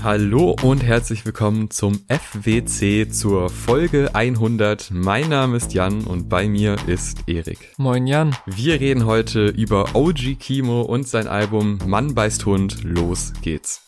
Hallo und herzlich willkommen zum FWC zur Folge 100. Mein Name ist Jan und bei mir ist Erik. Moin Jan. Wir reden heute über OG Kimo und sein Album Mann beißt Hund. Los geht's.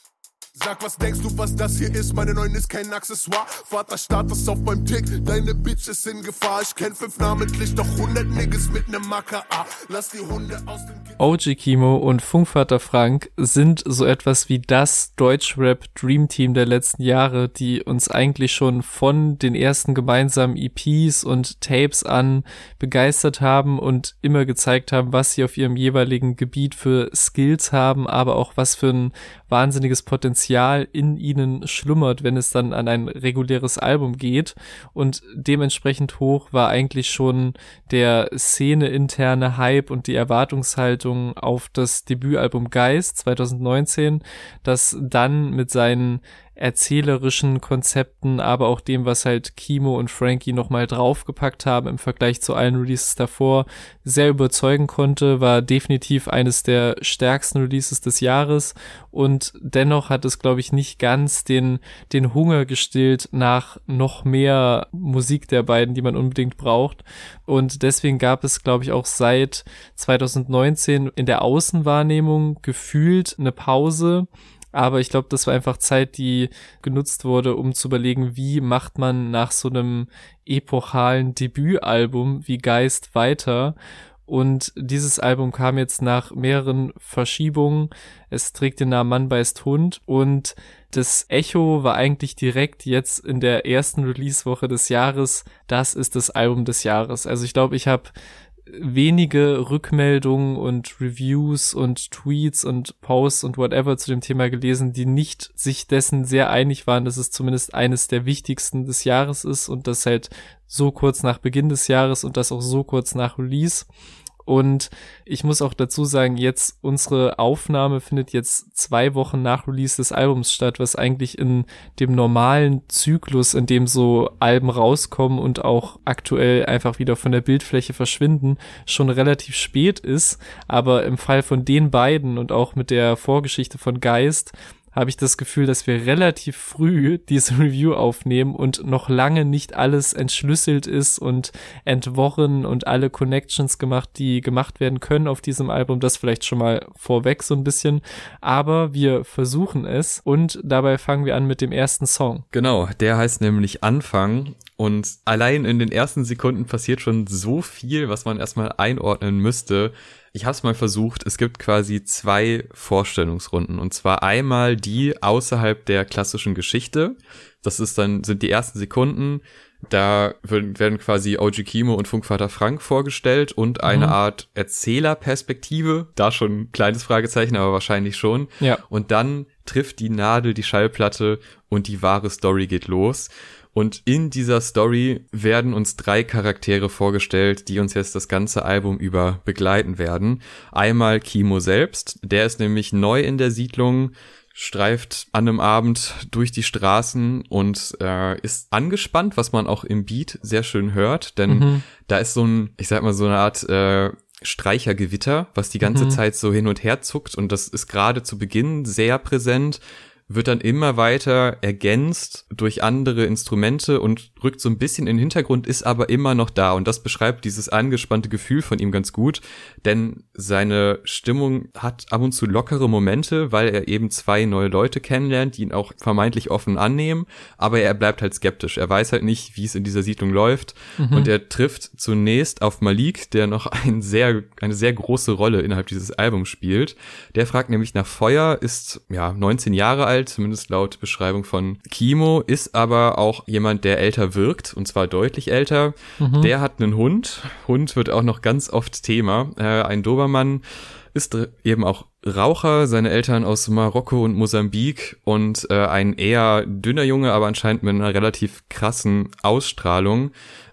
Sag, was denkst du, was das hier ist? Meine Neun ist kein Accessoire. Vater Status auf beim Tick, deine Bitch ist in Gefahr. Ich kenn fünf namentlich, doch hundert Niggas mit nem Macker. Lass die Hunde aus dem Gitter. OG Kimo und Funkvater Frank sind so etwas wie das Deutschrap Dream Team der letzten Jahre, die uns eigentlich schon von den ersten gemeinsamen EPs und Tapes an begeistert haben und immer gezeigt haben, was sie auf ihrem jeweiligen Gebiet für Skills haben, aber auch was für ein wahnsinniges Potenzial in ihnen schlummert, wenn es dann an ein reguläres Album geht. Und dementsprechend hoch war eigentlich schon der Szene-interne Hype und die Erwartungshaltung auf das Debütalbum Geist 2019, das dann mit seinen erzählerischen Konzepten, aber auch dem, was halt Kimo und Frankie nochmal draufgepackt haben im Vergleich zu allen Releases davor, sehr überzeugen konnte, war definitiv eines der stärksten Releases des Jahres. Und dennoch hat es, glaube ich, nicht ganz den, den Hunger gestillt nach noch mehr Musik der beiden, die man unbedingt braucht. Und deswegen gab es, glaube ich, auch seit 2019 in der Außenwahrnehmung gefühlt eine Pause, aber ich glaube, das war einfach Zeit, die genutzt wurde, um zu überlegen, wie macht man nach so einem epochalen Debütalbum wie Geist weiter. Und dieses Album kam jetzt nach mehreren Verschiebungen. Es trägt den Namen Mann beißt Hund und das Echo war eigentlich direkt jetzt in der ersten Release-Woche des Jahres. Das ist das Album des Jahres. Also ich glaube, ich habe wenige Rückmeldungen und Reviews und Tweets und Posts und whatever zu dem Thema gelesen, die nicht sich dessen sehr einig waren, dass es zumindest eines der wichtigsten des Jahres ist und das halt so kurz nach Beginn des Jahres und das auch so kurz nach Release. Und ich muss auch dazu sagen, jetzt unsere Aufnahme findet jetzt zwei Wochen nach Release des Albums statt, was eigentlich in dem normalen Zyklus, in dem so Alben rauskommen und auch aktuell einfach wieder von der Bildfläche verschwinden, schon relativ spät ist. Aber im Fall von den beiden und auch mit der Vorgeschichte von Geist habe ich das Gefühl, dass wir relativ früh diese Review aufnehmen und noch lange nicht alles entschlüsselt ist und entworren und alle Connections gemacht, die gemacht werden können auf diesem Album. Das vielleicht schon mal vorweg so ein bisschen. Aber wir versuchen es und dabei fangen wir an mit dem ersten Song. Genau, der heißt nämlich Anfang und allein in den ersten Sekunden passiert schon so viel, was man erstmal einordnen müsste. Ich habe es mal versucht. Es gibt quasi zwei Vorstellungsrunden und zwar einmal die außerhalb der klassischen Geschichte. Das ist dann sind die ersten Sekunden. Da werden quasi OG Kimo und Funkvater Frank vorgestellt und eine mhm. Art Erzählerperspektive. Da schon ein kleines Fragezeichen, aber wahrscheinlich schon. Ja. Und dann trifft die Nadel die Schallplatte und die wahre Story geht los. Und in dieser Story werden uns drei Charaktere vorgestellt, die uns jetzt das ganze Album über begleiten werden. Einmal Kimo selbst, der ist nämlich neu in der Siedlung, streift an einem Abend durch die Straßen und äh, ist angespannt, was man auch im Beat sehr schön hört, denn mhm. da ist so ein, ich sag mal, so eine Art äh, Streichergewitter, was die ganze mhm. Zeit so hin und her zuckt und das ist gerade zu Beginn sehr präsent wird dann immer weiter ergänzt durch andere Instrumente und rückt so ein bisschen in den Hintergrund, ist aber immer noch da. Und das beschreibt dieses angespannte Gefühl von ihm ganz gut, denn seine Stimmung hat ab und zu lockere Momente, weil er eben zwei neue Leute kennenlernt, die ihn auch vermeintlich offen annehmen, aber er bleibt halt skeptisch. Er weiß halt nicht, wie es in dieser Siedlung läuft. Mhm. Und er trifft zunächst auf Malik, der noch ein sehr, eine sehr große Rolle innerhalb dieses Albums spielt. Der fragt nämlich nach Feuer, ist ja 19 Jahre alt, zumindest laut Beschreibung von Kimo, ist aber auch jemand, der älter wirkt, und zwar deutlich älter. Mhm. Der hat einen Hund. Hund wird auch noch ganz oft Thema. Äh, ein Dobermann ist eben auch Raucher, seine Eltern aus Marokko und Mosambik und äh, ein eher dünner Junge, aber anscheinend mit einer relativ krassen Ausstrahlung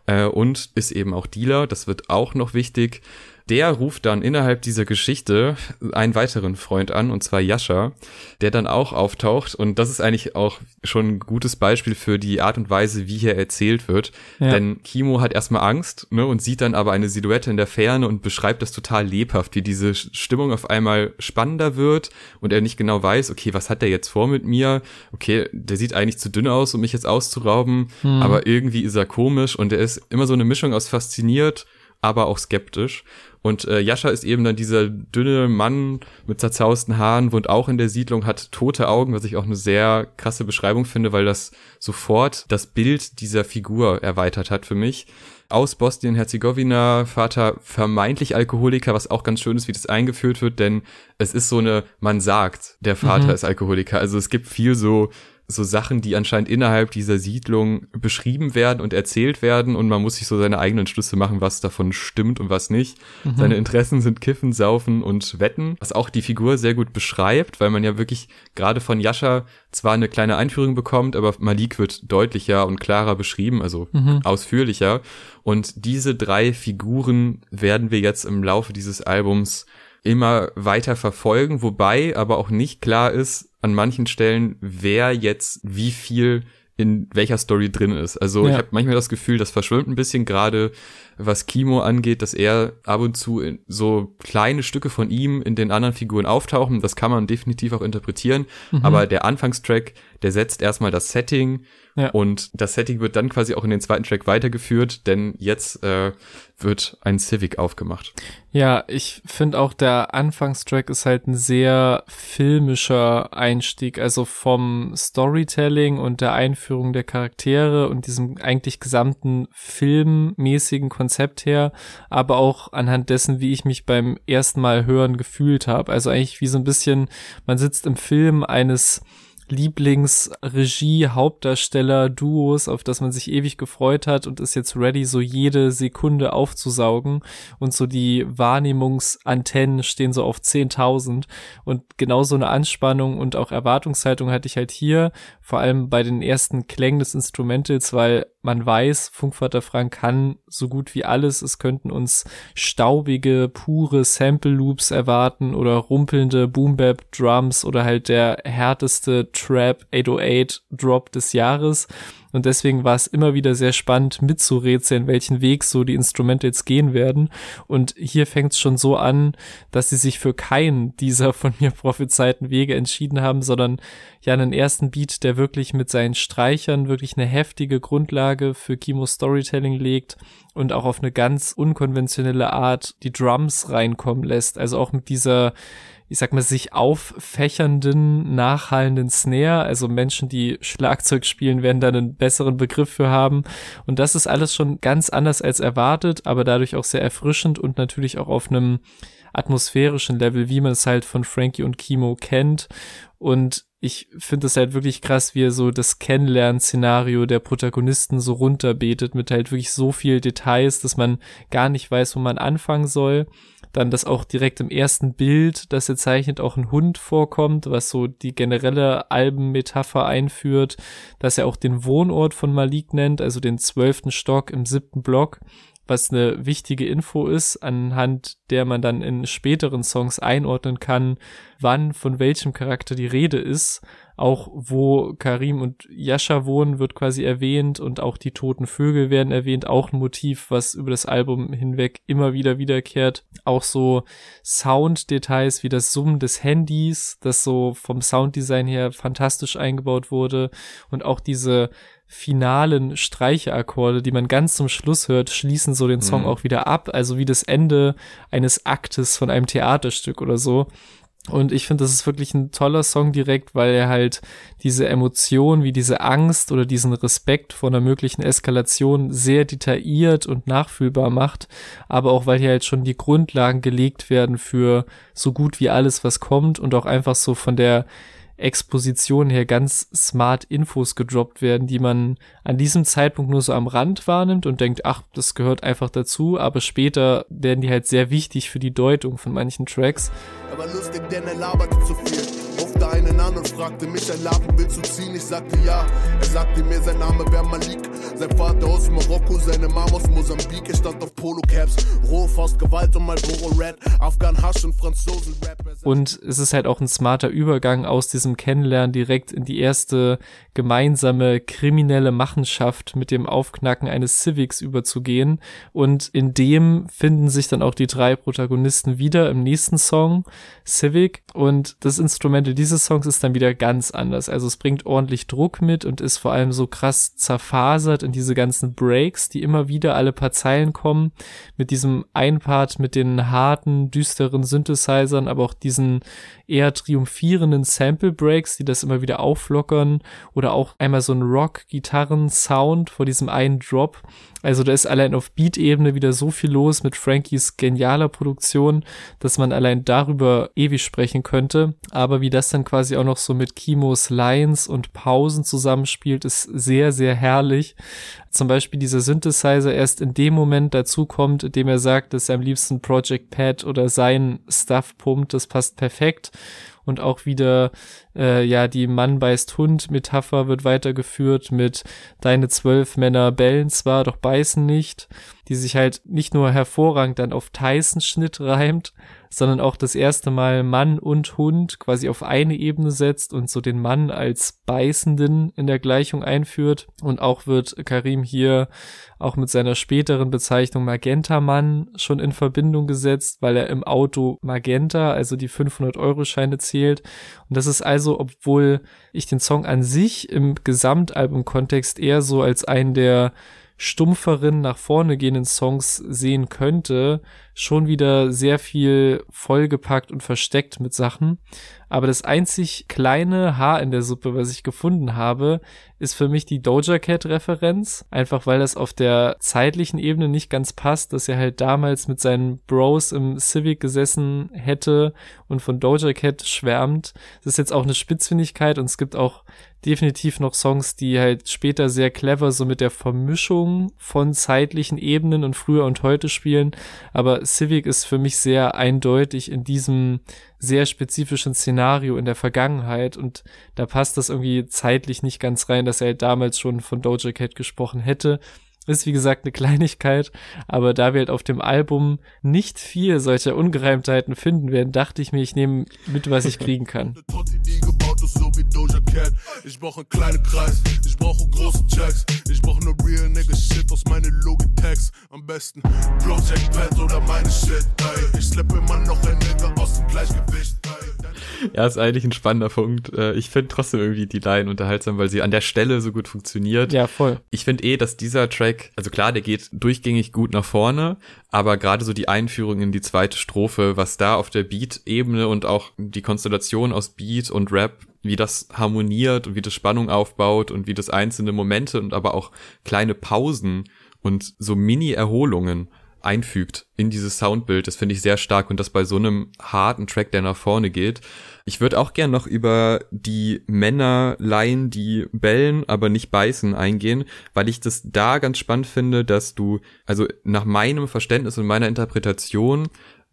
äh, und ist eben auch Dealer, das wird auch noch wichtig. Der ruft dann innerhalb dieser Geschichte einen weiteren Freund an, und zwar Yasha, der dann auch auftaucht. Und das ist eigentlich auch schon ein gutes Beispiel für die Art und Weise, wie hier erzählt wird. Ja. Denn Kimo hat erstmal Angst ne, und sieht dann aber eine Silhouette in der Ferne und beschreibt das total lebhaft, wie diese Stimmung auf einmal spannender wird und er nicht genau weiß, okay, was hat der jetzt vor mit mir? Okay, der sieht eigentlich zu dünn aus, um mich jetzt auszurauben, hm. aber irgendwie ist er komisch und er ist immer so eine Mischung aus fasziniert, aber auch skeptisch. Und äh, Jascha ist eben dann dieser dünne Mann mit zerzausten Haaren, wohnt auch in der Siedlung, hat tote Augen, was ich auch eine sehr krasse Beschreibung finde, weil das sofort das Bild dieser Figur erweitert hat für mich. Aus Bosnien-Herzegowina, Vater vermeintlich Alkoholiker, was auch ganz schön ist, wie das eingeführt wird, denn es ist so eine, man sagt, der Vater mhm. ist Alkoholiker. Also es gibt viel so so Sachen, die anscheinend innerhalb dieser Siedlung beschrieben werden und erzählt werden und man muss sich so seine eigenen Schlüsse machen, was davon stimmt und was nicht. Mhm. Seine Interessen sind Kiffen, Saufen und Wetten, was auch die Figur sehr gut beschreibt, weil man ja wirklich gerade von Yasha zwar eine kleine Einführung bekommt, aber Malik wird deutlicher und klarer beschrieben, also mhm. ausführlicher. Und diese drei Figuren werden wir jetzt im Laufe dieses Albums immer weiter verfolgen, wobei aber auch nicht klar ist an manchen Stellen, wer jetzt wie viel in welcher Story drin ist. Also ja. ich habe manchmal das Gefühl, das verschwimmt ein bisschen gerade, was Kimo angeht, dass er ab und zu so kleine Stücke von ihm in den anderen Figuren auftauchen. Das kann man definitiv auch interpretieren. Mhm. Aber der Anfangstrack, der setzt erstmal das Setting ja. Und das Setting wird dann quasi auch in den zweiten Track weitergeführt, denn jetzt äh, wird ein Civic aufgemacht. Ja, ich finde auch der Anfangstrack ist halt ein sehr filmischer Einstieg, also vom Storytelling und der Einführung der Charaktere und diesem eigentlich gesamten filmmäßigen Konzept her, aber auch anhand dessen, wie ich mich beim ersten Mal hören gefühlt habe. Also eigentlich wie so ein bisschen, man sitzt im Film eines Lieblingsregie-Hauptdarsteller-Duos, auf das man sich ewig gefreut hat und ist jetzt ready, so jede Sekunde aufzusaugen und so die Wahrnehmungsantennen stehen so auf 10.000 und genau so eine Anspannung und auch Erwartungshaltung hatte ich halt hier, vor allem bei den ersten Klängen des Instrumentals, weil man weiß, Funkvater Frank kann so gut wie alles. Es könnten uns staubige, pure Sample Loops erwarten oder rumpelnde Boom Bap Drums oder halt der härteste Trap 808 Drop des Jahres. Und deswegen war es immer wieder sehr spannend mitzurätseln, welchen Weg so die Instrumente jetzt gehen werden. Und hier fängt es schon so an, dass sie sich für keinen dieser von mir prophezeiten Wege entschieden haben, sondern ja einen ersten Beat, der wirklich mit seinen Streichern wirklich eine heftige Grundlage für Kimo Storytelling legt und auch auf eine ganz unkonventionelle Art die Drums reinkommen lässt. Also auch mit dieser ich sag mal, sich auffächernden, nachhallenden Snare. Also Menschen, die Schlagzeug spielen, werden da einen besseren Begriff für haben. Und das ist alles schon ganz anders als erwartet, aber dadurch auch sehr erfrischend und natürlich auch auf einem atmosphärischen Level, wie man es halt von Frankie und Kimo kennt. Und ich finde es halt wirklich krass, wie er so das Kennenlernen-Szenario der Protagonisten so runterbetet mit halt wirklich so viel Details, dass man gar nicht weiß, wo man anfangen soll. Dann, dass auch direkt im ersten Bild, das er zeichnet, auch ein Hund vorkommt, was so die generelle Albenmetapher einführt, dass er auch den Wohnort von Malik nennt, also den zwölften Stock im siebten Block, was eine wichtige Info ist, anhand der man dann in späteren Songs einordnen kann, wann von welchem Charakter die Rede ist. Auch wo Karim und Yasha wohnen, wird quasi erwähnt und auch die toten Vögel werden erwähnt. Auch ein Motiv, was über das Album hinweg immer wieder wiederkehrt. Auch so Sounddetails wie das Summen des Handys, das so vom Sounddesign her fantastisch eingebaut wurde und auch diese finalen Streicheakkorde, die man ganz zum Schluss hört, schließen so den Song mhm. auch wieder ab, also wie das Ende eines Aktes von einem Theaterstück oder so. Und ich finde, das ist wirklich ein toller Song direkt, weil er halt diese Emotion wie diese Angst oder diesen Respekt vor einer möglichen Eskalation sehr detailliert und nachfühlbar macht, aber auch weil hier halt schon die Grundlagen gelegt werden für so gut wie alles, was kommt und auch einfach so von der Exposition her ganz smart Infos gedroppt werden, die man an diesem Zeitpunkt nur so am Rand wahrnimmt und denkt, ach, das gehört einfach dazu, aber später werden die halt sehr wichtig für die Deutung von manchen Tracks. Aber lustig, denn er labert zu viel. Auf der einen an und fragte mich, ein Laden willst du ziehen? Ich sagte ja. Er sagte mir, sein Name wäre Malik. Sein Vater aus Marokko, seine Mama aus Mosambik. Er stand auf Polo-Caps, rohe Faust, Gewalt und Marlboro Red. Afghan Hasch und Franzosen-Rap. Und es ist halt auch ein smarter Übergang aus diesem Kennenlernen direkt in die erste gemeinsame kriminelle Machenschaft mit dem Aufknacken eines Civics überzugehen. Und in dem finden sich dann auch die drei Protagonisten wieder im nächsten Song, Civic. Und das Instrumental dieses Songs ist dann wieder ganz anders. Also es bringt ordentlich Druck mit und ist vor allem so krass zerfasert in diese ganzen Breaks, die immer wieder alle paar Zeilen kommen. Mit diesem Einpart, mit den harten, düsteren Synthesizern, aber auch diesen eher triumphierenden Sample Breaks, die das immer wieder auflockern oder auch einmal so ein Rock-Gitarren-Sound vor diesem einen Drop. Also da ist allein auf Beat-Ebene wieder so viel los mit Frankies genialer Produktion, dass man allein darüber ewig sprechen könnte. Aber wie das dann quasi auch noch so mit Kimos Lines und Pausen zusammenspielt, ist sehr, sehr herrlich. Zum Beispiel dieser Synthesizer erst in dem Moment dazu kommt, in dem er sagt, dass er am liebsten Project Pad oder sein Stuff pumpt, das passt perfekt. Und auch wieder äh, ja die Mann beißt Hund Metapher wird weitergeführt mit deine zwölf Männer bellen zwar, doch beißen nicht, die sich halt nicht nur hervorragend dann auf Tyson Schnitt reimt, sondern auch das erste Mal Mann und Hund quasi auf eine Ebene setzt und so den Mann als Beißenden in der Gleichung einführt. Und auch wird Karim hier auch mit seiner späteren Bezeichnung Magenta-Mann schon in Verbindung gesetzt, weil er im Auto Magenta, also die 500-Euro-Scheine zählt. Und das ist also, obwohl ich den Song an sich im Gesamtalbum-Kontext eher so als einen der stumpferen, nach vorne gehenden Songs sehen könnte, schon wieder sehr viel vollgepackt und versteckt mit Sachen. Aber das einzig kleine Haar in der Suppe, was ich gefunden habe, ist für mich die Doja Cat Referenz. Einfach weil das auf der zeitlichen Ebene nicht ganz passt, dass er halt damals mit seinen Bros im Civic gesessen hätte und von Doja Cat schwärmt. Das ist jetzt auch eine Spitzfindigkeit und es gibt auch definitiv noch Songs, die halt später sehr clever so mit der Vermischung von zeitlichen Ebenen und früher und heute spielen. Aber Civic ist für mich sehr eindeutig in diesem sehr spezifischen Szenario in der Vergangenheit und da passt das irgendwie zeitlich nicht ganz rein, dass er halt damals schon von Doja Cat gesprochen hätte. Ist wie gesagt eine Kleinigkeit, aber da wir halt auf dem Album nicht viel solcher Ungereimtheiten finden werden, dachte ich mir, ich nehme mit, was ich kriegen kann. Ich brauche einen kleinen Kreis, ich brauche große Checks, ich brauche nur real nigga shit aus meinen Logitex. Am besten Project Pad oder meine Shit, ey. Ich slippe immer noch ein Nigga aus dem Gleichgewicht, ey. Ja, ist eigentlich ein spannender Punkt. Äh, ich finde trotzdem irgendwie die Line unterhaltsam, weil sie an der Stelle so gut funktioniert. Ja, voll. Ich finde eh, dass dieser Track, also klar, der geht durchgängig gut nach vorne, aber gerade so die Einführung in die zweite Strophe, was da auf der Beat-Ebene und auch die Konstellation aus Beat und Rap wie das harmoniert und wie das Spannung aufbaut und wie das einzelne Momente und aber auch kleine Pausen und so Mini-Erholungen einfügt in dieses Soundbild. Das finde ich sehr stark und das bei so einem harten Track, der nach vorne geht. Ich würde auch gern noch über die Männerleien, die bellen, aber nicht beißen, eingehen, weil ich das da ganz spannend finde, dass du, also nach meinem Verständnis und meiner Interpretation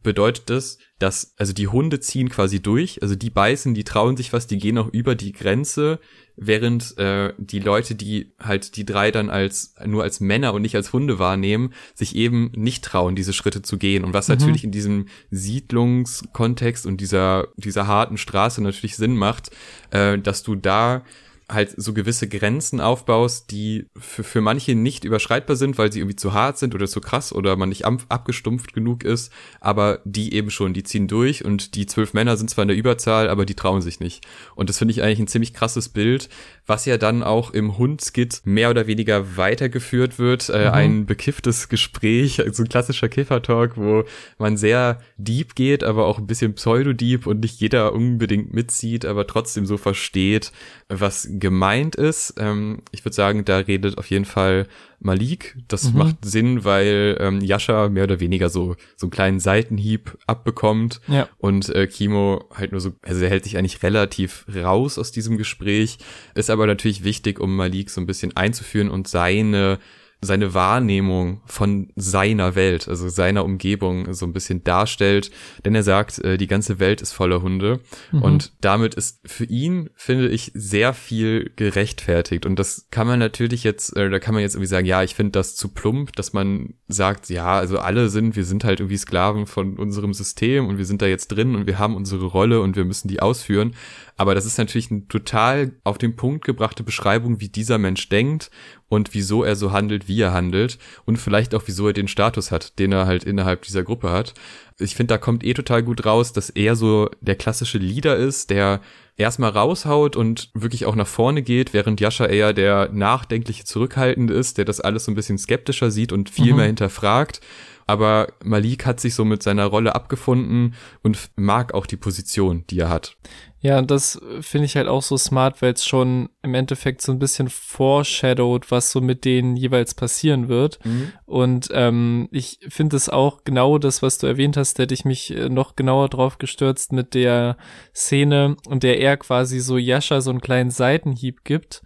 bedeutet das, dass, also die Hunde ziehen quasi durch, also die beißen, die trauen sich was, die gehen auch über die Grenze, während äh, die Leute, die halt die drei dann als nur als Männer und nicht als Hunde wahrnehmen, sich eben nicht trauen, diese Schritte zu gehen. Und was mhm. natürlich in diesem Siedlungskontext und dieser, dieser harten Straße natürlich Sinn macht, äh, dass du da halt so gewisse Grenzen aufbaust, die für, für manche nicht überschreitbar sind, weil sie irgendwie zu hart sind oder zu krass oder man nicht abgestumpft genug ist, aber die eben schon, die ziehen durch und die zwölf Männer sind zwar in der Überzahl, aber die trauen sich nicht. Und das finde ich eigentlich ein ziemlich krasses Bild, was ja dann auch im Hund-Skit mehr oder weniger weitergeführt wird. Äh, mhm. Ein bekifftes Gespräch, so ein klassischer Kiffer-Talk, wo man sehr deep geht, aber auch ein bisschen pseudo-deep und nicht jeder unbedingt mitzieht, aber trotzdem so versteht, was gemeint ist. Ähm, ich würde sagen, da redet auf jeden Fall Malik. Das mhm. macht Sinn, weil ähm, Yasha mehr oder weniger so so einen kleinen Seitenhieb abbekommt ja. und äh, Kimo halt nur so, also er hält sich eigentlich relativ raus aus diesem Gespräch, ist aber natürlich wichtig, um Malik so ein bisschen einzuführen und seine seine Wahrnehmung von seiner Welt, also seiner Umgebung so ein bisschen darstellt. Denn er sagt, äh, die ganze Welt ist voller Hunde. Mhm. Und damit ist für ihn, finde ich, sehr viel gerechtfertigt. Und das kann man natürlich jetzt, äh, da kann man jetzt irgendwie sagen, ja, ich finde das zu plump, dass man sagt, ja, also alle sind, wir sind halt irgendwie Sklaven von unserem System und wir sind da jetzt drin und wir haben unsere Rolle und wir müssen die ausführen. Aber das ist natürlich eine total auf den Punkt gebrachte Beschreibung, wie dieser Mensch denkt und wieso er so handelt, wie er handelt und vielleicht auch wieso er den Status hat, den er halt innerhalb dieser Gruppe hat. Ich finde, da kommt eh total gut raus, dass er so der klassische Leader ist, der erstmal raushaut und wirklich auch nach vorne geht, während Jascha eher der nachdenkliche, zurückhaltende ist, der das alles so ein bisschen skeptischer sieht und viel mhm. mehr hinterfragt aber Malik hat sich so mit seiner Rolle abgefunden und mag auch die Position, die er hat. Ja, und das finde ich halt auch so smart, weil es schon im Endeffekt so ein bisschen foreshadowed, was so mit denen jeweils passieren wird. Mhm. Und ähm, ich finde es auch genau das, was du erwähnt hast, hätte ich mich äh, noch genauer drauf gestürzt mit der Szene, und der er quasi so Yasha so einen kleinen Seitenhieb gibt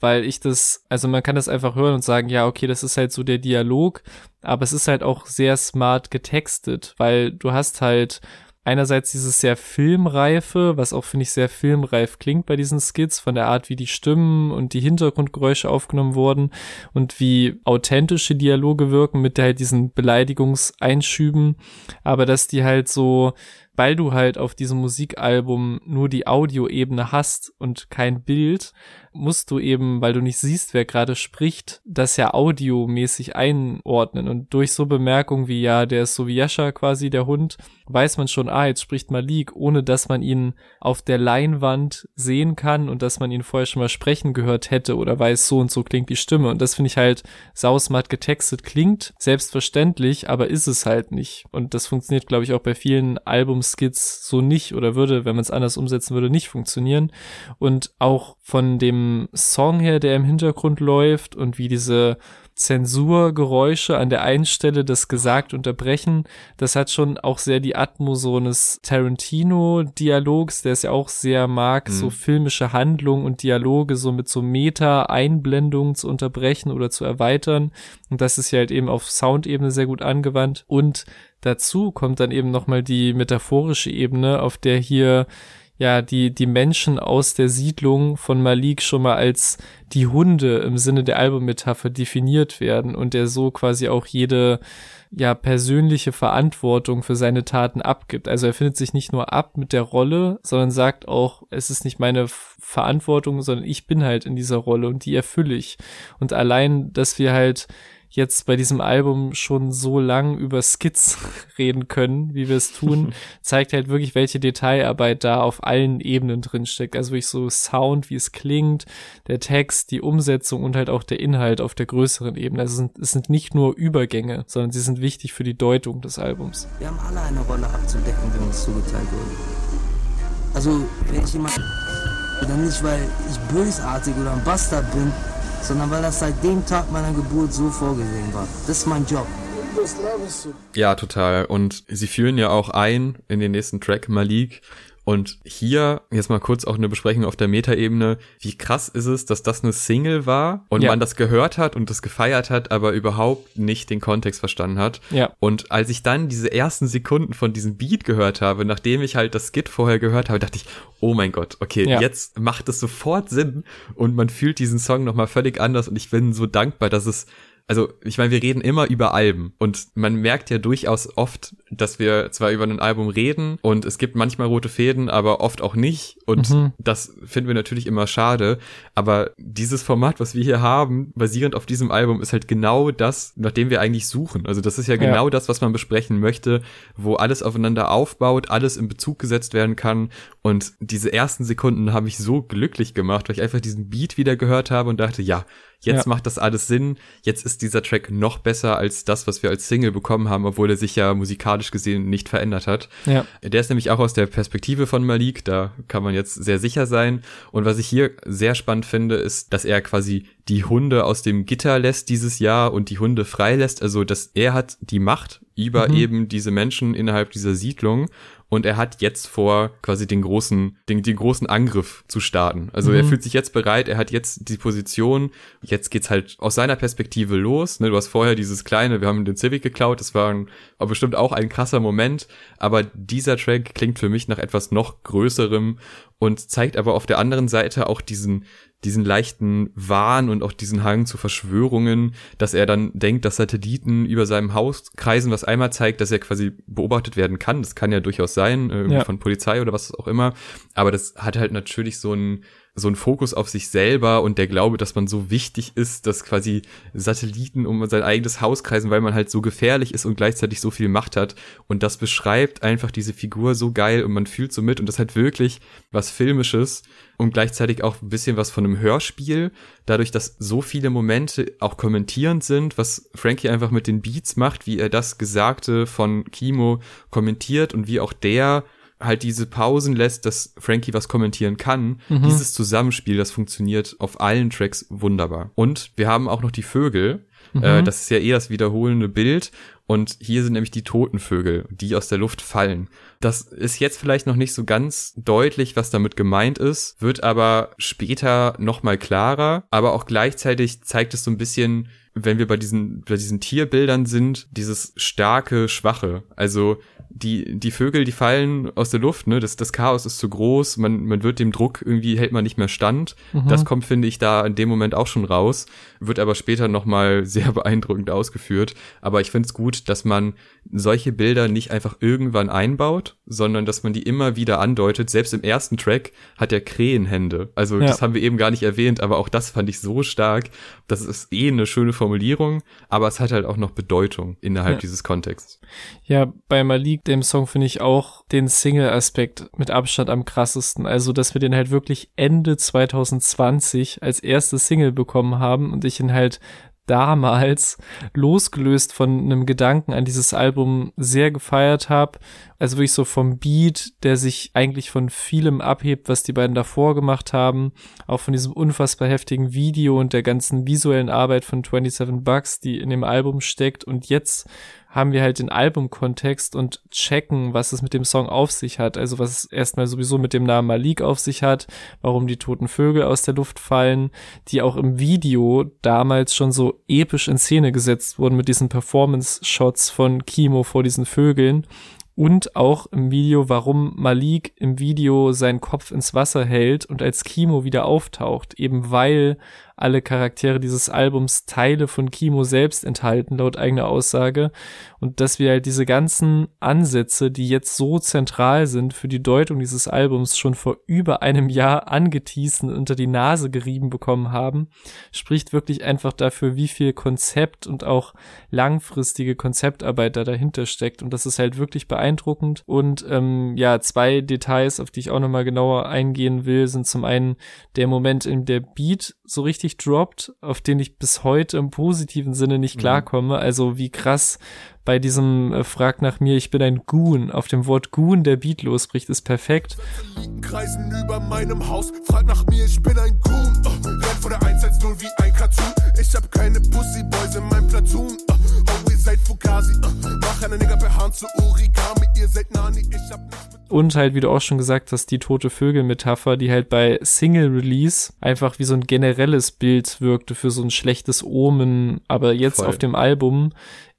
weil ich das, also man kann das einfach hören und sagen, ja, okay, das ist halt so der Dialog, aber es ist halt auch sehr smart getextet, weil du hast halt einerseits dieses sehr filmreife, was auch finde ich sehr filmreif klingt bei diesen Skits, von der Art, wie die Stimmen und die Hintergrundgeräusche aufgenommen wurden und wie authentische Dialoge wirken mit halt diesen Beleidigungseinschüben, aber dass die halt so weil du halt auf diesem Musikalbum nur die Audioebene hast und kein Bild, musst du eben, weil du nicht siehst, wer gerade spricht, das ja audiomäßig einordnen. Und durch so Bemerkungen wie, ja, der ist so wie Yasha quasi, der Hund, weiß man schon, ah, jetzt spricht Malik, ohne dass man ihn auf der Leinwand sehen kann und dass man ihn vorher schon mal sprechen gehört hätte oder weiß, so und so klingt die Stimme. Und das finde ich halt sausmart getextet, klingt selbstverständlich, aber ist es halt nicht. Und das funktioniert, glaube ich, auch bei vielen Albumskits so nicht oder würde, wenn man es anders umsetzen würde, nicht funktionieren. Und auch von dem Song her, der im Hintergrund läuft und wie diese Zensurgeräusche an der einen Stelle das gesagt unterbrechen, das hat schon auch sehr die Atmo so eines Tarantino-Dialogs, der es ja auch sehr mag, mhm. so filmische Handlungen und Dialoge so mit so Meta-Einblendungen zu unterbrechen oder zu erweitern. Und das ist ja halt eben auf Soundebene sehr gut angewandt. Und dazu kommt dann eben nochmal die metaphorische Ebene, auf der hier ja, die, die Menschen aus der Siedlung von Malik schon mal als die Hunde im Sinne der Albummetapher definiert werden und der so quasi auch jede, ja, persönliche Verantwortung für seine Taten abgibt. Also er findet sich nicht nur ab mit der Rolle, sondern sagt auch, es ist nicht meine Verantwortung, sondern ich bin halt in dieser Rolle und die erfülle ich. Und allein, dass wir halt jetzt bei diesem Album schon so lang über Skits reden können, wie wir es tun, zeigt halt wirklich, welche Detailarbeit da auf allen Ebenen drin steckt. Also wirklich so Sound, wie es klingt, der Text, die Umsetzung und halt auch der Inhalt auf der größeren Ebene. Also es sind, es sind nicht nur Übergänge, sondern sie sind wichtig für die Deutung des Albums. Wir haben alle eine Rolle abzudecken, die uns zugeteilt wurde. Also, wenn ich jemand, dann nicht, weil ich bösartig oder ein Bastard bin, sondern weil das seit dem Tag meiner Geburt so vorgesehen war. Das ist mein Job. Ja, total. Und sie fühlen ja auch ein in den nächsten Track Malik und hier jetzt mal kurz auch eine Besprechung auf der Metaebene. Wie krass ist es, dass das eine Single war und ja. man das gehört hat und das gefeiert hat, aber überhaupt nicht den Kontext verstanden hat. Ja. Und als ich dann diese ersten Sekunden von diesem Beat gehört habe, nachdem ich halt das Skit vorher gehört habe, dachte ich, oh mein Gott, okay, ja. jetzt macht es sofort Sinn und man fühlt diesen Song nochmal völlig anders und ich bin so dankbar, dass es also ich meine, wir reden immer über Alben und man merkt ja durchaus oft, dass wir zwar über ein Album reden und es gibt manchmal rote Fäden, aber oft auch nicht und mhm. das finden wir natürlich immer schade, aber dieses Format, was wir hier haben, basierend auf diesem Album, ist halt genau das, nach dem wir eigentlich suchen. Also das ist ja genau ja. das, was man besprechen möchte, wo alles aufeinander aufbaut, alles in Bezug gesetzt werden kann und diese ersten Sekunden haben mich so glücklich gemacht, weil ich einfach diesen Beat wieder gehört habe und dachte, ja, Jetzt ja. macht das alles Sinn. Jetzt ist dieser Track noch besser als das, was wir als Single bekommen haben, obwohl er sich ja musikalisch gesehen nicht verändert hat. Ja. Der ist nämlich auch aus der Perspektive von Malik, da kann man jetzt sehr sicher sein. Und was ich hier sehr spannend finde, ist, dass er quasi die Hunde aus dem Gitter lässt dieses Jahr und die Hunde freilässt. Also, dass er hat die Macht über mhm. eben diese Menschen innerhalb dieser Siedlung und er hat jetzt vor, quasi den großen, den, den großen Angriff zu starten. Also mhm. er fühlt sich jetzt bereit, er hat jetzt die Position, jetzt geht's halt aus seiner Perspektive los. Ne? Du hast vorher dieses kleine, wir haben den Civic geklaut, das war, ein, war bestimmt auch ein krasser Moment, aber dieser Track klingt für mich nach etwas noch Größerem und zeigt aber auf der anderen Seite auch diesen, diesen leichten Wahn und auch diesen Hang zu Verschwörungen, dass er dann denkt, dass Satelliten über seinem Haus kreisen, was einmal zeigt, dass er quasi beobachtet werden kann. Das kann ja durchaus sein, äh, ja. von Polizei oder was auch immer. Aber das hat halt natürlich so ein so ein Fokus auf sich selber und der Glaube, dass man so wichtig ist, dass quasi Satelliten um sein eigenes Haus kreisen, weil man halt so gefährlich ist und gleichzeitig so viel Macht hat. Und das beschreibt einfach diese Figur so geil und man fühlt so mit und das hat wirklich was Filmisches und gleichzeitig auch ein bisschen was von einem Hörspiel, dadurch, dass so viele Momente auch kommentierend sind, was Frankie einfach mit den Beats macht, wie er das Gesagte von Kimo kommentiert und wie auch der halt diese Pausen lässt, dass Frankie was kommentieren kann. Mhm. Dieses Zusammenspiel, das funktioniert auf allen Tracks wunderbar. Und wir haben auch noch die Vögel. Mhm. Äh, das ist ja eh das wiederholende Bild. Und hier sind nämlich die toten Vögel, die aus der Luft fallen. Das ist jetzt vielleicht noch nicht so ganz deutlich, was damit gemeint ist, wird aber später nochmal klarer. Aber auch gleichzeitig zeigt es so ein bisschen, wenn wir bei diesen, bei diesen Tierbildern sind, dieses starke, schwache. Also die, die Vögel, die fallen aus der Luft, ne? Das, das Chaos ist zu groß, man, man wird dem Druck irgendwie hält man nicht mehr stand. Mhm. Das kommt, finde ich, da in dem Moment auch schon raus, wird aber später nochmal sehr beeindruckend ausgeführt. Aber ich finde es gut, dass man solche Bilder nicht einfach irgendwann einbaut, sondern dass man die immer wieder andeutet. Selbst im ersten Track hat er Krähenhände. Also ja. das haben wir eben gar nicht erwähnt, aber auch das fand ich so stark. Das ist eh eine schöne Formulierung, aber es hat halt auch noch Bedeutung innerhalb ja. dieses Kontexts. Ja, bei Malik, dem Song, finde ich auch den Single-Aspekt mit Abstand am krassesten. Also, dass wir den halt wirklich Ende 2020 als erste Single bekommen haben und ich ihn halt damals losgelöst von einem Gedanken an dieses Album sehr gefeiert habe. Also wirklich so vom Beat, der sich eigentlich von vielem abhebt, was die beiden davor gemacht haben. Auch von diesem unfassbar heftigen Video und der ganzen visuellen Arbeit von 27 Bucks, die in dem Album steckt. Und jetzt haben wir halt den Albumkontext und checken, was es mit dem Song auf sich hat. Also was es erstmal sowieso mit dem Namen Malik auf sich hat, warum die toten Vögel aus der Luft fallen, die auch im Video damals schon so episch in Szene gesetzt wurden mit diesen Performance-Shots von Kimo vor diesen Vögeln und auch im Video, warum Malik im Video seinen Kopf ins Wasser hält und als Kimo wieder auftaucht, eben weil alle Charaktere dieses Albums Teile von Kimo selbst enthalten, laut eigener Aussage. Und dass wir halt diese ganzen Ansätze, die jetzt so zentral sind für die Deutung dieses Albums, schon vor über einem Jahr angeteased und unter die Nase gerieben bekommen haben, spricht wirklich einfach dafür, wie viel Konzept und auch langfristige Konzeptarbeit da dahinter steckt. Und das ist halt wirklich beeindruckend. Und ähm, ja, zwei Details, auf die ich auch nochmal genauer eingehen will, sind zum einen der Moment, in der Beat so richtig richtig droppt, auf den ich bis heute im positiven Sinne nicht mhm. klarkomme. Also wie krass bei diesem äh, Frag nach mir, ich bin ein Goon, auf dem Wort Goon der Beat losbricht, ist perfekt. Kreisen über meinem Haus, frag nach mir, ich bin ein Goon. Oh, vor der 110 wie ein Cartoon. Ich hab keine Pussyboys in meinem Platoon. Seid Fukasi. Oh, mach eine Nigger per Hand zu Origami. Ihr seid Nani, ich hab nichts und halt, wie du auch schon gesagt hast, die tote Vögel-Metapher, die halt bei Single Release einfach wie so ein generelles Bild wirkte für so ein schlechtes Omen, aber jetzt Voll. auf dem Album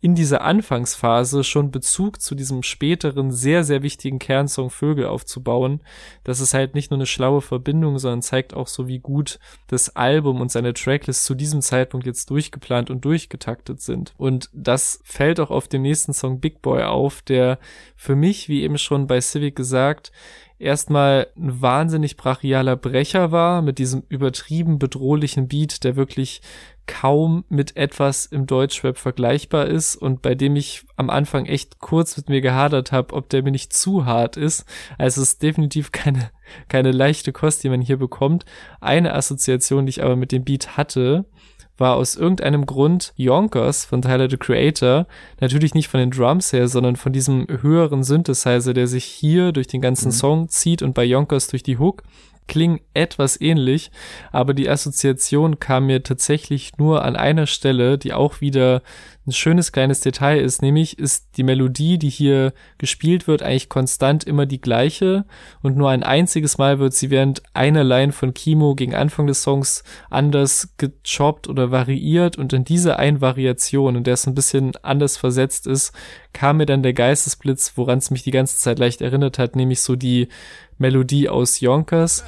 in dieser Anfangsphase schon Bezug zu diesem späteren, sehr, sehr wichtigen Kernsong Vögel aufzubauen. Das ist halt nicht nur eine schlaue Verbindung, sondern zeigt auch so, wie gut das Album und seine Tracklist zu diesem Zeitpunkt jetzt durchgeplant und durchgetaktet sind. Und das fällt auch auf dem nächsten Song Big Boy auf, der für mich, wie eben schon bei Civic gesagt, erstmal ein wahnsinnig brachialer Brecher war, mit diesem übertrieben bedrohlichen Beat, der wirklich kaum mit etwas im Deutschrap vergleichbar ist und bei dem ich am Anfang echt kurz mit mir gehadert habe, ob der mir nicht zu hart ist. Also es ist definitiv keine, keine leichte Kost, die man hier bekommt. Eine Assoziation, die ich aber mit dem Beat hatte, war aus irgendeinem Grund Yonkers von Tyler the Creator, natürlich nicht von den Drums her, sondern von diesem höheren Synthesizer, der sich hier durch den ganzen mhm. Song zieht und bei Yonkers durch die Hook. Klingen etwas ähnlich, aber die Assoziation kam mir tatsächlich nur an einer Stelle, die auch wieder ein schönes kleines Detail ist, nämlich ist die Melodie, die hier gespielt wird, eigentlich konstant immer die gleiche und nur ein einziges Mal wird sie während einer Line von Kimo gegen Anfang des Songs anders gechoppt oder variiert und in dieser einen Variation, in der es ein bisschen anders versetzt ist, kam mir dann der Geistesblitz, woran es mich die ganze Zeit leicht erinnert hat, nämlich so die Melodie aus Yonkers.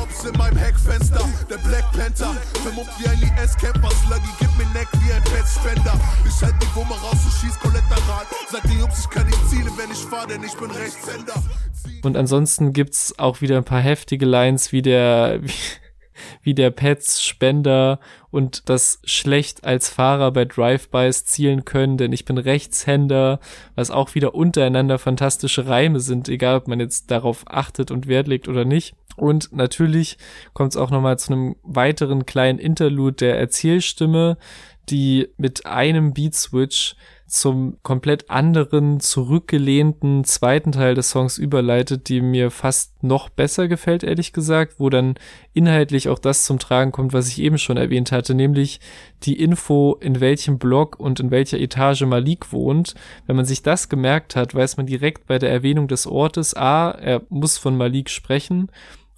Cops in meinem Heckfenster, der Black Panther. Vermummt wie ein IS-Camper, Sluggy, gib mir Neck wie ein Petspender. Ich halt die Wumme raus und schieß kollateral. Sag die Jungs, ich kann nicht zielen, wenn ich fahr, denn ich bin Rechtshänder. Und ansonsten gibt's auch wieder ein paar heftige Lines, wie der, wie, wie der Pets Spender und das schlecht als Fahrer bei Drive-Bys zielen können, denn ich bin Rechtshänder, was auch wieder untereinander fantastische Reime sind, egal ob man jetzt darauf achtet und Wert legt oder nicht. Und natürlich kommt es auch nochmal zu einem weiteren kleinen Interlude der Erzählstimme, die mit einem Beat-Switch zum komplett anderen, zurückgelehnten zweiten Teil des Songs überleitet, die mir fast noch besser gefällt, ehrlich gesagt, wo dann inhaltlich auch das zum Tragen kommt, was ich eben schon erwähnt hatte, nämlich die Info, in welchem Block und in welcher Etage Malik wohnt. Wenn man sich das gemerkt hat, weiß man direkt bei der Erwähnung des Ortes, a, er muss von Malik sprechen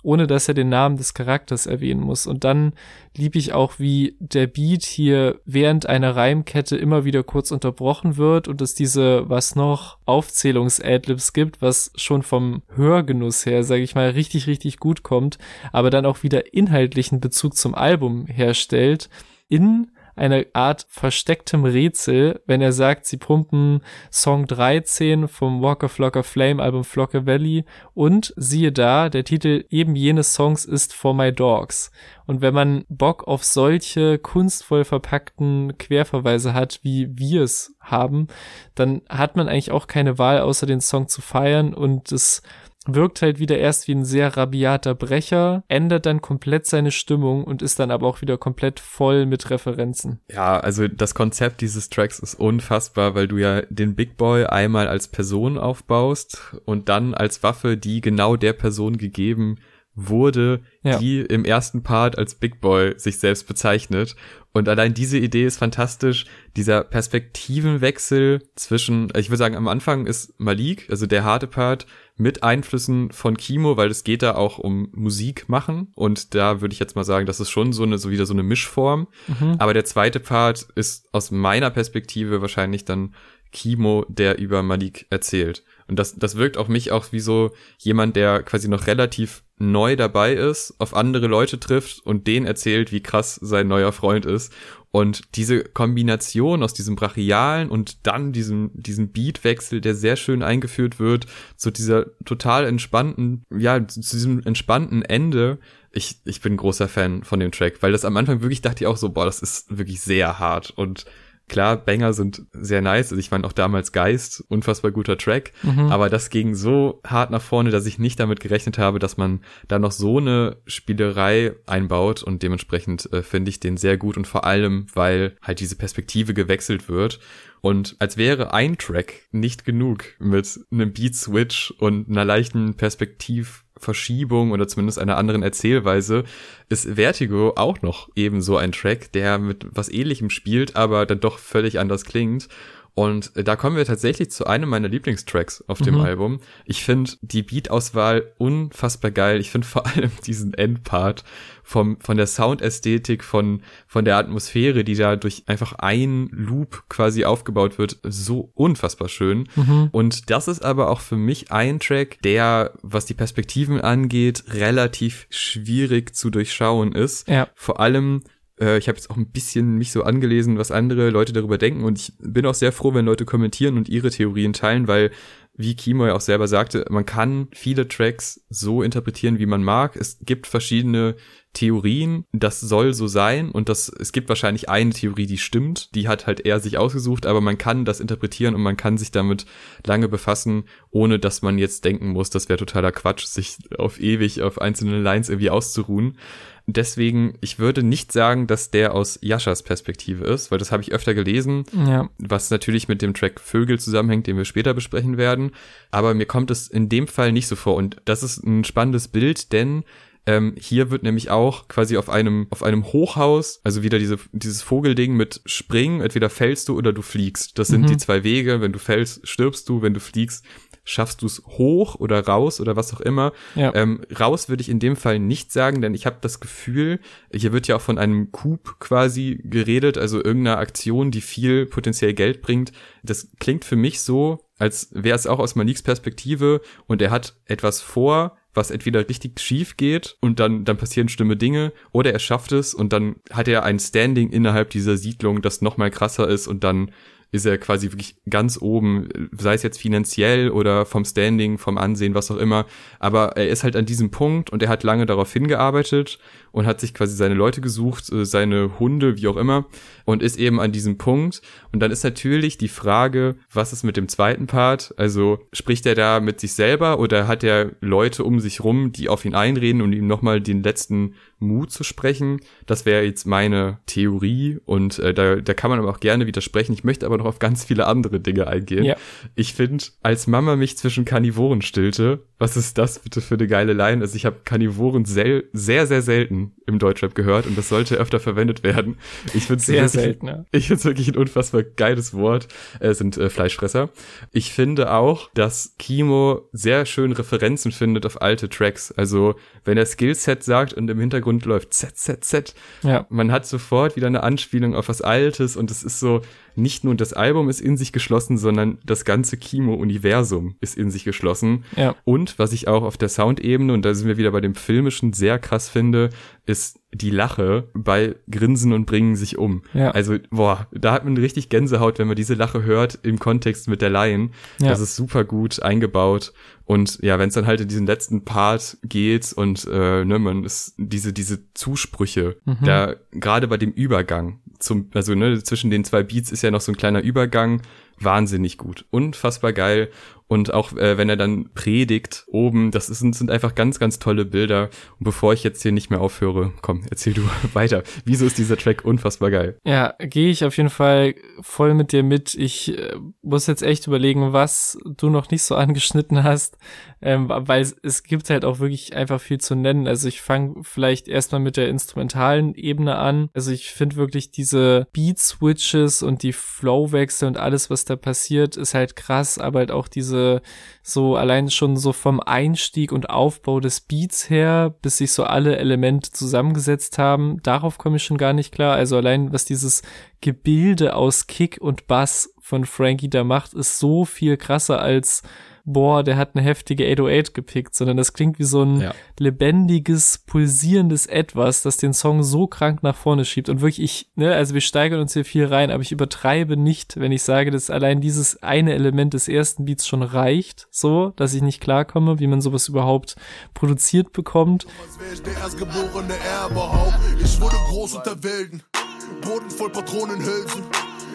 ohne dass er den Namen des Charakters erwähnen muss. Und dann lieb ich auch, wie der Beat hier während einer Reimkette immer wieder kurz unterbrochen wird und es diese, was noch, Aufzählungs-Adlibs gibt, was schon vom Hörgenuss her, sage ich mal, richtig, richtig gut kommt, aber dann auch wieder inhaltlichen Bezug zum Album herstellt. In eine Art verstecktem Rätsel, wenn er sagt, sie pumpen Song 13 vom Walker Flocker Flame Album Flocker Valley und siehe da, der Titel eben jenes Songs ist For My Dogs. Und wenn man Bock auf solche kunstvoll verpackten Querverweise hat, wie wir es haben, dann hat man eigentlich auch keine Wahl, außer den Song zu feiern und es wirkt halt wieder erst wie ein sehr rabiater Brecher, ändert dann komplett seine Stimmung und ist dann aber auch wieder komplett voll mit Referenzen. Ja, also das Konzept dieses Tracks ist unfassbar, weil du ja den Big Boy einmal als Person aufbaust und dann als Waffe, die genau der Person gegeben wurde, ja. die im ersten Part als Big Boy sich selbst bezeichnet. Und allein diese Idee ist fantastisch. Dieser Perspektivenwechsel zwischen, ich würde sagen, am Anfang ist Malik, also der harte Part, mit Einflüssen von Kimo, weil es geht da auch um Musik machen. Und da würde ich jetzt mal sagen, das ist schon so eine, so wieder so eine Mischform. Mhm. Aber der zweite Part ist aus meiner Perspektive wahrscheinlich dann Kimo, der über Malik erzählt. Und das, das wirkt auf mich auch wie so jemand, der quasi noch relativ neu dabei ist, auf andere Leute trifft und denen erzählt, wie krass sein neuer Freund ist. Und diese Kombination aus diesem brachialen und dann diesem, diesem Beatwechsel, der sehr schön eingeführt wird, zu dieser total entspannten, ja, zu diesem entspannten Ende. Ich, ich bin großer Fan von dem Track, weil das am Anfang wirklich dachte ich auch so, boah, das ist wirklich sehr hart und Klar, Banger sind sehr nice. Also ich meine auch damals Geist, unfassbar guter Track. Mhm. Aber das ging so hart nach vorne, dass ich nicht damit gerechnet habe, dass man da noch so eine Spielerei einbaut. Und dementsprechend äh, finde ich den sehr gut und vor allem, weil halt diese Perspektive gewechselt wird. Und als wäre ein Track nicht genug mit einem Beat Switch und einer leichten Perspektiv Verschiebung oder zumindest einer anderen Erzählweise ist Vertigo auch noch ebenso ein Track, der mit was ähnlichem spielt, aber dann doch völlig anders klingt. Und da kommen wir tatsächlich zu einem meiner Lieblingstracks auf dem mhm. Album. Ich finde die Beat-Auswahl unfassbar geil. Ich finde vor allem diesen Endpart vom, von der Soundästhetik, von, von der Atmosphäre, die da durch einfach ein Loop quasi aufgebaut wird, so unfassbar schön. Mhm. Und das ist aber auch für mich ein Track, der, was die Perspektiven angeht, relativ schwierig zu durchschauen ist. Ja. Vor allem äh, ich habe jetzt auch ein bisschen mich so angelesen, was andere Leute darüber denken. Und ich bin auch sehr froh, wenn Leute kommentieren und ihre Theorien teilen, weil wie Kimo ja auch selber sagte, man kann viele Tracks so interpretieren, wie man mag. Es gibt verschiedene Theorien, das soll so sein. Und das, es gibt wahrscheinlich eine Theorie, die stimmt, die hat halt er sich ausgesucht, aber man kann das interpretieren und man kann sich damit lange befassen, ohne dass man jetzt denken muss, das wäre totaler Quatsch, sich auf ewig auf einzelne Lines irgendwie auszuruhen. Deswegen, ich würde nicht sagen, dass der aus Jaschas Perspektive ist, weil das habe ich öfter gelesen, ja. was natürlich mit dem Track Vögel zusammenhängt, den wir später besprechen werden. Aber mir kommt es in dem Fall nicht so vor. Und das ist ein spannendes Bild, denn Ähm, hier wird nämlich auch quasi auf einem, auf einem Hochhaus, also wieder diese, dieses Vogelding mit Springen, entweder fällst du oder du fliegst. Das sind Mhm. die zwei Wege. Wenn du fällst, stirbst du. Wenn du fliegst, schaffst du es hoch oder raus oder was auch immer. Ja. Ähm, raus würde ich in dem Fall nicht sagen, denn ich habe das Gefühl, hier wird ja auch von einem Coup quasi geredet, also irgendeiner Aktion, die viel potenziell Geld bringt. Das klingt für mich so, als wäre es auch aus Maliks Perspektive und er hat etwas vor, was entweder richtig schief geht und dann, dann passieren schlimme Dinge oder er schafft es und dann hat er ein Standing innerhalb dieser Siedlung, das noch mal krasser ist und dann ist er quasi wirklich ganz oben, sei es jetzt finanziell oder vom Standing, vom Ansehen, was auch immer. Aber er ist halt an diesem Punkt und er hat lange darauf hingearbeitet und hat sich quasi seine Leute gesucht, äh, seine Hunde, wie auch immer, und ist eben an diesem Punkt. Und dann ist natürlich die Frage, was ist mit dem zweiten Part? Also spricht er da mit sich selber oder hat er Leute um sich rum, die auf ihn einreden und ihm nochmal den letzten Mut zu sprechen? Das wäre jetzt meine Theorie und äh, da, da kann man aber auch gerne widersprechen. Ich möchte aber noch auf ganz viele andere Dinge eingehen. Ja. Ich finde, als Mama mich zwischen Karnivoren stillte, was ist das bitte für eine geile Line? Also ich habe Karnivoren sel sehr, sehr selten im Deutschrap gehört und das sollte öfter verwendet werden. Ich finde Sehr selten. Ich finde es wirklich ein unfassbar geiles Wort. Es sind äh, Fleischfresser. Ich finde auch, dass Kimo sehr schön Referenzen findet auf alte Tracks. Also wenn er Skillset sagt und im Hintergrund läuft ZZZ, Ja. man hat sofort wieder eine Anspielung auf was Altes und es ist so, nicht nur das Album ist in sich geschlossen, sondern das ganze Kimo-Universum ist in sich geschlossen. Ja. Und was ich auch auf der Soundebene, und da sind wir wieder bei dem Filmischen, sehr krass finde, ist die Lache bei Grinsen und Bringen sich um. Ja. Also, boah, da hat man richtig Gänsehaut, wenn man diese Lache hört im Kontext mit der Lion. Ja. Das ist super gut eingebaut. Und ja, wenn es dann halt in diesen letzten Part geht und äh, ne, man ist diese, diese Zusprüche, Mhm. da gerade bei dem Übergang zum, also ne, zwischen den zwei Beats ist ja noch so ein kleiner Übergang, wahnsinnig gut, unfassbar geil. Und auch äh, wenn er dann predigt oben, das ist, sind einfach ganz, ganz tolle Bilder. Und bevor ich jetzt hier nicht mehr aufhöre, komm, erzähl du weiter. Wieso ist dieser Track unfassbar geil? Ja, gehe ich auf jeden Fall voll mit dir mit. Ich äh, muss jetzt echt überlegen, was du noch nicht so angeschnitten hast, ähm, weil es, es gibt halt auch wirklich einfach viel zu nennen. Also ich fange vielleicht erstmal mit der instrumentalen Ebene an. Also ich finde wirklich diese Beat-Switches und die Flow-Wechsel und alles, was da passiert, ist halt krass, aber halt auch diese so allein schon so vom Einstieg und Aufbau des Beats her, bis sich so alle Elemente zusammengesetzt haben, darauf komme ich schon gar nicht klar. Also allein was dieses Gebilde aus Kick und Bass von Frankie da macht, ist so viel krasser als boah, der hat eine heftige 808 gepickt, sondern das klingt wie so ein Ja. lebendiges, pulsierendes Etwas, das den Song so krank nach vorne schiebt. Und wirklich, ich, ne, also wir steigern uns hier viel rein, aber ich übertreibe nicht, wenn ich sage, dass allein dieses eine Element des ersten Beats schon reicht, so, dass ich nicht klarkomme, wie man sowas überhaupt produziert bekommt. Ich wurde groß unter Wilden, Boden voll Patronenhülsen.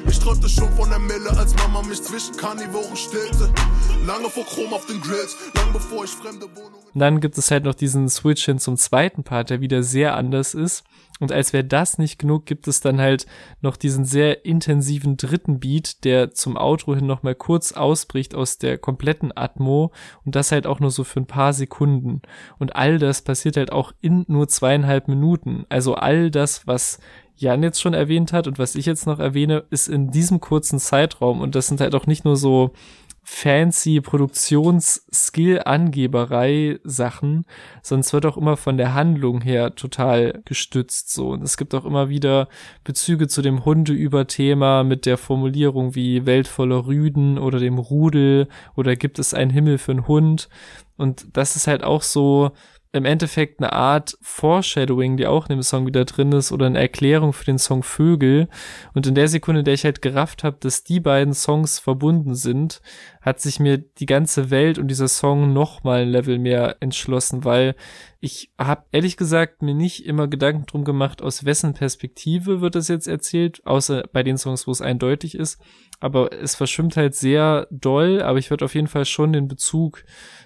Ich träumte schon von der Mille, als Mama mich zwischen Karnivoren stillte. Lange vor Chrom auf den Grills, lang bevor ich fremde Wohnungen. Und dann gibt es halt noch diesen Switch hin zum zweiten Part, der wieder sehr anders ist. Und als wäre das nicht genug, gibt es dann halt noch diesen sehr intensiven dritten Beat, der zum Outro hin nochmal kurz ausbricht aus der kompletten Atmo und das halt auch nur so für ein paar Sekunden. Und all das passiert halt auch in nur zweieinhalb Minuten. Also all das, was Jan jetzt schon erwähnt hat und was ich jetzt noch erwähne, ist in diesem kurzen Zeitraum und das sind halt auch nicht nur so fancy Produktions-Skill-Angeberei-Sachen, sonst wird auch immer von der Handlung her total gestützt so. Und es gibt auch immer wieder Bezüge zu dem Hundeüberthema mit der Formulierung wie Welt voller Rüden oder dem Rudel oder gibt es einen Himmel für einen Hund. Und das ist halt auch so, im Endeffekt eine Art Foreshadowing, die auch in dem Song wieder drin ist, oder eine Erklärung für den Song Vögel. Und in der Sekunde, in der ich halt gerafft habe, dass die beiden Songs verbunden sind, hat sich mir die ganze Welt und dieser Song noch mal ein Level mehr entschlossen, weil ich habe ehrlich gesagt mir nicht immer Gedanken drum gemacht, aus wessen Perspektive wird das jetzt erzählt, außer bei den Songs, wo es eindeutig ist. Aber es verschwimmt halt sehr doll, aber ich würde auf jeden Fall schon den Bezug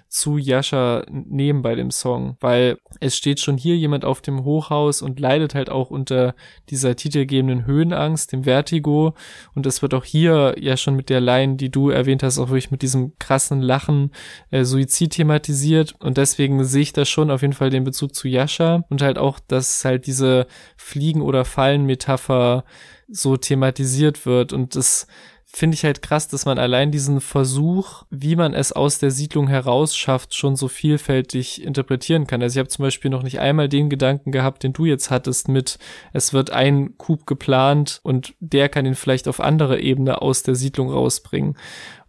zu Yasha nehmen bei dem Song, weil es steht schon hier jemand auf dem Hochhaus und leidet halt auch unter dieser titelgebenden Höhenangst, dem Vertigo und es wird auch hier ja schon mit der Line, die du erwähnt hast, auch wirklich mit diesem krassen Lachen äh, Suizid thematisiert und deswegen sehe ich da schon auf jeden Fall den Bezug zu Yasha und halt auch, dass halt diese Fliegen- oder Fallen-Metapher so thematisiert wird und das finde ich halt krass, dass man allein diesen Versuch, wie man es aus der Siedlung heraus schafft, schon so vielfältig interpretieren kann. Also ich habe zum Beispiel noch nicht einmal den Gedanken gehabt, den du jetzt hattest mit, es wird ein Coup geplant und der kann ihn vielleicht auf andere Ebene aus der Siedlung rausbringen.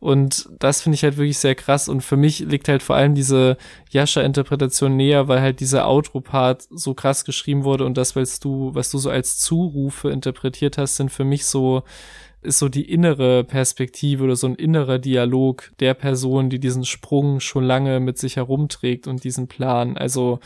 Und das finde ich halt wirklich sehr krass. Und für mich liegt halt vor allem diese Yasha-Interpretation näher, weil halt dieser Outro-Part so krass geschrieben wurde und das, was du, was du so als Zurufe interpretiert hast, sind für mich so ist so die innere Perspektive oder so ein innerer Dialog der Person, die diesen Sprung schon lange mit sich herumträgt und diesen Plan. Also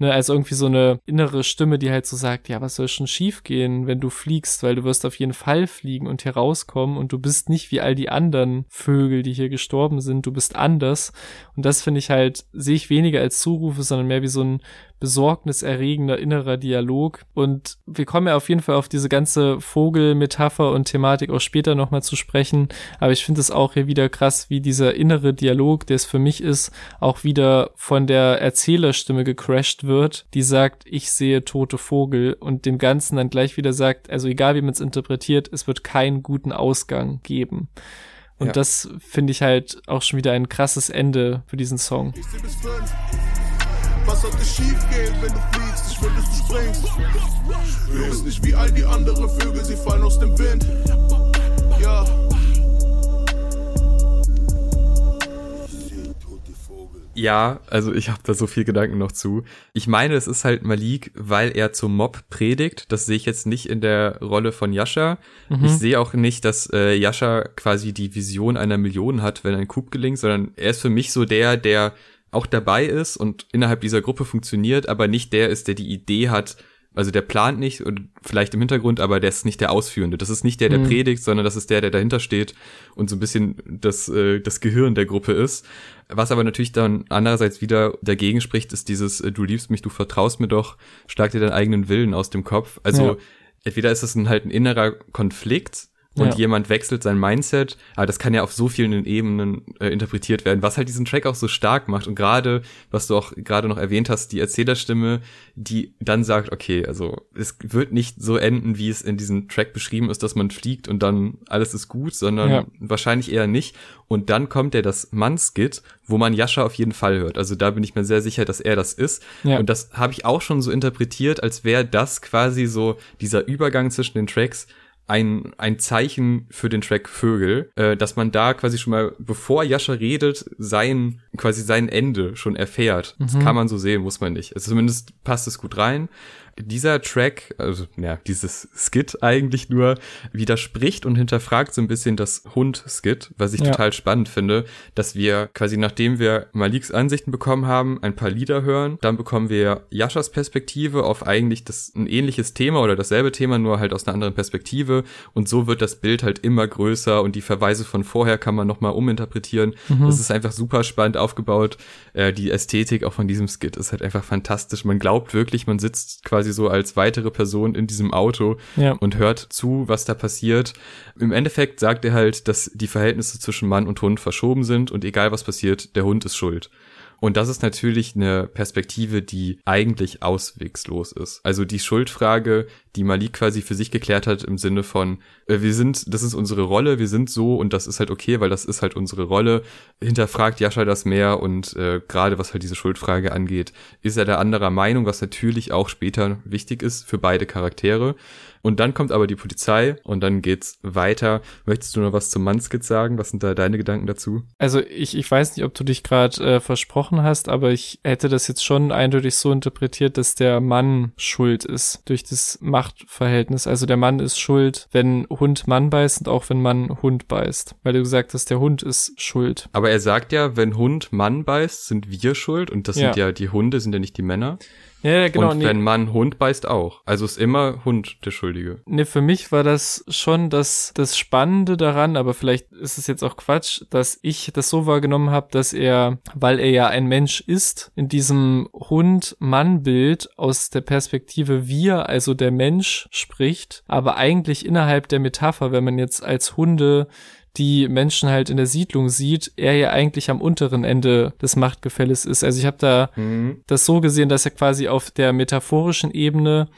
Ne, also irgendwie so eine innere Stimme, die halt so sagt, ja, was soll schon schief gehen, wenn du fliegst, weil du wirst auf jeden Fall fliegen und hier rauskommen und du bist nicht wie all die anderen Vögel, die hier gestorben sind, du bist anders. Und das finde ich halt, sehe ich weniger als Zurufe, sondern mehr wie so ein besorgniserregender innerer Dialog. Und wir kommen ja auf jeden Fall auf diese ganze Vogelmetapher und Thematik auch später nochmal zu sprechen. Aber ich finde es auch hier wieder krass, wie dieser innere Dialog, der es für mich ist, auch wieder von der Erzählerstimme gecrashed wird, die sagt, ich sehe tote Vogel und dem Ganzen dann gleich wieder sagt, also egal wie man es interpretiert, es wird keinen guten Ausgang geben. Und ja. das finde ich halt auch schon wieder ein krasses Ende für diesen Song. Ich was sollte schief gehen, wenn du fliegst? Ich will, dass du springst. Du bist nicht wie all die anderen Vögel, sie fallen aus dem Wind. Ja. Ja, also ich habe da so viel Gedanken noch zu. Ich meine, es ist halt Malik, weil er zum Mob predigt. Das sehe ich jetzt nicht in der Rolle von Yasha. Mhm. Ich sehe auch nicht, dass äh, Yasha quasi die Vision einer Million hat, wenn ein Coup gelingt, sondern er ist für mich so der, der auch dabei ist und innerhalb dieser Gruppe funktioniert, aber nicht der ist, der die Idee hat, also der plant nicht und vielleicht im Hintergrund, aber der ist nicht der Ausführende. Das ist nicht der, der mhm. predigt, sondern das ist der, der dahinter steht und so ein bisschen das, äh, das Gehirn der Gruppe ist. Was aber natürlich dann andererseits wieder dagegen spricht, ist dieses, äh, du liebst mich, du vertraust mir doch, schlag dir deinen eigenen Willen aus dem Kopf. Also ja. entweder ist es ein, halt ein innerer Konflikt, und ja. jemand wechselt sein Mindset. Aber das kann ja auf so vielen Ebenen äh, interpretiert werden, was halt diesen Track auch so stark macht. Und gerade, was du auch gerade noch erwähnt hast, die Erzählerstimme, die dann sagt, okay, also es wird nicht so enden, wie es in diesem Track beschrieben ist, dass man fliegt und dann alles ist gut, sondern ja. wahrscheinlich eher nicht. Und dann kommt ja das Mann-Skit, wo man Yasha auf jeden Fall hört. Also da bin ich mir sehr sicher, dass er das ist. Ja. Und das habe ich auch schon so interpretiert, als wäre das quasi so dieser Übergang zwischen den Tracks, ein, ein Zeichen für den Track Vögel, äh, dass man da quasi schon mal, bevor Jascha redet, sein, quasi sein Ende schon erfährt. Mhm. Das kann man so sehen, muss man nicht. Also zumindest passt es gut rein dieser Track, also ja, dieses Skit eigentlich nur widerspricht und hinterfragt so ein bisschen das Hund-Skit, was ich ja. total spannend finde, dass wir quasi nachdem wir Maliks Ansichten bekommen haben, ein paar Lieder hören, dann bekommen wir Jaschas Perspektive auf eigentlich das ein ähnliches Thema oder dasselbe Thema, nur halt aus einer anderen Perspektive und so wird das Bild halt immer größer und die Verweise von vorher kann man nochmal uminterpretieren. Mhm. Das ist einfach super spannend aufgebaut. Äh, die Ästhetik auch von diesem Skit ist halt einfach fantastisch. Man glaubt wirklich, man sitzt quasi quasi so als weitere Person in diesem Auto ja. und hört zu, was da passiert. Im Endeffekt sagt er halt, dass die Verhältnisse zwischen Mann und Hund verschoben sind und egal was passiert, der Hund ist schuld. Und das ist natürlich eine Perspektive, die eigentlich auswegslos ist. Also die Schuldfrage, die Malik quasi für sich geklärt hat im Sinne von, äh, wir sind, das ist unsere Rolle, wir sind so und das ist halt okay, weil das ist halt unsere Rolle. Hinterfragt Jascha das mehr und äh, gerade was halt diese Schuldfrage angeht, ist er der anderer Meinung, was natürlich auch später wichtig ist für beide Charaktere. Und dann kommt aber die Polizei und dann geht's weiter. Möchtest du noch was zum Manskit sagen? Was sind da deine Gedanken dazu? Also ich, ich weiß nicht, ob du dich gerade äh, versprochen hast, aber ich hätte das jetzt schon eindeutig so interpretiert, dass der Mann schuld ist durch das Machtverhältnis. Also der Mann ist schuld, wenn Hund Mann beißt und auch wenn Mann Hund beißt. Weil du gesagt hast, der Hund ist schuld. Aber er sagt ja, wenn Hund Mann beißt, sind wir schuld und das ja. sind ja die Hunde, sind ja nicht die Männer. Ja, ja, genau. Und wenn nee. man Hund beißt auch. Also ist immer Hund der Schuldige. Nee, für mich war das schon das, das Spannende daran, aber vielleicht ist es jetzt auch Quatsch, dass ich das so wahrgenommen habe, dass er, weil er ja ein Mensch ist, in diesem Hund-Mann-Bild aus der Perspektive wir, also der Mensch, spricht, aber eigentlich innerhalb der Metapher, wenn man jetzt als Hunde die Menschen halt in der Siedlung sieht, er ja eigentlich am unteren Ende des Machtgefälles ist. Also ich habe da mhm. das so gesehen, dass er quasi auf der metaphorischen Ebene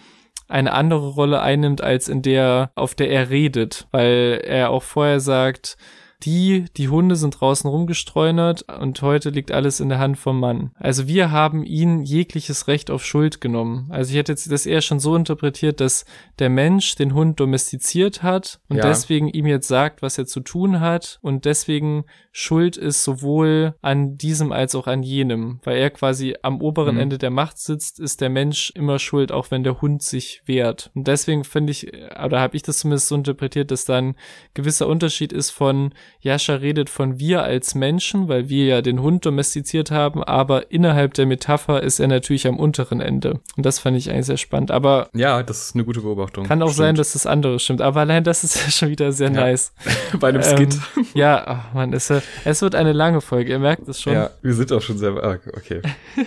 eine andere Rolle einnimmt, als in der, auf der er redet, weil er auch vorher sagt, die, die Hunde sind draußen rumgestreunert und heute liegt alles in der Hand vom Mann. Also wir haben ihn jegliches Recht auf Schuld genommen. Also ich hätte jetzt das eher schon so interpretiert, dass der Mensch den Hund domestiziert hat und ja. deswegen ihm jetzt sagt, was er zu tun hat und deswegen schuld ist sowohl an diesem als auch an jenem. Weil er quasi am oberen mhm. Ende der Macht sitzt, ist der Mensch immer schuld, auch wenn der Hund sich wehrt. Und deswegen finde ich, oder habe ich das zumindest so interpretiert, dass da ein gewisser Unterschied ist von Jascha redet von wir als Menschen, weil wir ja den Hund domestiziert haben, aber innerhalb der Metapher ist er natürlich am unteren Ende. Und das fand ich eigentlich sehr spannend. Aber ja, das ist eine gute Beobachtung. Kann auch stimmt. sein, dass das andere stimmt. Aber allein das ist ja schon wieder sehr ja. nice. Bei einem Skit. Ähm, ja, ach man, es, es wird eine lange Folge. Ihr merkt es schon. Ja, wir sind auch schon sehr. Ah, okay.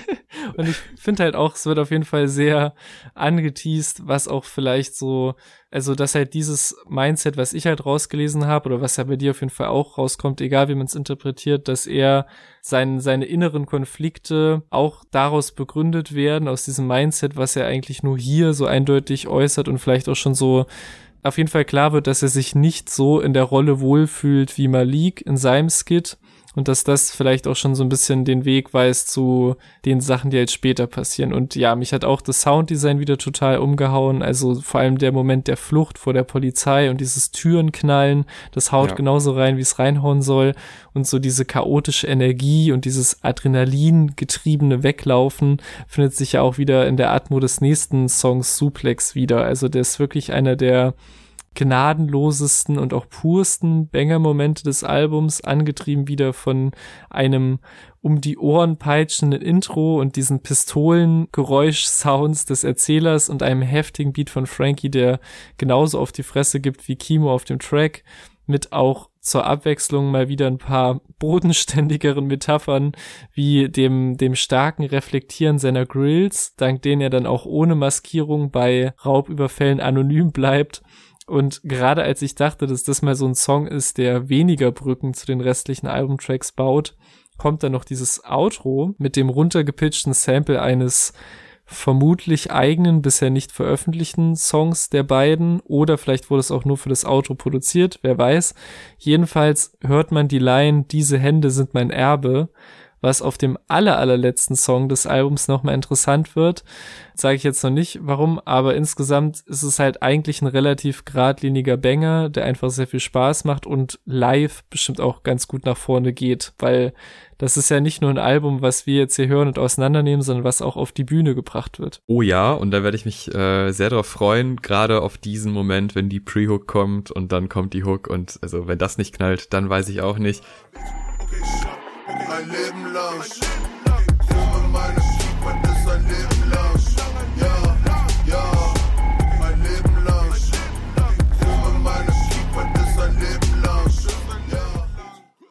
Und ich finde halt auch, es wird auf jeden Fall sehr angeteased, was auch vielleicht so also, dass halt dieses Mindset, was ich halt rausgelesen habe, oder was ja bei dir auf jeden Fall auch rauskommt, egal wie man es interpretiert, dass er sein, seine inneren Konflikte auch daraus begründet werden, aus diesem Mindset, was er eigentlich nur hier so eindeutig äußert und vielleicht auch schon so auf jeden Fall klar wird, dass er sich nicht so in der Rolle wohlfühlt wie Malik in seinem Skit und dass das vielleicht auch schon so ein bisschen den Weg weist zu den Sachen, die jetzt später passieren. Und ja, mich hat auch das Sounddesign wieder total umgehauen. Also vor allem der Moment der Flucht vor der Polizei und dieses Türenknallen, das haut ja. genauso rein, wie es reinhauen soll. Und so diese chaotische Energie und dieses Adrenalin getriebene Weglaufen findet sich ja auch wieder in der Atmo des nächsten Songs Suplex wieder. Also der ist wirklich einer der gnadenlosesten und auch pursten Banger-Momente des Albums, angetrieben wieder von einem um die Ohren peitschenden Intro und diesen Pistolengeräusch-Sounds des Erzählers und einem heftigen Beat von Frankie, der genauso auf die Fresse gibt wie Kimo auf dem Track, mit auch zur Abwechslung mal wieder ein paar bodenständigeren Metaphern wie dem, dem starken Reflektieren seiner Grills, dank denen er dann auch ohne Maskierung bei Raubüberfällen anonym bleibt und gerade als ich dachte, dass das mal so ein Song ist, der weniger Brücken zu den restlichen Albumtracks baut, kommt dann noch dieses Outro mit dem runtergepitchten Sample eines vermutlich eigenen, bisher nicht veröffentlichten Songs der beiden oder vielleicht wurde es auch nur für das Outro produziert, wer weiß. Jedenfalls hört man die Line, diese Hände sind mein Erbe was auf dem aller, allerletzten Song des Albums nochmal interessant wird. Sage ich jetzt noch nicht, warum, aber insgesamt ist es halt eigentlich ein relativ geradliniger Banger, der einfach sehr viel Spaß macht und live bestimmt auch ganz gut nach vorne geht, weil das ist ja nicht nur ein Album, was wir jetzt hier hören und auseinandernehmen, sondern was auch auf die Bühne gebracht wird. Oh ja, und da werde ich mich äh, sehr darauf freuen, gerade auf diesen Moment, wenn die Pre-Hook kommt und dann kommt die Hook und also wenn das nicht knallt, dann weiß ich auch nicht. Ein Leben lang. Ohne meine Keeper ist ein Leben lang. Ja, ja, ein Leben lang. Ohne meine Keeper ist ein Leben lang.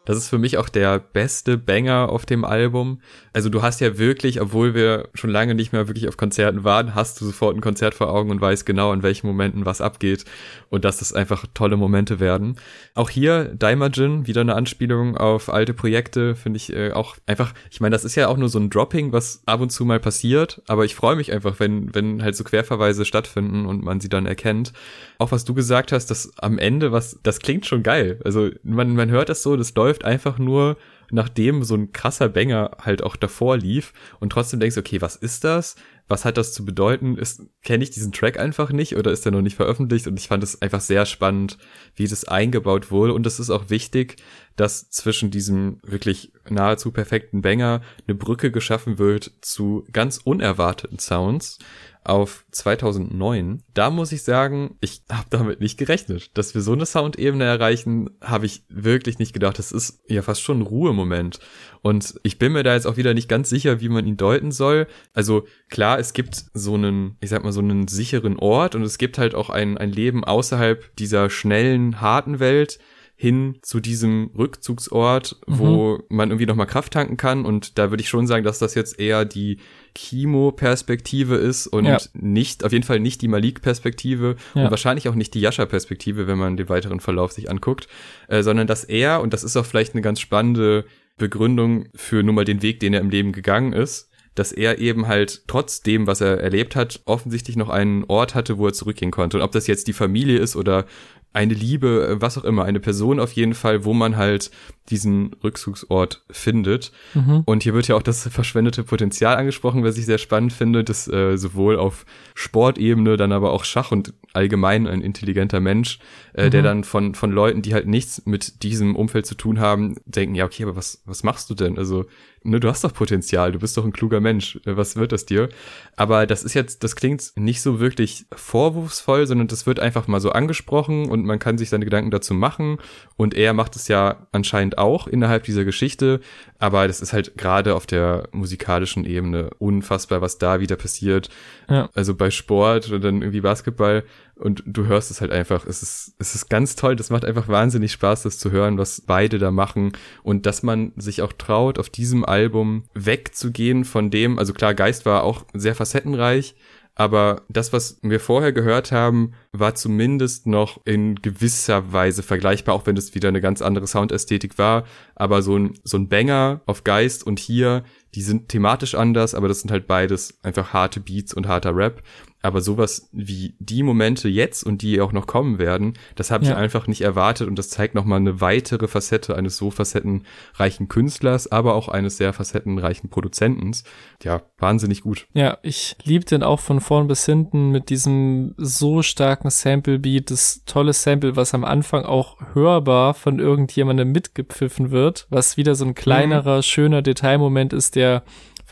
Das ist für mich auch der beste Banger auf dem Album. Also du hast ja wirklich, obwohl wir schon lange nicht mehr wirklich auf Konzerten waren, hast du sofort ein Konzert vor Augen und weißt genau, in welchen Momenten was abgeht und dass das einfach tolle Momente werden. Auch hier Daimajin, wieder eine Anspielung auf alte Projekte, finde ich äh, auch einfach, ich meine, das ist ja auch nur so ein Dropping, was ab und zu mal passiert, aber ich freue mich einfach, wenn, wenn halt so Querverweise stattfinden und man sie dann erkennt. Auch was du gesagt hast, dass am Ende was, das klingt schon geil. Also man, man hört das so, das läuft einfach nur nachdem so ein krasser Banger halt auch davor lief und trotzdem denkst, okay, was ist das? Was hat das zu bedeuten? Ist, kenne ich diesen Track einfach nicht oder ist der noch nicht veröffentlicht? Und ich fand es einfach sehr spannend, wie das eingebaut wurde. Und es ist auch wichtig, dass zwischen diesem wirklich nahezu perfekten Banger eine Brücke geschaffen wird zu ganz unerwarteten Sounds, auf 2009. Da muss ich sagen, ich habe damit nicht gerechnet. Dass wir so eine Soundebene erreichen, habe ich wirklich nicht gedacht. Das ist ja fast schon ein Ruhemoment. Und ich bin mir da jetzt auch wieder nicht ganz sicher, wie man ihn deuten soll. Also klar, es gibt so einen, ich sag mal, so einen sicheren Ort und es gibt halt auch ein, ein Leben außerhalb dieser schnellen, harten Welt, hin zu diesem Rückzugsort, wo Mhm. man irgendwie nochmal Kraft tanken kann. Und da würde ich schon sagen, dass das jetzt eher die Kimo-Perspektive ist und Ja. nicht, auf jeden Fall nicht die Malik-Perspektive Ja. und wahrscheinlich auch nicht die Yasha-Perspektive, wenn man den weiteren Verlauf sich anguckt, äh, sondern dass er, und das ist auch vielleicht eine ganz spannende Begründung für nur mal den Weg, den er im Leben gegangen ist, dass er eben halt trotz dem, was er erlebt hat, offensichtlich noch einen Ort hatte, wo er zurückgehen konnte. Und ob das jetzt die Familie ist oder eine Liebe, äh, was auch immer, eine Person auf jeden Fall, wo man halt diesen Rückzugsort findet. Mhm. Und hier wird ja auch das verschwendete Potenzial angesprochen, was ich sehr spannend finde, dass äh, sowohl auf Sportebene, dann aber auch Schach und allgemein ein intelligenter Mensch, äh, der Mhm. dann von, von Leuten, die halt nichts mit diesem Umfeld zu tun haben, denken, ja, okay, aber was, was machst du denn? Also, ne, du hast doch Potenzial, du bist doch ein kluger Mensch, äh, was wird das dir? Aber das ist jetzt, das klingt nicht so wirklich vorwurfsvoll, sondern das wird einfach mal so angesprochen und man kann sich seine Gedanken dazu machen und er macht es ja anscheinend auch innerhalb dieser Geschichte, aber das ist halt gerade auf der musikalischen Ebene unfassbar, was da wieder passiert. Ja. Also bei Sport oder dann irgendwie Basketball und du hörst es halt einfach. Es ist, es ist ganz toll. Das macht einfach wahnsinnig Spaß, das zu hören, was beide da machen und dass man sich auch traut, auf diesem Album wegzugehen von dem, also klar, Geist war auch sehr facettenreich, aber das, was wir vorher gehört haben, war zumindest noch in gewisser Weise vergleichbar, auch wenn es wieder eine ganz andere Soundästhetik war. Aber so ein, so ein Banger auf Geist und hier, die sind thematisch anders, aber das sind halt beides einfach harte Beats und harter Rap. Aber sowas wie die Momente jetzt und die auch noch kommen werden, das habe ich Ja. einfach nicht erwartet und das zeigt nochmal eine weitere Facette eines so facettenreichen Künstlers, aber auch eines sehr facettenreichen Produzentens. Ja, wahnsinnig gut. Ja, ich lieb den auch von vorn bis hinten mit diesem so starken Sample-Beat, das tolle Sample, was am Anfang auch hörbar von irgendjemandem mitgepfiffen wird, was wieder so ein kleinerer, schöner Detailmoment ist, der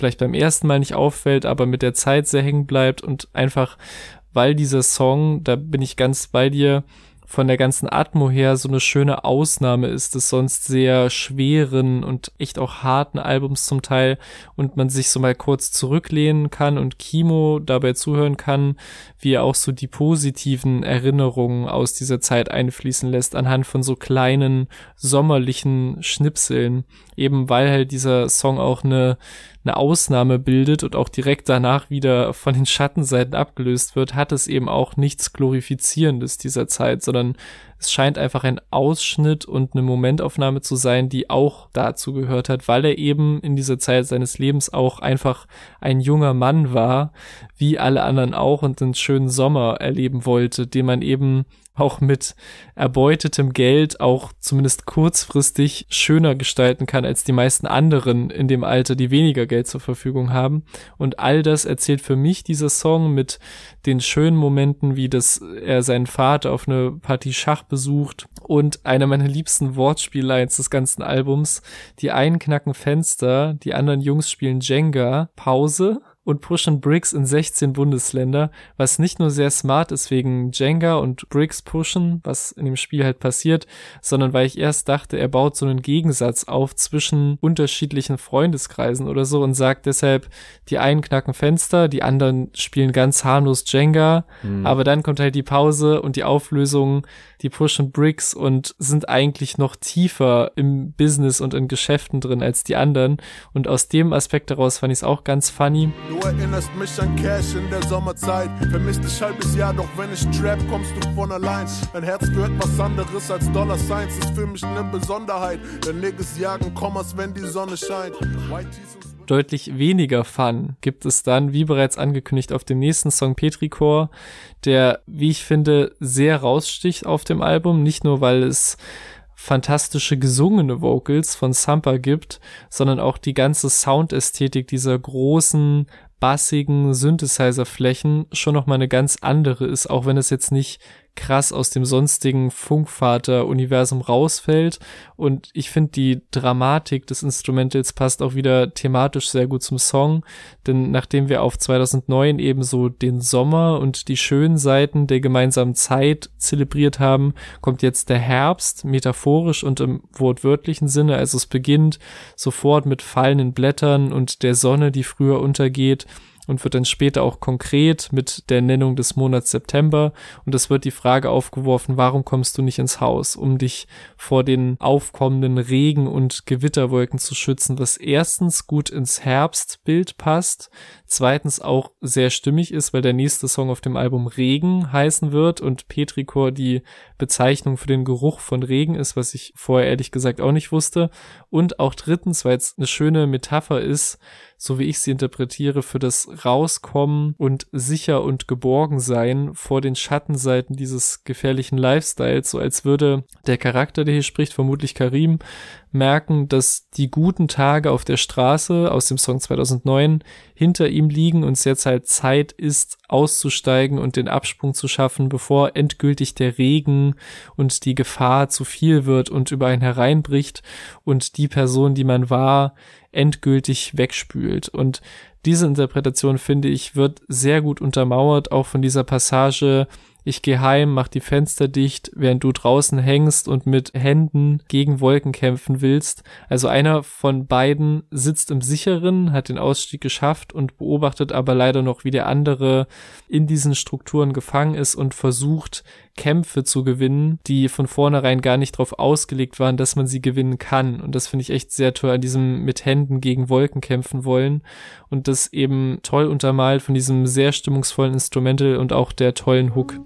vielleicht beim ersten Mal nicht auffällt, aber mit der Zeit sehr hängen bleibt und einfach, weil dieser Song, da bin ich ganz bei dir, von der ganzen Atmo her so eine schöne Ausnahme ist des sonst sehr schweren und echt auch harten Albums zum Teil und man sich so mal kurz zurücklehnen kann und Kimo dabei zuhören kann, wie er auch so die positiven Erinnerungen aus dieser Zeit einfließen lässt anhand von so kleinen sommerlichen Schnipseln, eben weil halt dieser Song auch eine eine Ausnahme bildet und auch direkt danach wieder von den Schattenseiten abgelöst wird, hat es eben auch nichts Glorifizierendes dieser Zeit, sondern es scheint einfach ein Ausschnitt und eine Momentaufnahme zu sein, die auch dazu gehört hat, weil er eben in dieser Zeit seines Lebens auch einfach ein junger Mann war, wie alle anderen auch und einen schönen Sommer erleben wollte, den man eben auch mit erbeutetem Geld auch zumindest kurzfristig schöner gestalten kann als die meisten anderen in dem Alter, die weniger Geld zur Verfügung haben. Und all das erzählt für mich dieser Song mit den schönen Momenten, wie dass er seinen Vater auf eine Partie Schach besucht und einer meiner liebsten Wortspiellines des ganzen Albums. Die einen knacken Fenster, die anderen Jungs spielen Jenga, Pause und pushen Bricks in 16 Bundesländer, was nicht nur sehr smart ist wegen Jenga und Bricks pushen, was in dem Spiel halt passiert, sondern weil ich erst dachte, er baut so einen Gegensatz auf zwischen unterschiedlichen Freundeskreisen oder so und sagt deshalb, die einen knacken Fenster, die anderen spielen ganz harmlos Jenga, aber dann kommt halt die Pause und die Auflösung, die pushen Bricks und sind eigentlich noch tiefer im Business und in Geschäften drin als die anderen und aus dem Aspekt daraus fand ich es auch ganz funny. Du erinnerst mich an Cash in der Sommerzeit. Vermisst dich halbes Jahr, doch wenn ich trap, kommst du von allein. Mein Herz gehört was anderes als Dollar Signs. Ist für mich eine Besonderheit. Denn Niggas jagen Kommas, wenn die Sonne scheint. White Tees deutlich weniger Fun gibt es dann, wie bereits angekündigt, auf dem nächsten Song Petrichor, der, wie ich finde, sehr raussticht auf dem Album. Nicht nur, weil es fantastische gesungene Vocals von Sampa gibt, sondern auch die ganze Soundästhetik dieser großen, bassigen Synthesizer-Flächen schon noch mal eine ganz andere ist, auch wenn es jetzt nicht krass aus dem sonstigen Funkvater-Universum rausfällt. Und ich finde, die Dramatik des Instrumentals passt auch wieder thematisch sehr gut zum Song. Denn nachdem wir auf 2009 eben so den Sommer und die schönen Seiten der gemeinsamen Zeit zelebriert haben, kommt jetzt der Herbst, metaphorisch und im wortwörtlichen Sinne. Also es beginnt sofort mit fallenden Blättern und der Sonne, die früher untergeht. Und wird dann später auch konkret mit der Nennung des Monats September. Und es wird die Frage aufgeworfen, warum kommst du nicht ins Haus, um dich vor den aufkommenden Regen- und Gewitterwolken zu schützen, was erstens gut ins Herbstbild passt, zweitens auch sehr stimmig ist, weil der nächste Song auf dem Album Regen heißen wird und Petricor die Bezeichnung für den Geruch von Regen ist, was ich vorher ehrlich gesagt auch nicht wusste. Und auch drittens, weil es eine schöne Metapher ist, so wie ich sie interpretiere, für das Rauskommen und sicher und geborgen sein vor den Schattenseiten dieses gefährlichen Lifestyles, so als würde der Charakter, der hier spricht, vermutlich Karim, merken, dass die guten Tage auf der Straße aus dem Song 2009 hinter ihm liegen und es jetzt halt Zeit ist, auszusteigen und den Absprung zu schaffen, bevor endgültig der Regen und die Gefahr zu viel wird und über einen hereinbricht und die Person, die man war, endgültig wegspült. Und diese Interpretation, finde ich, wird sehr gut untermauert, auch von dieser Passage, ich gehe heim, mach die Fenster dicht, während du draußen hängst und mit Händen gegen Wolken kämpfen willst. Also einer von beiden sitzt im sicheren, hat den Ausstieg geschafft und beobachtet aber leider noch, wie der andere in diesen Strukturen gefangen ist und versucht, Kämpfe zu gewinnen, die von vornherein gar nicht darauf ausgelegt waren, dass man sie gewinnen kann. Und das finde ich echt sehr toll an diesem mit Händen gegen Wolken kämpfen wollen. Und das eben toll untermalt von diesem sehr stimmungsvollen Instrumental und auch der tollen Hook.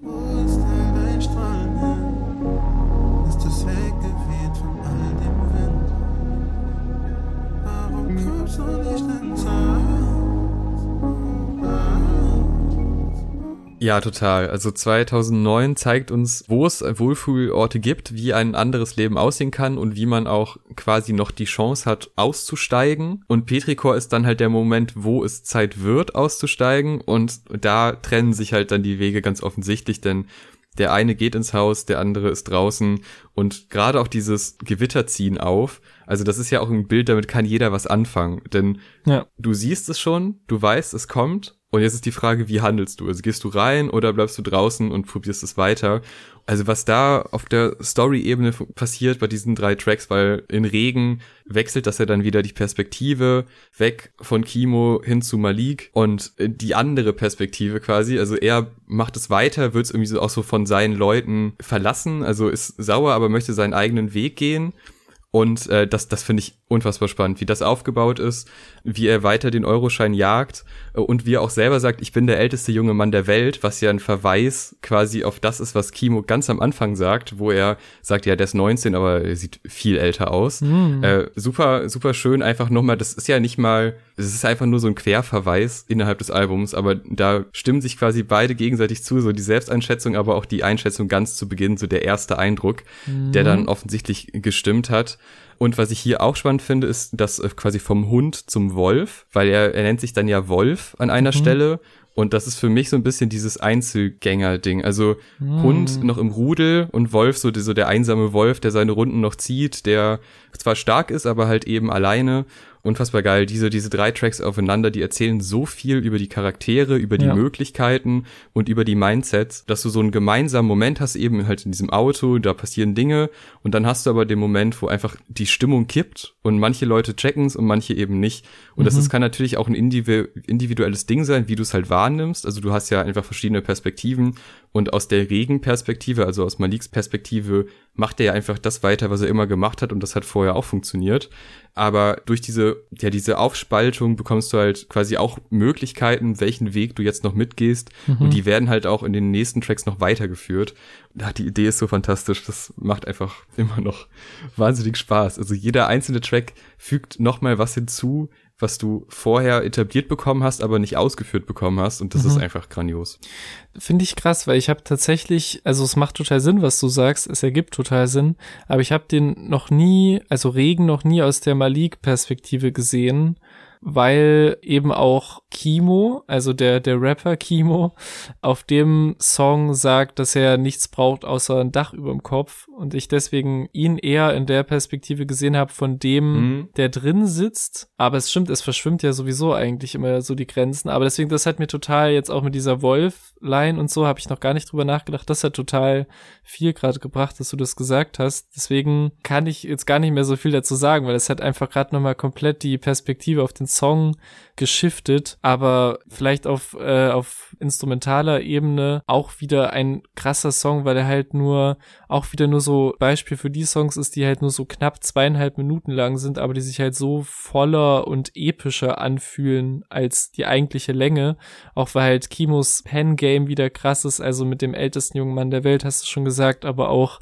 Ja, total. Also 2009 zeigt uns, wo es Wohlfühlorte gibt, wie ein anderes Leben aussehen kann und wie man auch quasi noch die Chance hat, auszusteigen. Und Petrikor ist dann halt der Moment, wo es Zeit wird, auszusteigen. Und da trennen sich halt dann die Wege ganz offensichtlich, denn der eine geht ins Haus, der andere ist draußen und gerade auch dieses Gewitter ziehen auf. Also das ist ja auch ein Bild, damit kann jeder was anfangen, denn ja. du siehst es schon, du weißt, es kommt und jetzt ist die Frage, wie handelst du? Also gehst du rein oder bleibst du draußen und probierst es weiter? Also was da auf der Story-Ebene passiert bei diesen drei Tracks, weil in Regen wechselt das ja dann wieder die Perspektive weg von Kimo hin zu Malik und die andere Perspektive quasi. Also er macht es weiter, wird es irgendwie so auch so von seinen Leuten verlassen, also ist sauer, aber möchte seinen eigenen Weg gehen. Und äh, das, das finde ich unfassbar spannend, wie das aufgebaut ist, wie er weiter den Euroschein jagt und wie er auch selber sagt, ich bin der älteste junge Mann der Welt, was ja ein Verweis quasi auf das ist, was Kimo ganz am Anfang sagt, wo er sagt, ja, der ist 19, aber er sieht viel älter aus. Mhm. Äh, super, super schön, einfach nochmal, das ist ja nicht mal, es ist einfach nur so ein Querverweis innerhalb des Albums, aber da stimmen sich quasi beide gegenseitig zu, so die Selbsteinschätzung, aber auch die Einschätzung ganz zu Beginn, so der erste Eindruck, mhm. der dann offensichtlich gestimmt hat. Und was ich hier auch spannend finde, ist das äh, quasi vom Hund zum Wolf, weil er, er nennt sich dann ja Wolf an einer mhm. Stelle. Und das ist für mich so ein bisschen dieses Einzelgänger-Ding. Also mhm. Hund noch im Rudel und Wolf so, so der einsame Wolf, der seine Runden noch zieht, der zwar stark ist, aber halt eben alleine unfassbar geil. Diese, diese drei Tracks aufeinander, die erzählen so viel über die Charaktere, über die ja. Möglichkeiten und über die Mindsets, dass du so einen gemeinsamen Moment hast, eben halt in diesem Auto, da passieren Dinge und dann hast du aber den Moment, wo einfach die Stimmung kippt und manche Leute checken's und manche eben nicht. Und mhm. das ist, kann natürlich auch ein individuelles Ding sein, wie du es halt wahrnimmst. Also du hast ja einfach verschiedene Perspektiven und aus der Regenperspektive, also aus Maliks Perspektive, macht er ja einfach das weiter, was er immer gemacht hat und das hat vorher auch funktioniert. Aber durch diese, ja, diese Aufspaltung bekommst du halt quasi auch Möglichkeiten, welchen Weg du jetzt noch mitgehst. Mhm. Und die werden halt auch in den nächsten Tracks noch weitergeführt. Ja, die Idee ist so fantastisch. Das macht einfach immer noch wahnsinnig Spaß. Also jeder einzelne Track fügt nochmal was hinzu, was du vorher etabliert bekommen hast, aber nicht ausgeführt bekommen hast. Und das mhm. ist einfach grandios. Finde ich krass, weil ich habe tatsächlich, also es macht total Sinn, was du sagst, es ergibt total Sinn, aber ich habe den noch nie, also Regen noch nie aus der Malik-Perspektive gesehen weil eben auch Kimo, also der, der Rapper Kimo, auf dem Song sagt, dass er nichts braucht außer ein Dach über dem Kopf und ich deswegen ihn eher in der Perspektive gesehen habe von dem, mhm. der drin sitzt. Aber es stimmt, es verschwimmt ja sowieso eigentlich immer so die Grenzen. Aber deswegen, das hat mir total jetzt auch mit dieser Wolf-Line und so habe ich noch gar nicht drüber nachgedacht. Das hat total viel gerade gebracht, dass du das gesagt hast. Deswegen kann ich jetzt gar nicht mehr so viel dazu sagen, weil es hat einfach gerade nochmal komplett die Perspektive auf den Song geschiftet, aber vielleicht auf, äh, auf instrumentaler Ebene auch wieder ein krasser Song, weil er halt nur, auch wieder nur so Beispiel für die Songs ist, die halt nur so knapp zweieinhalb Minuten lang sind, aber die sich halt so voller und epischer anfühlen als die eigentliche Länge. Auch weil halt Kimos Pen Game wieder krass ist, also mit dem ältesten jungen Mann der Welt, hast du schon gesagt, aber auch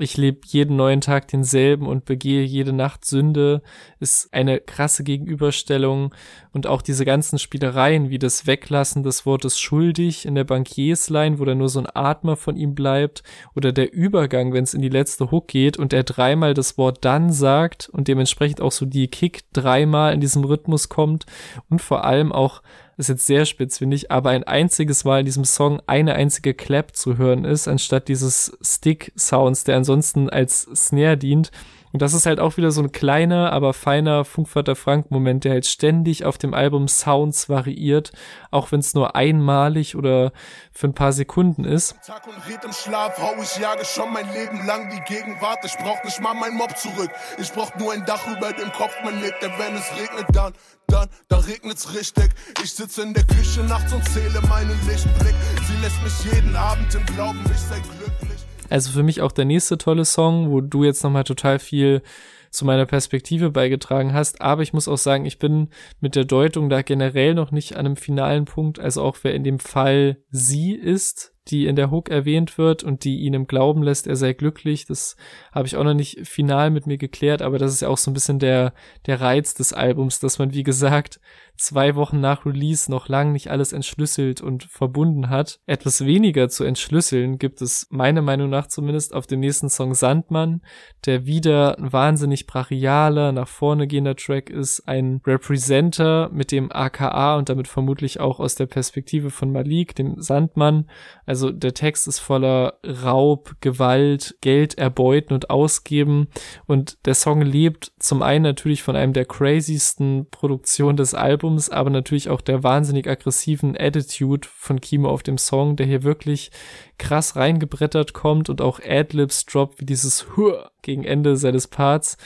ich lebe jeden neuen Tag denselben und begehe jede Nacht Sünde, ist eine krasse Gegenüberstellung. Und auch diese ganzen Spielereien, wie das Weglassen des Wortes schuldig in der Bankiersline, wo da nur so ein Atmer von ihm bleibt, oder der Übergang, wenn es in die letzte Hook geht und er dreimal das Wort dann sagt und dementsprechend auch so die Kick dreimal in diesem Rhythmus kommt und vor allem auch ist jetzt sehr spitz, finde ich, aber ein einziges Mal in diesem Song eine einzige Clap zu hören ist, anstatt dieses Stick-Sounds, der ansonsten als Snare dient. Und das ist halt auch wieder so ein kleiner, aber feiner Funkvater Frank-Moment, der halt ständig auf dem Album Sounds variiert, auch wenn es nur einmalig oder für ein paar Sekunden ist. Tag und red im Schlaf, hau ich jage schon mein Leben lang die Gegenwart. Ich brauch nicht mal mein Mob zurück. Ich brauch nur ein Dach über dem Kopf, man lebt, denn wenn es regnet, dann, dann, dann regnet's richtig. Ich sitze in der Küche nachts und zähle meinen Lichtblick. Sie lässt mich jeden Abend im Glauben, ich sei glücklich. Also für mich auch der nächste tolle Song, wo du jetzt nochmal total viel zu meiner Perspektive beigetragen hast. Aber ich muss auch sagen, ich bin mit der Deutung da generell noch nicht an einem finalen Punkt. Also auch wer in dem Fall sie ist, die in der Hook erwähnt wird und die ihn im Glauben lässt, er sei glücklich. Das habe ich auch noch nicht final mit mir geklärt, aber das ist ja auch so ein bisschen der, der Reiz des Albums, dass man, wie gesagt, zwei Wochen nach Release noch lang nicht alles entschlüsselt und verbunden hat. Etwas weniger zu entschlüsseln gibt es meiner Meinung nach zumindest auf dem nächsten Song Sandmann, der wieder ein wahnsinnig brachialer, nach vorne gehender Track ist, ein Representer mit dem AKA und damit vermutlich auch aus der Perspektive von Malik, dem Sandmann. Also der Text ist voller Raub, Gewalt, Geld erbeuten und ausgeben und der Song lebt zum einen natürlich von einem der crazysten Produktionen des Albums, aber natürlich auch der wahnsinnig aggressiven Attitude von Kimo auf dem Song, der hier wirklich krass reingebrettert kommt und auch Adlibs droppt wie dieses Hur gegen Ende seines Parts,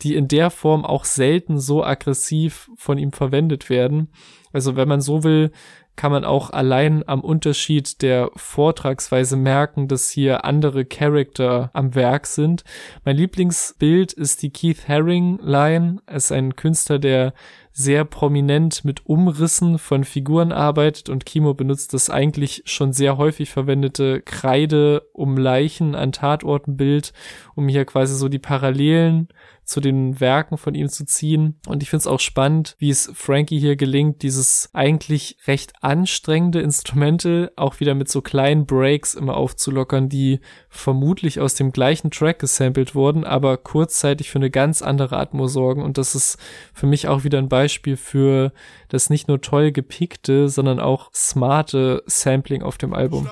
die in der Form auch selten so aggressiv von ihm verwendet werden. Also wenn man so will, kann man auch allein am Unterschied der Vortragsweise merken, dass hier andere Charakter am Werk sind. Mein Lieblingsbild ist die Keith Haring Line. Er ist ein Künstler, der sehr prominent mit Umrissen von Figuren arbeitet und Kimo benutzt das eigentlich schon sehr häufig verwendete Kreide um Leichen an Tatortenbild, um hier quasi so die Parallelen zu den Werken von ihm zu ziehen. Und ich finde es auch spannend, wie es Frankie hier gelingt, dieses eigentlich recht anstrengende Instrumente auch wieder mit so kleinen Breaks immer aufzulockern, die vermutlich aus dem gleichen Track gesampelt wurden, aber kurzzeitig für eine ganz andere Atmo sorgen. Und das ist für mich auch wieder ein Beispiel für das nicht nur toll gepickte, sondern auch smarte Sampling auf dem Album.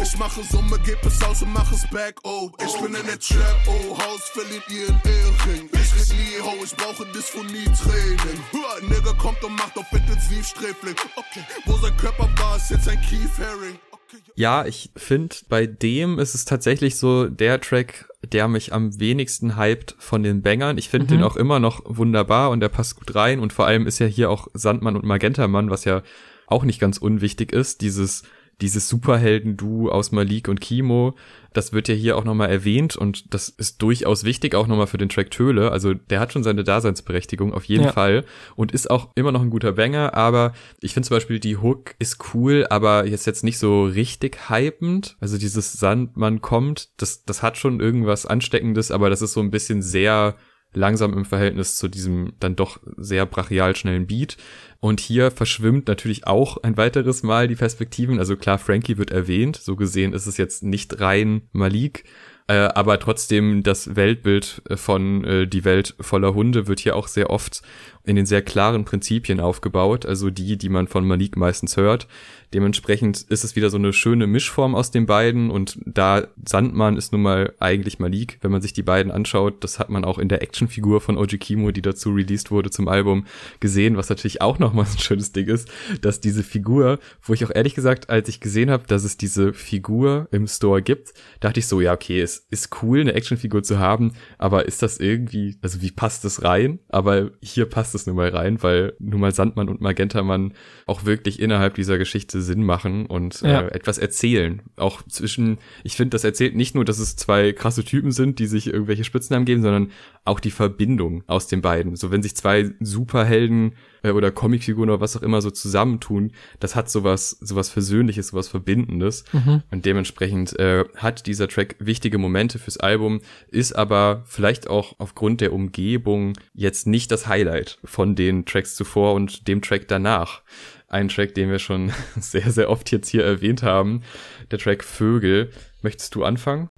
Ich mache Summe, geb es aus und mach es back, oh. Ich bin in der Trap, oh. Haus verliert ihren Ehering. Ich red nie, ho, ich brauche Dysphonie-Training. Nigger kommt und macht auf Intensivsträfling. Okay, wo sein Körper war, ist jetzt ein Keith Haring. Ja, ich finde, bei dem ist es tatsächlich so der Track, der mich am wenigsten hypt von den Bangern. Ich finde mhm. den auch immer noch wunderbar und der passt gut rein und vor allem ist ja hier auch Sandmann und Magentamann, was ja auch nicht ganz unwichtig ist, dieses dieses Superhelden-Du aus Malik und Kimo, das wird ja hier auch nochmal erwähnt und das ist durchaus wichtig, auch nochmal für den Track Töle. Also der hat schon seine Daseinsberechtigung, auf jeden ja. Fall. Und ist auch immer noch ein guter Banger, aber ich finde zum Beispiel, die Hook ist cool, aber jetzt jetzt nicht so richtig hypend. Also dieses Sandmann kommt, das, das hat schon irgendwas Ansteckendes, aber das ist so ein bisschen sehr langsam im Verhältnis zu diesem dann doch sehr brachial schnellen Beat. Und hier verschwimmt natürlich auch ein weiteres Mal die Perspektiven. Also klar, Frankie wird erwähnt. So gesehen ist es jetzt nicht rein Malik. Äh, aber trotzdem das Weltbild von äh, die Welt voller Hunde wird hier auch sehr oft in den sehr klaren Prinzipien aufgebaut, also die, die man von Malik meistens hört. Dementsprechend ist es wieder so eine schöne Mischform aus den beiden und da Sandmann ist nun mal eigentlich Malik, wenn man sich die beiden anschaut, das hat man auch in der Actionfigur von Oji Kimo, die dazu released wurde zum Album, gesehen, was natürlich auch nochmal ein schönes Ding ist, dass diese Figur, wo ich auch ehrlich gesagt, als ich gesehen habe, dass es diese Figur im Store gibt, dachte ich so, ja, okay, es ist cool, eine Actionfigur zu haben, aber ist das irgendwie, also wie passt das rein? Aber hier passt es nun mal rein, weil nun mal Sandmann und Magentamann auch wirklich innerhalb dieser Geschichte Sinn machen und ja. äh, etwas erzählen. Auch zwischen, ich finde, das erzählt nicht nur, dass es zwei krasse Typen sind, die sich irgendwelche Spitznamen geben, sondern auch die Verbindung aus den beiden. So wenn sich zwei Superhelden äh, oder Comicfiguren oder was auch immer so zusammentun, das hat sowas, sowas Versöhnliches, sowas Verbindendes. Mhm. Und dementsprechend äh, hat dieser Track wichtige Momente fürs Album, ist aber vielleicht auch aufgrund der Umgebung jetzt nicht das Highlight von den Tracks zuvor und dem Track danach. Ein Track, den wir schon sehr, sehr oft jetzt hier erwähnt haben, der Track Vögel. Möchtest du anfangen?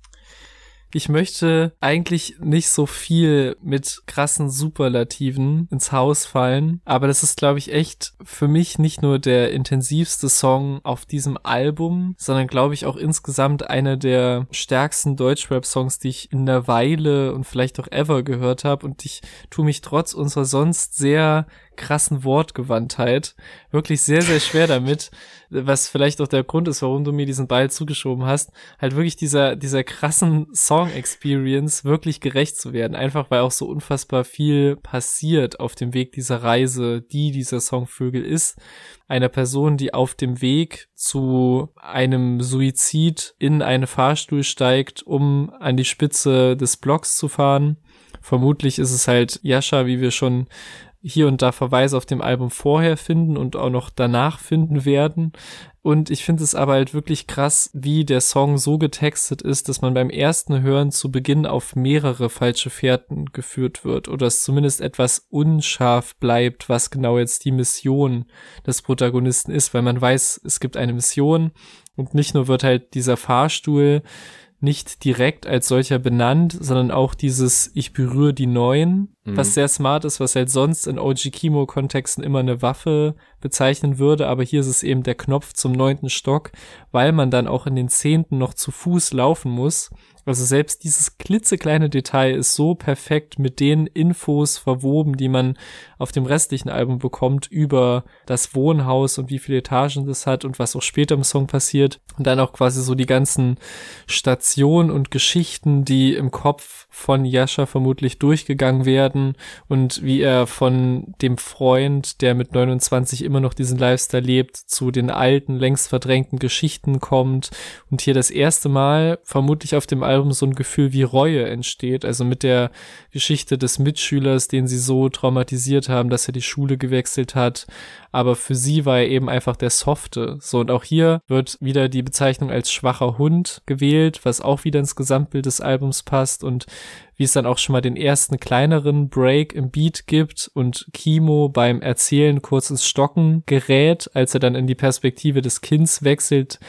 Ich möchte eigentlich nicht so viel mit krassen Superlativen ins Haus fallen, aber das ist, glaube ich, echt für mich nicht nur der intensivste Song auf diesem Album, sondern glaube ich auch insgesamt einer der stärksten Deutschrap-Songs, die ich in der Weile und vielleicht auch ever gehört habe. Und ich tue mich trotz unserer sonst sehr krassen Wortgewandtheit wirklich sehr, sehr schwer damit, was vielleicht auch der Grund ist, warum du mir diesen Ball zugeschoben hast, halt wirklich dieser, dieser krassen Song-Experience wirklich gerecht zu werden. Einfach weil auch so unfassbar viel passiert auf dem Weg dieser Reise, die dieser Song Vögel ist. Einer Person, die auf dem Weg zu einem Suizid in eine Fahrstuhl steigt, um an die Spitze des Blocks zu fahren. Vermutlich ist es halt Yasha, wie wir schon hier und da Verweise auf dem Album vorher finden und auch noch danach finden werden. Und ich finde es aber halt wirklich krass, wie der Song so getextet ist, dass man beim ersten Hören zu Beginn auf mehrere falsche Fährten geführt wird oder es zumindest etwas unscharf bleibt, was genau jetzt die Mission des Protagonisten ist, weil man weiß, es gibt eine Mission und nicht nur wird halt dieser Fahrstuhl nicht direkt als solcher benannt, sondern auch dieses Ich berühre die Neuen, mhm. was sehr smart ist, was halt sonst in OG Kimo Kontexten immer eine Waffe bezeichnen würde, aber hier ist es eben der Knopf zum neunten Stock, weil man dann auch in den zehnten noch zu Fuß laufen muss also selbst dieses klitzekleine Detail ist so perfekt mit den Infos verwoben, die man auf dem restlichen Album bekommt über das Wohnhaus und wie viele Etagen das hat und was auch später im Song passiert. Und dann auch quasi so die ganzen Stationen und Geschichten, die im Kopf von Yasha vermutlich durchgegangen werden und wie er von dem Freund, der mit 29 immer noch diesen Lifestyle lebt, zu den alten, längst verdrängten Geschichten kommt und hier das erste Mal vermutlich auf dem Album so ein Gefühl wie Reue entsteht, also mit der Geschichte des Mitschülers, den sie so traumatisiert haben, dass er die Schule gewechselt hat, aber für sie war er eben einfach der Softe. So, und auch hier wird wieder die Bezeichnung als schwacher Hund gewählt, was auch wieder ins Gesamtbild des Albums passt und wie es dann auch schon mal den ersten kleineren Break im Beat gibt und Kimo beim Erzählen kurz ins Stocken gerät, als er dann in die Perspektive des Kinds wechselt,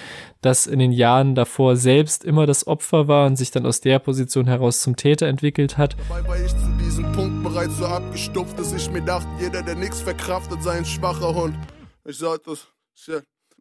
das in den Jahren davor selbst immer das Opfer war und sich dann aus der Position heraus zum Täter entwickelt hat. Dabei war ich zu diesem Punkt bereits so abgestumpft, dass ich mir dachte, jeder, der nichts verkraftet, sei ein schwacher Hund. Ich sollte das,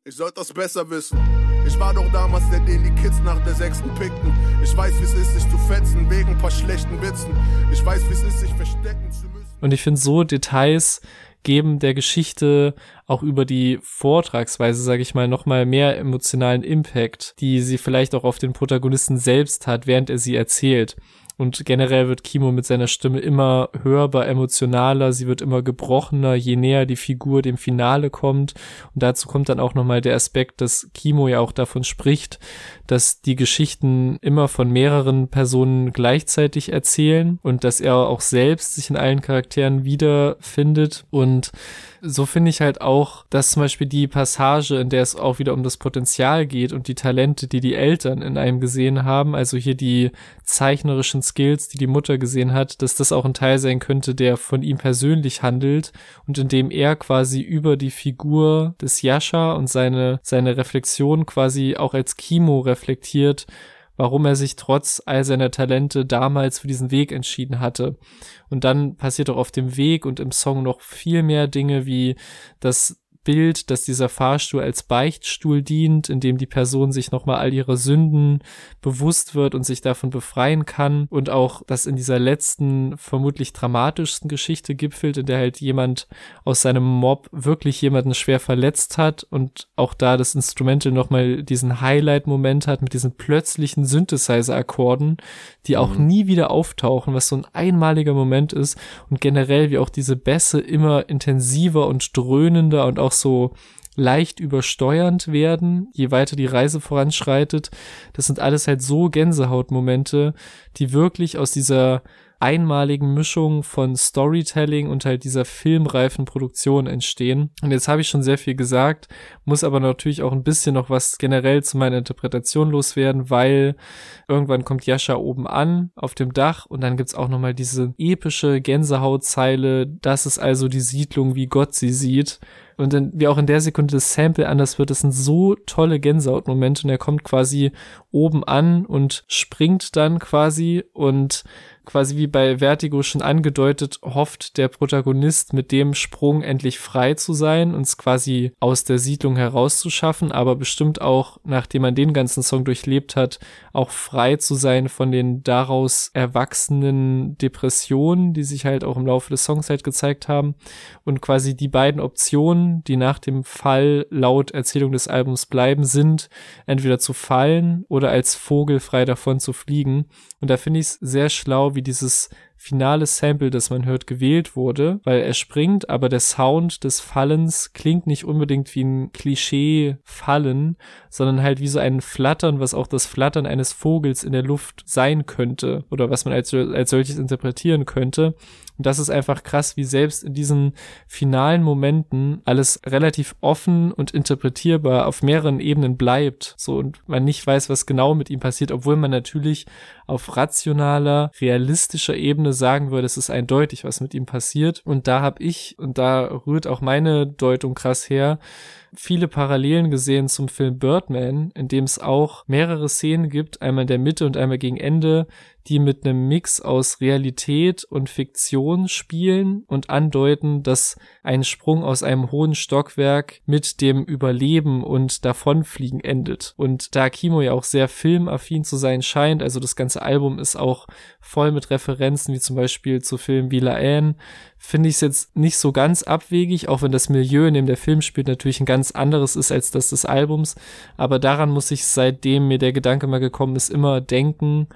ich sollte das besser wissen. Ich war doch damals der, den die Kids nach der sechsten pickten. Ich weiß, wie es ist, sich zu fetzen wegen ein paar schlechten Witzen. Ich weiß, wie es ist, sich verstecken zu müssen. Und ich finde so Details geben der Geschichte auch über die Vortragsweise, sage ich mal, nochmal mehr emotionalen Impact, die sie vielleicht auch auf den Protagonisten selbst hat, während er sie erzählt. Und generell wird Kimo mit seiner Stimme immer hörbar, emotionaler, sie wird immer gebrochener, je näher die Figur dem Finale kommt. Und dazu kommt dann auch nochmal der Aspekt, dass Kimo ja auch davon spricht, dass die Geschichten immer von mehreren Personen gleichzeitig erzählen und dass er auch selbst sich in allen Charakteren wiederfindet und so finde ich halt auch, dass zum Beispiel die Passage, in der es auch wieder um das Potenzial geht und die Talente, die die Eltern in einem gesehen haben, also hier die zeichnerischen Skills, die die Mutter gesehen hat, dass das auch ein Teil sein könnte, der von ihm persönlich handelt und in dem er quasi über die Figur des Yasha und seine, seine Reflexion quasi auch als Kimo reflektiert, warum er sich trotz all seiner Talente damals für diesen Weg entschieden hatte. Und dann passiert auch auf dem Weg und im Song noch viel mehr Dinge wie, dass Bild, dass dieser Fahrstuhl als Beichtstuhl dient, in dem die Person sich nochmal all ihrer Sünden bewusst wird und sich davon befreien kann und auch das in dieser letzten, vermutlich dramatischsten Geschichte gipfelt, in der halt jemand aus seinem Mob wirklich jemanden schwer verletzt hat und auch da das Instrumental nochmal diesen Highlight-Moment hat mit diesen plötzlichen Synthesizer-Akkorden, die auch mhm. nie wieder auftauchen, was so ein einmaliger Moment ist und generell wie auch diese Bässe immer intensiver und dröhnender und auch so leicht übersteuernd werden, je weiter die Reise voranschreitet. Das sind alles halt so Gänsehautmomente, die wirklich aus dieser einmaligen Mischung von Storytelling und halt dieser filmreifen Produktion entstehen. Und jetzt habe ich schon sehr viel gesagt, muss aber natürlich auch ein bisschen noch was generell zu meiner Interpretation loswerden, weil irgendwann kommt Jascha oben an auf dem Dach und dann gibt's auch nochmal diese epische Gänsehautzeile, das ist also die Siedlung, wie Gott sie sieht. Und dann, wie auch in der Sekunde das Sample anders wird, das sind so tolle Gänsehautmomente und er kommt quasi oben an und springt dann quasi und quasi wie bei Vertigo schon angedeutet, hofft der Protagonist mit dem Sprung endlich frei zu sein, uns quasi aus der Siedlung herauszuschaffen, aber bestimmt auch, nachdem man den ganzen Song durchlebt hat, auch frei zu sein von den daraus erwachsenen Depressionen, die sich halt auch im Laufe des Songs halt gezeigt haben. Und quasi die beiden Optionen, die nach dem Fall laut Erzählung des Albums bleiben, sind entweder zu fallen oder als Vogel frei davon zu fliegen. Und da finde ich es sehr schlau, wie dieses finale Sample, das man hört, gewählt wurde, weil er springt, aber der Sound des Fallens klingt nicht unbedingt wie ein Klischee-Fallen, sondern halt wie so ein Flattern, was auch das Flattern eines Vogels in der Luft sein könnte oder was man als, als solches interpretieren könnte. Und das ist einfach krass, wie selbst in diesen finalen Momenten alles relativ offen und interpretierbar auf mehreren Ebenen bleibt. So und man nicht weiß, was genau mit ihm passiert, obwohl man natürlich auf rationaler, realistischer Ebene sagen würde, es ist eindeutig, was mit ihm passiert. Und da habe ich, und da rührt auch meine Deutung krass her, viele Parallelen gesehen zum Film Birdman, in dem es auch mehrere Szenen gibt, einmal in der Mitte und einmal gegen Ende, die mit einem Mix aus Realität und Fiktion spielen und andeuten, dass ein Sprung aus einem hohen Stockwerk mit dem Überleben und Davonfliegen endet. Und da Kimo ja auch sehr filmaffin zu sein scheint, also das ganze Album ist auch voll mit Referenzen, wie zum Beispiel zu Filmen wie La Anne, finde ich es jetzt nicht so ganz abwegig, auch wenn das Milieu, in dem der Film spielt, natürlich ein ganz anderes ist als das des Albums. Aber daran muss ich seitdem mir der Gedanke mal gekommen ist, immer denken,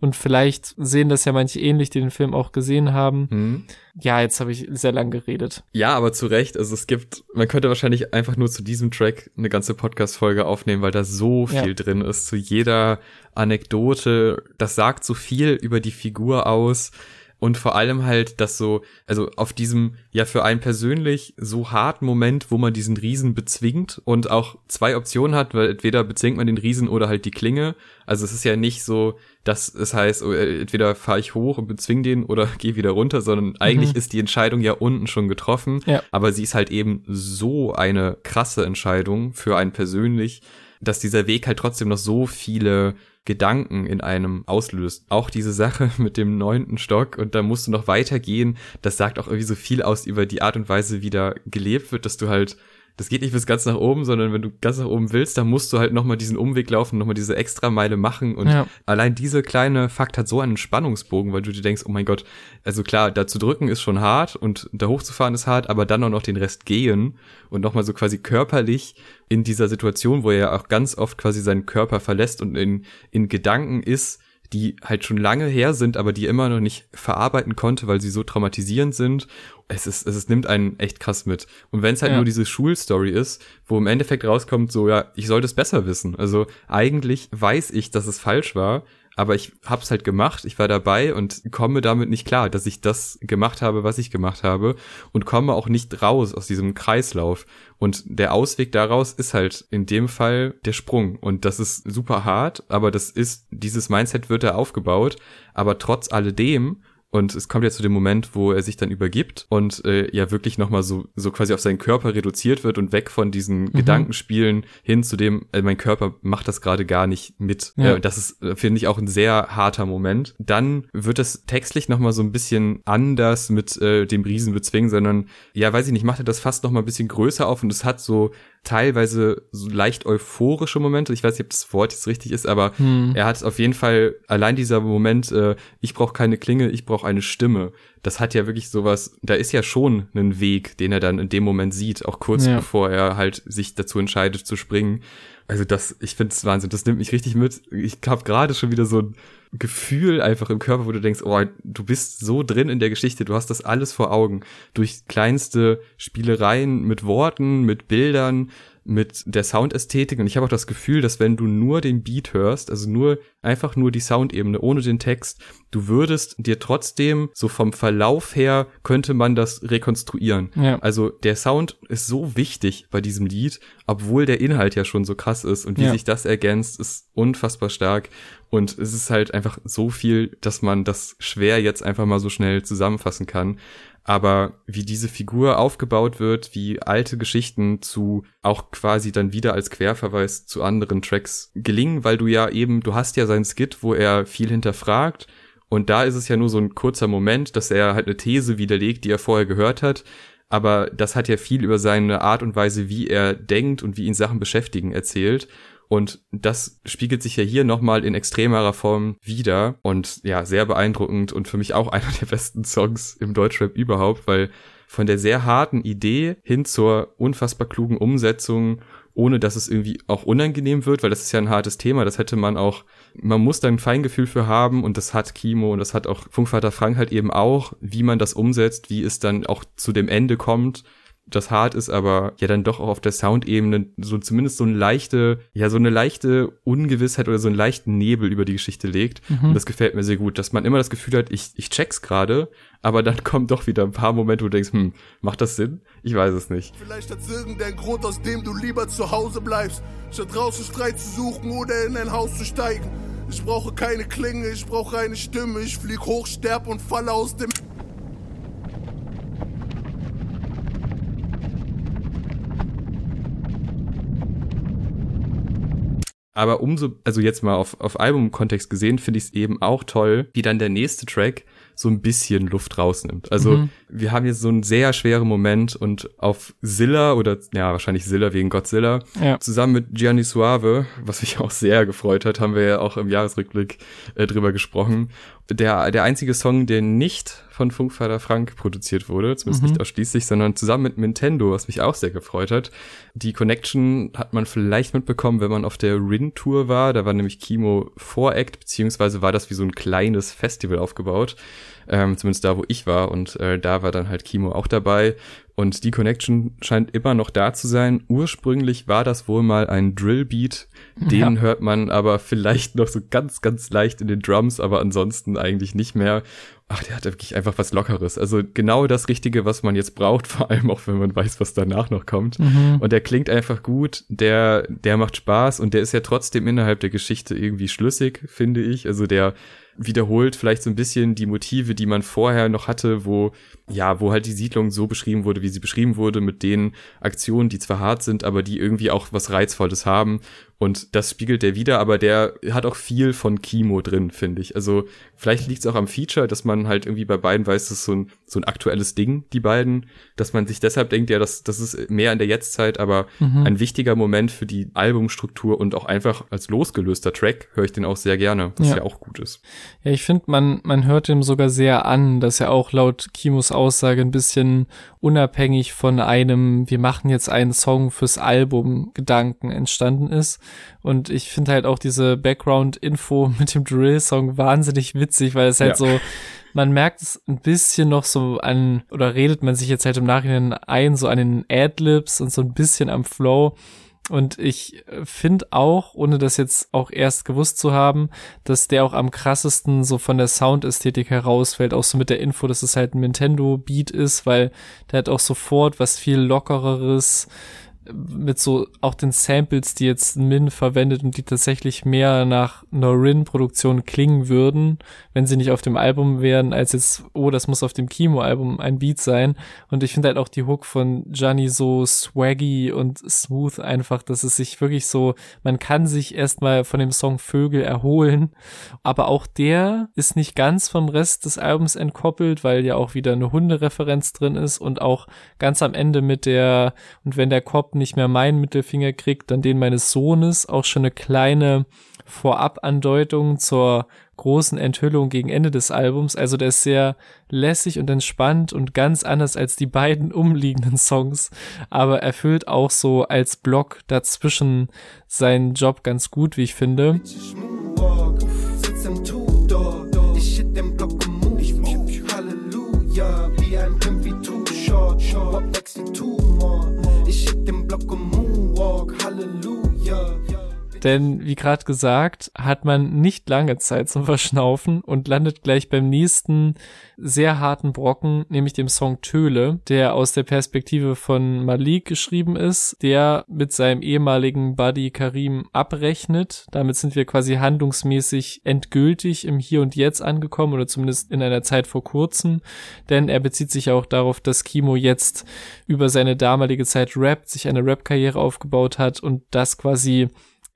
und vielleicht sehen das ja manche ähnlich, die den Film auch gesehen haben. Hm. Ja, jetzt habe ich sehr lang geredet. Ja, aber zu Recht. Also es gibt, man könnte wahrscheinlich einfach nur zu diesem Track eine ganze Podcast-Folge aufnehmen, weil da so viel ja. drin ist. Zu jeder Anekdote. Das sagt so viel über die Figur aus und vor allem halt, dass so, also auf diesem ja für einen persönlich so harten Moment, wo man diesen Riesen bezwingt und auch zwei Optionen hat, weil entweder bezwingt man den Riesen oder halt die Klinge. Also es ist ja nicht so, dass es heißt, oh, entweder fahre ich hoch und bezwing den oder gehe wieder runter, sondern eigentlich mhm. ist die Entscheidung ja unten schon getroffen. Ja. Aber sie ist halt eben so eine krasse Entscheidung für einen persönlich, dass dieser Weg halt trotzdem noch so viele Gedanken in einem auslöst. Auch diese Sache mit dem neunten Stock und da musst du noch weitergehen, das sagt auch irgendwie so viel aus über die Art und Weise, wie da gelebt wird, dass du halt das geht nicht bis ganz nach oben, sondern wenn du ganz nach oben willst, dann musst du halt nochmal diesen Umweg laufen, nochmal diese extra Meile machen. Und ja. allein diese kleine Fakt hat so einen Spannungsbogen, weil du dir denkst, oh mein Gott, also klar, da zu drücken ist schon hart und da hochzufahren ist hart, aber dann auch noch den Rest gehen und nochmal so quasi körperlich in dieser Situation, wo er ja auch ganz oft quasi seinen Körper verlässt und in, in Gedanken ist, die halt schon lange her sind, aber die immer noch nicht verarbeiten konnte, weil sie so traumatisierend sind. Es ist, es ist, nimmt einen echt krass mit. Und wenn es halt ja. nur diese Schulstory ist, wo im Endeffekt rauskommt, so, ja, ich sollte es besser wissen. Also eigentlich weiß ich, dass es falsch war, aber ich hab's halt gemacht, ich war dabei und komme damit nicht klar, dass ich das gemacht habe, was ich gemacht habe und komme auch nicht raus aus diesem Kreislauf. Und der Ausweg daraus ist halt in dem Fall der Sprung. Und das ist super hart, aber das ist, dieses Mindset wird da aufgebaut. Aber trotz alledem Und es kommt ja zu dem Moment, wo er sich dann übergibt und äh, ja wirklich nochmal so, so quasi auf seinen Körper reduziert wird und weg von diesen mhm. Gedankenspielen hin zu dem, äh, mein Körper macht das gerade gar nicht mit. Ja. Äh, das ist, äh, finde ich, auch ein sehr harter Moment. Dann wird es textlich nochmal so ein bisschen anders mit äh, dem Riesen bezwingen, sondern, ja, weiß ich nicht, macht er das fast nochmal ein bisschen größer auf und es hat so teilweise so leicht euphorische Momente. Ich weiß nicht, ob das Wort jetzt richtig ist, aber hm. er hat auf jeden Fall allein dieser Moment, äh, ich brauche keine Klinge, ich brauche eine Stimme. Das hat ja wirklich sowas, da ist ja schon ein Weg, den er dann in dem Moment sieht, auch kurz ja. bevor er halt sich dazu entscheidet zu springen. Also das, ich finde es Wahnsinn, das nimmt mich richtig mit. Ich habe gerade schon wieder so ein Gefühl einfach im Körper, wo du denkst, oh, du bist so drin in der Geschichte, du hast das alles vor Augen. Durch kleinste Spielereien mit Worten, mit Bildern, mit der Soundästhetik und ich habe auch das Gefühl, dass wenn du nur den Beat hörst, also nur einfach nur die Soundebene ohne den Text, du würdest dir trotzdem so vom Verlauf her könnte man das rekonstruieren. Ja. Also der Sound ist so wichtig bei diesem Lied, obwohl der Inhalt ja schon so krass ist und wie ja. sich das ergänzt, ist unfassbar stark und es ist halt einfach so viel, dass man das schwer jetzt einfach mal so schnell zusammenfassen kann aber wie diese Figur aufgebaut wird, wie alte Geschichten zu auch quasi dann wieder als Querverweis zu anderen Tracks gelingen, weil du ja eben, du hast ja seinen Skit, wo er viel hinterfragt und da ist es ja nur so ein kurzer Moment, dass er halt eine These widerlegt, die er vorher gehört hat, aber das hat ja viel über seine Art und Weise, wie er denkt und wie ihn Sachen beschäftigen, erzählt. Und das spiegelt sich ja hier nochmal in extremerer Form wieder. Und ja, sehr beeindruckend und für mich auch einer der besten Songs im Deutschrap überhaupt, weil von der sehr harten Idee hin zur unfassbar klugen Umsetzung, ohne dass es irgendwie auch unangenehm wird, weil das ist ja ein hartes Thema, das hätte man auch, man muss da ein Feingefühl für haben und das hat Kimo und das hat auch Funkvater Frank halt eben auch, wie man das umsetzt, wie es dann auch zu dem Ende kommt das hart ist, aber ja dann doch auch auf der Soundebene so zumindest so eine leichte, ja so eine leichte Ungewissheit oder so einen leichten Nebel über die Geschichte legt. Mhm. Und das gefällt mir sehr gut, dass man immer das Gefühl hat, ich, ich check's gerade, aber dann kommen doch wieder ein paar Momente, wo du denkst, hm, macht das Sinn? Ich weiß es nicht. Vielleicht hat's irgendein Grund, aus dem du lieber zu Hause bleibst, statt draußen Streit zu suchen oder in ein Haus zu steigen. Ich brauche keine Klinge, ich brauche eine Stimme, ich flieg hoch, sterb und falle aus dem Aber umso, also jetzt mal auf, auf Albumkontext gesehen, finde ich es eben auch toll, wie dann der nächste Track so ein bisschen Luft rausnimmt. Also mhm. wir haben jetzt so einen sehr schweren Moment und auf Zilla oder ja, wahrscheinlich Zilla wegen Godzilla, ja. zusammen mit Gianni Suave, was mich auch sehr gefreut hat, haben wir ja auch im Jahresrückblick äh, drüber gesprochen der, der einzige Song, der nicht von Funkvater Frank produziert wurde, zumindest mhm. nicht ausschließlich, sondern zusammen mit Nintendo, was mich auch sehr gefreut hat. Die Connection hat man vielleicht mitbekommen, wenn man auf der Rin-Tour war. Da war nämlich Kimo Voract, beziehungsweise war das wie so ein kleines Festival aufgebaut. Ähm, zumindest da, wo ich war. Und äh, da war dann halt Kimo auch dabei. Und die Connection scheint immer noch da zu sein. Ursprünglich war das wohl mal ein Drillbeat. Den ja. hört man aber vielleicht noch so ganz, ganz leicht in den Drums, aber ansonsten eigentlich nicht mehr. Ach, der hat wirklich einfach was Lockeres. Also genau das Richtige, was man jetzt braucht, vor allem auch wenn man weiß, was danach noch kommt. Mhm. Und der klingt einfach gut, der, der macht Spaß und der ist ja trotzdem innerhalb der Geschichte irgendwie schlüssig, finde ich. Also der wiederholt vielleicht so ein bisschen die Motive, die man vorher noch hatte, wo, ja, wo halt die Siedlung so beschrieben wurde, wie sie beschrieben wurde, mit den Aktionen, die zwar hart sind, aber die irgendwie auch was Reizvolles haben. Und das spiegelt der wieder, aber der hat auch viel von Kimo drin, finde ich. Also vielleicht liegt es auch am Feature, dass man halt irgendwie bei beiden weiß, das ist so ein, so ein aktuelles Ding, die beiden, dass man sich deshalb denkt, ja, das, das ist mehr in der Jetztzeit, aber mhm. ein wichtiger Moment für die Albumstruktur und auch einfach als losgelöster Track höre ich den auch sehr gerne, was ja, ja auch gut ist. Ja, ich finde, man, man hört ihm sogar sehr an, dass er auch laut Kimos Aussage ein bisschen unabhängig von einem, wir machen jetzt einen Song fürs Album Gedanken entstanden ist. Und ich finde halt auch diese Background-Info mit dem Drill-Song wahnsinnig witzig, weil es halt ja. so, man merkt es ein bisschen noch so an, oder redet man sich jetzt halt im Nachhinein ein, so an den Adlibs und so ein bisschen am Flow. Und ich finde auch, ohne das jetzt auch erst gewusst zu haben, dass der auch am krassesten so von der Soundästhetik herausfällt, auch so mit der Info, dass es halt ein Nintendo-Beat ist, weil der hat auch sofort was viel lockereres, mit so auch den Samples, die jetzt Min verwendet und die tatsächlich mehr nach Norin-Produktion klingen würden, wenn sie nicht auf dem Album wären, als jetzt, oh, das muss auf dem Kimo-Album ein Beat sein. Und ich finde halt auch die Hook von Gianni so swaggy und smooth einfach, dass es sich wirklich so, man kann sich erstmal von dem Song Vögel erholen, aber auch der ist nicht ganz vom Rest des Albums entkoppelt, weil ja auch wieder eine Hundereferenz drin ist und auch ganz am Ende mit der, und wenn der Kopf nicht mehr meinen Mittelfinger kriegt, dann den meines Sohnes, auch schon eine kleine Vorab-Andeutung zur großen Enthüllung gegen Ende des Albums. Also der ist sehr lässig und entspannt und ganz anders als die beiden umliegenden Songs, aber erfüllt auch so als Block dazwischen seinen Job ganz gut, wie ich finde. Denn wie gerade gesagt, hat man nicht lange Zeit zum Verschnaufen und landet gleich beim nächsten sehr harten Brocken, nämlich dem Song Töle, der aus der Perspektive von Malik geschrieben ist, der mit seinem ehemaligen Buddy Karim abrechnet. Damit sind wir quasi handlungsmäßig endgültig im Hier und Jetzt angekommen oder zumindest in einer Zeit vor kurzem, denn er bezieht sich auch darauf, dass Kimo jetzt über seine damalige Zeit rappt, sich eine Rap-Karriere aufgebaut hat und das quasi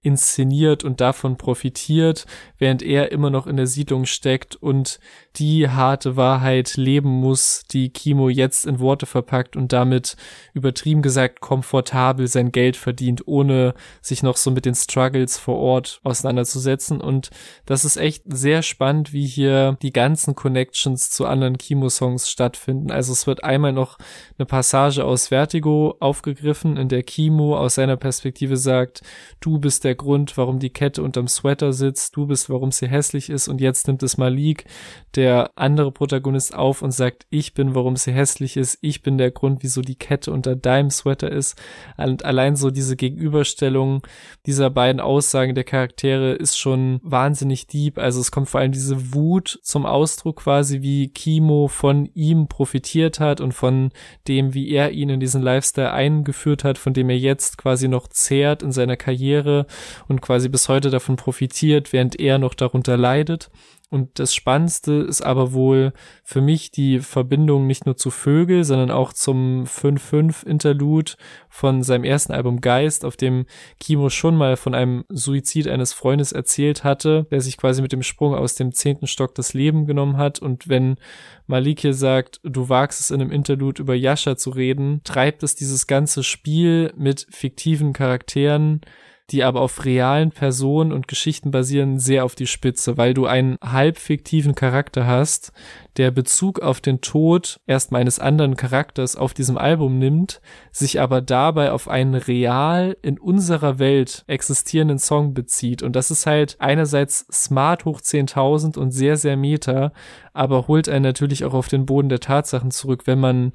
inszeniert und davon profitiert, während er immer noch in der Siedlung steckt und die harte Wahrheit leben muss, die Kimo jetzt in Worte verpackt und damit übertrieben gesagt komfortabel sein Geld verdient, ohne sich noch so mit den Struggles vor Ort auseinanderzusetzen. Und das ist echt sehr spannend, wie hier die ganzen Connections zu anderen Kimo-Songs stattfinden. Also es wird einmal noch eine Passage aus Vertigo aufgegriffen, in der Kimo aus seiner Perspektive sagt, du bist der Grund, warum die Kette unterm Sweater sitzt, du bist, warum sie hässlich ist und jetzt nimmt es Malik, der der andere Protagonist auf und sagt, ich bin, warum sie hässlich ist, ich bin der Grund, wieso die Kette unter deinem Sweater ist. Und allein so diese Gegenüberstellung dieser beiden Aussagen der Charaktere ist schon wahnsinnig deep. Also es kommt vor allem diese Wut zum Ausdruck quasi, wie Kimo von ihm profitiert hat und von dem, wie er ihn in diesen Lifestyle eingeführt hat, von dem er jetzt quasi noch zehrt in seiner Karriere und quasi bis heute davon profitiert, während er noch darunter leidet. Und das Spannendste ist aber wohl für mich die Verbindung nicht nur zu Vögel, sondern auch zum 5-5 Interlude von seinem ersten Album Geist, auf dem Kimo schon mal von einem Suizid eines Freundes erzählt hatte, der sich quasi mit dem Sprung aus dem zehnten Stock das Leben genommen hat. Und wenn Malik hier sagt, du wagst es in einem Interlude über Yasha zu reden, treibt es dieses ganze Spiel mit fiktiven Charakteren die aber auf realen Personen und Geschichten basieren, sehr auf die Spitze, weil du einen halb fiktiven Charakter hast, der Bezug auf den Tod erst meines anderen Charakters auf diesem Album nimmt, sich aber dabei auf einen real in unserer Welt existierenden Song bezieht. Und das ist halt einerseits smart hoch 10.000 und sehr, sehr meta, aber holt einen natürlich auch auf den Boden der Tatsachen zurück, wenn man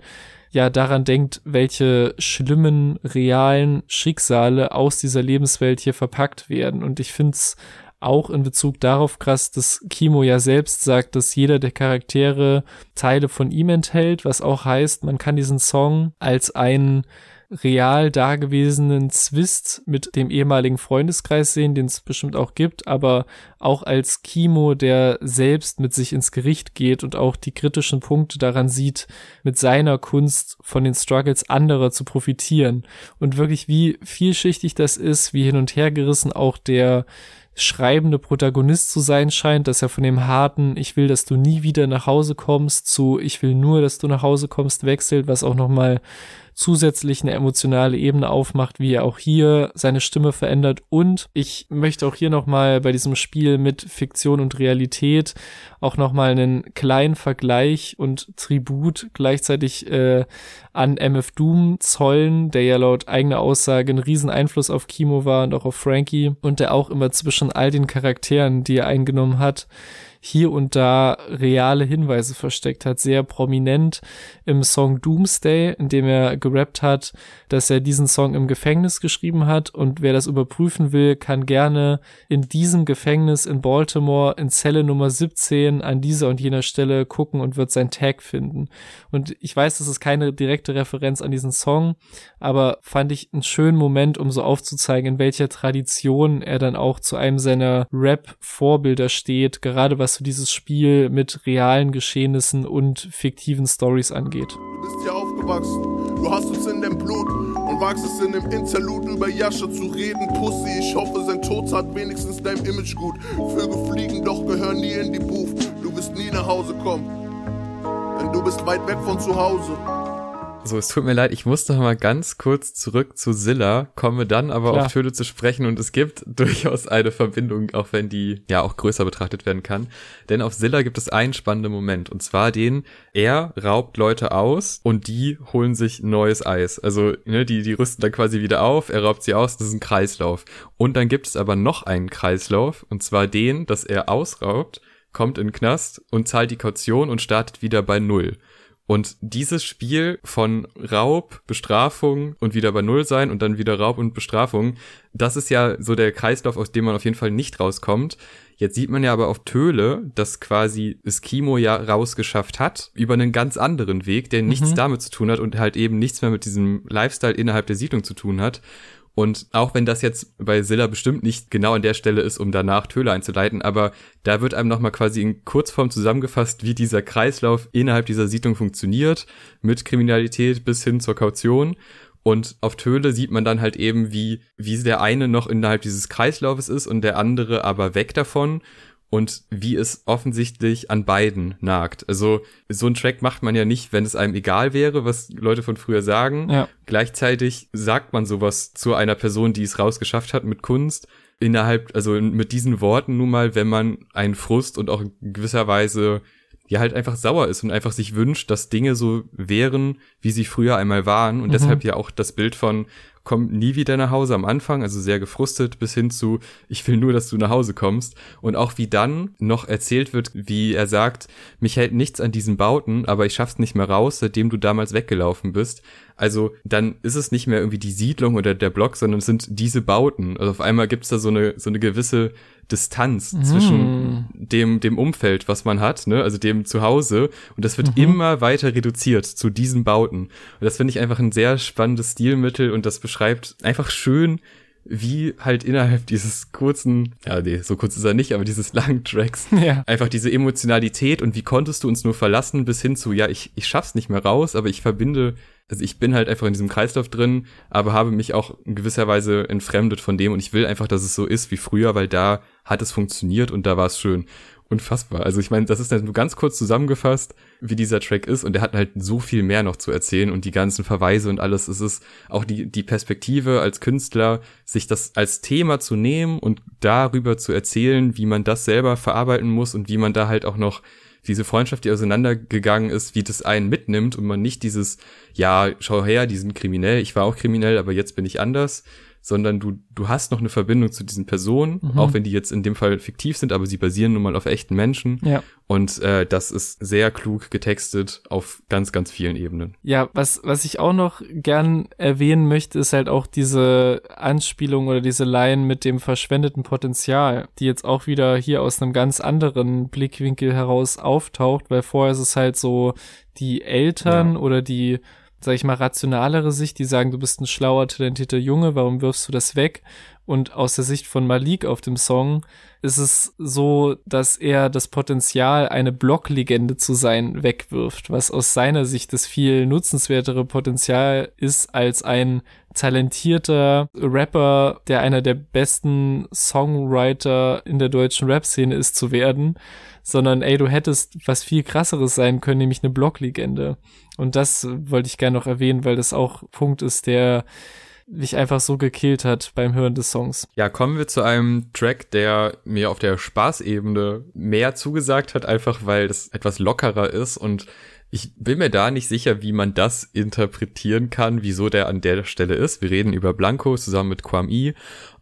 ja daran denkt, welche schlimmen, realen Schicksale aus dieser Lebenswelt hier verpackt werden. Und ich finde es auch in Bezug darauf krass, dass Kimo ja selbst sagt, dass jeder der Charaktere Teile von ihm enthält, was auch heißt, man kann diesen Song als einen real dagewesenen Zwist mit dem ehemaligen Freundeskreis sehen, den es bestimmt auch gibt, aber auch als Kimo, der selbst mit sich ins Gericht geht und auch die kritischen Punkte daran sieht, mit seiner Kunst von den Struggles anderer zu profitieren. Und wirklich, wie vielschichtig das ist, wie hin und her gerissen auch der schreibende Protagonist zu sein scheint, dass er von dem harten, ich will, dass du nie wieder nach Hause kommst, zu ich will nur, dass du nach Hause kommst, wechselt, was auch nochmal zusätzlich eine emotionale Ebene aufmacht, wie er auch hier seine Stimme verändert. Und ich möchte auch hier nochmal bei diesem Spiel mit Fiktion und Realität auch nochmal einen kleinen Vergleich und Tribut gleichzeitig äh, an MF Doom zollen, der ja laut eigener Aussage ein riesen Einfluss auf Kimo war und auch auf Frankie und der auch immer zwischen all den Charakteren, die er eingenommen hat, hier und da reale Hinweise versteckt hat. Sehr prominent im Song Doomsday, in dem er gerappt hat, dass er diesen Song im Gefängnis geschrieben hat und wer das überprüfen will, kann gerne in diesem Gefängnis in Baltimore in Zelle Nummer 17 an dieser und jener Stelle gucken und wird sein Tag finden. Und ich weiß, das ist keine direkte Referenz an diesen Song, aber fand ich einen schönen Moment, um so aufzuzeigen, in welcher Tradition er dann auch zu einem seiner Rap-Vorbilder steht, gerade was so dieses Spiel mit realen Geschehnissen und fiktiven Stories angeht. Du bist hier aufgewachsen, du hast es in dem Blut und wagst es in dem Interlude über Jascha zu reden. Pussy, ich hoffe, sein Tod hat wenigstens dein Image gut. Vögel fliegen, doch gehören nie in die Booth. Du wirst nie nach Hause kommen, denn du bist weit weg von zu Hause. So, es tut mir leid, ich musste noch mal ganz kurz zurück zu Silla, komme dann aber Klar. auf Töle zu sprechen und es gibt durchaus eine Verbindung, auch wenn die ja auch größer betrachtet werden kann. Denn auf Silla gibt es einen spannenden Moment und zwar den, er raubt Leute aus und die holen sich neues Eis. Also, ne, die, die rüsten dann quasi wieder auf, er raubt sie aus, das ist ein Kreislauf. Und dann gibt es aber noch einen Kreislauf und zwar den, dass er ausraubt, kommt in den Knast und zahlt die Kaution und startet wieder bei Null. Und dieses Spiel von Raub, Bestrafung und wieder bei Null sein und dann wieder Raub und Bestrafung, das ist ja so der Kreislauf, aus dem man auf jeden Fall nicht rauskommt. Jetzt sieht man ja aber auf Töle, dass quasi es Kimo ja rausgeschafft hat, über einen ganz anderen Weg, der nichts damit zu tun hat und halt eben nichts mehr mit diesem Lifestyle innerhalb der Siedlung zu tun hat. Und auch wenn das jetzt bei Silla bestimmt nicht genau an der Stelle ist, um danach Töle einzuleiten, aber da wird einem nochmal quasi in Kurzform zusammengefasst, wie dieser Kreislauf innerhalb dieser Siedlung funktioniert, mit Kriminalität bis hin zur Kaution. Und auf Töle sieht man dann halt eben, wie, wie der eine noch innerhalb dieses Kreislaufes ist und der andere aber weg davon und wie es offensichtlich an beiden nagt. Also so ein Track macht man ja nicht, wenn es einem egal wäre, was Leute von früher sagen. Ja. Gleichzeitig sagt man sowas zu einer Person, die es rausgeschafft hat mit Kunst, innerhalb, also mit diesen Worten nun mal, wenn man einen Frust und auch in gewisser Weise ja halt einfach sauer ist und einfach sich wünscht, dass Dinge so wären, wie sie früher einmal waren und deshalb ja auch das Bild von komm nie wieder nach Hause am Anfang, also sehr gefrustet, bis hin zu ich will nur, dass du nach Hause kommst und auch wie dann noch erzählt wird, wie er sagt, mich hält nichts an diesen Bauten, aber ich schaff's nicht mehr raus, seitdem du damals weggelaufen bist. Also dann ist es nicht mehr irgendwie die Siedlung oder der Block, sondern es sind diese Bauten. Also auf einmal gibt's da so eine so eine gewisse Distanz zwischen dem, dem Umfeld, was man hat, ne, also dem Zuhause. Und das wird immer weiter reduziert zu diesen Bauten. Und das finde ich einfach ein sehr spannendes Stilmittel und das beschreibt einfach schön, wie halt innerhalb dieses kurzen, ja, nee, so kurz ist er nicht, aber dieses langen Tracks, Ja. einfach diese Emotionalität und wie konntest du uns nur verlassen bis hin zu, ja, ich, ich schaff's nicht mehr raus, aber ich verbinde, also ich bin halt einfach in diesem Kreislauf drin, aber habe mich auch in gewisser Weise entfremdet von dem und ich will einfach, dass es so ist wie früher, weil da hat es funktioniert und da war es schön. Unfassbar. Also ich meine, das ist nur ganz kurz zusammengefasst, wie dieser Track ist und der hat halt so viel mehr noch zu erzählen und die ganzen Verweise und alles. Es ist auch die, die Perspektive als Künstler, sich das als Thema zu nehmen und darüber zu erzählen, wie man das selber verarbeiten muss und wie man da halt auch noch diese Freundschaft, die auseinandergegangen ist, wie das einen mitnimmt und man nicht dieses, ja, schau her, die sind kriminell, ich war auch kriminell, aber jetzt bin ich anders, sondern du, du hast noch eine Verbindung zu diesen Personen, auch wenn die jetzt in dem Fall fiktiv sind, aber sie basieren nun mal auf echten Menschen. Ja. Und äh, das ist sehr klug getextet auf ganz, ganz vielen Ebenen. Ja, was, was ich auch noch gern erwähnen möchte, ist halt auch diese Anspielung oder diese Line mit dem verschwendeten Potenzial, die jetzt auch wieder hier aus einem ganz anderen Blickwinkel heraus auftaucht, weil vorher ist es halt so die Eltern oder die, sag ich mal, rationalere Sicht, die sagen, du bist ein schlauer, talentierter Junge, warum wirfst du das weg? Und aus der Sicht von Malik auf dem Song ist es so, dass er das Potenzial, eine Blocklegende zu sein, wegwirft, was aus seiner Sicht das viel nutzenswertere Potenzial ist, als ein talentierter Rapper, der einer der besten Songwriter in der deutschen Rap-Szene ist, zu werden, sondern ey, du hättest was viel krasseres sein können, nämlich eine Blocklegende. Und das wollte ich gerne noch erwähnen, weil das auch Punkt ist, der mich einfach so gekillt hat beim Hören des Songs. Ja, kommen wir zu einem Track, der mir auf der Spaßebene mehr zugesagt hat, einfach weil das etwas lockerer ist und ich bin mir da nicht sicher, wie man das interpretieren kann, wieso der an der Stelle ist. Wir reden über Blanco zusammen mit Kwame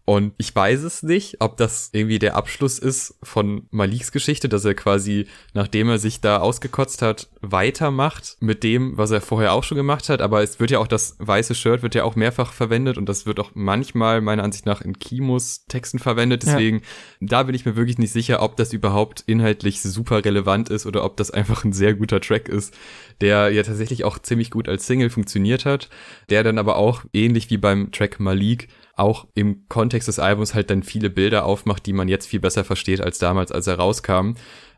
Und ich weiß es nicht, ob das irgendwie der Abschluss ist von Maliks Geschichte, dass er quasi, nachdem er sich da ausgekotzt hat, weitermacht mit dem, was er vorher auch schon gemacht hat. Aber es wird ja auch das weiße Shirt wird ja auch mehrfach verwendet und das wird auch manchmal meiner Ansicht nach in Kimos Texten verwendet. Deswegen, ja. da bin ich mir wirklich nicht sicher, ob das überhaupt inhaltlich super relevant ist oder ob das einfach ein sehr guter Track ist, der ja tatsächlich auch ziemlich gut als Single funktioniert hat, der dann aber auch ähnlich wie beim Track Malik auch im Kontext des Albums halt dann viele Bilder aufmacht, die man jetzt viel besser versteht als damals, als er rauskam.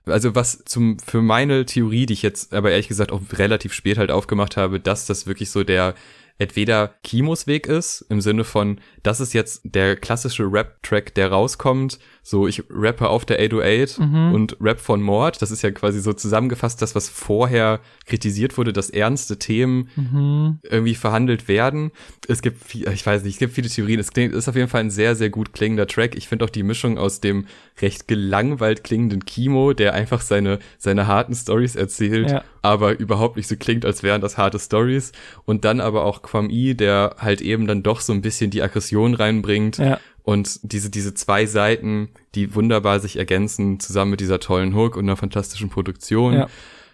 Also was zum für meine Theorie, die ich jetzt aber ehrlich gesagt auch relativ spät halt aufgemacht habe, dass das wirklich so der entweder Kimos Weg ist, im Sinne von, das ist jetzt der klassische Rap-Track, der rauskommt, so ich rappe auf der 808 mhm. und Rap von Mord, das ist ja quasi so zusammengefasst das, was vorher kritisiert wurde, dass ernste Themen mhm. irgendwie verhandelt werden. Es gibt, viel, ich weiß nicht, es gibt viele Theorien, es klingt, ist auf jeden Fall ein sehr, sehr gut klingender Track. Ich finde auch die Mischung aus dem recht gelangweilt klingenden Kimo, der einfach seine, seine harten Stories erzählt, ja. aber überhaupt nicht so klingt, als wären das harte Stories und dann aber auch Kwam I, der halt eben dann doch so ein bisschen die Aggression reinbringt ja. Und diese, diese zwei Seiten, die wunderbar sich ergänzen, zusammen mit dieser tollen Hook und einer fantastischen Produktion. Ja.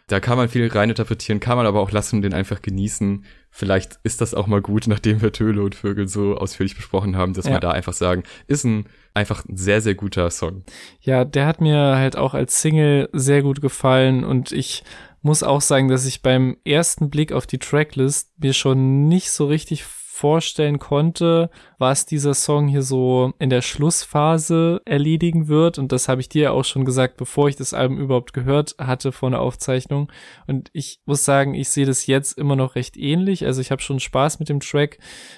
Da kann man viel reininterpretieren, kann man aber auch lassen, den einfach genießen. Vielleicht ist das auch mal gut, nachdem wir Töle und Vögel so ausführlich besprochen haben, dass ja. wir da einfach sagen, ist ein einfach ein sehr, sehr guter Song. Ja, der hat mir halt auch als Single sehr gut gefallen und ich muss auch sagen, dass ich beim ersten Blick auf die Tracklist mir schon nicht so richtig vorstellen konnte, was dieser Song hier so in der Schlussphase erledigen wird. Und das habe ich dir auch schon gesagt, bevor ich das Album überhaupt gehört hatte vor der Aufzeichnung. Und ich muss sagen, ich sehe das jetzt immer noch recht ähnlich. Also ich habe schon Spaß mit dem Track,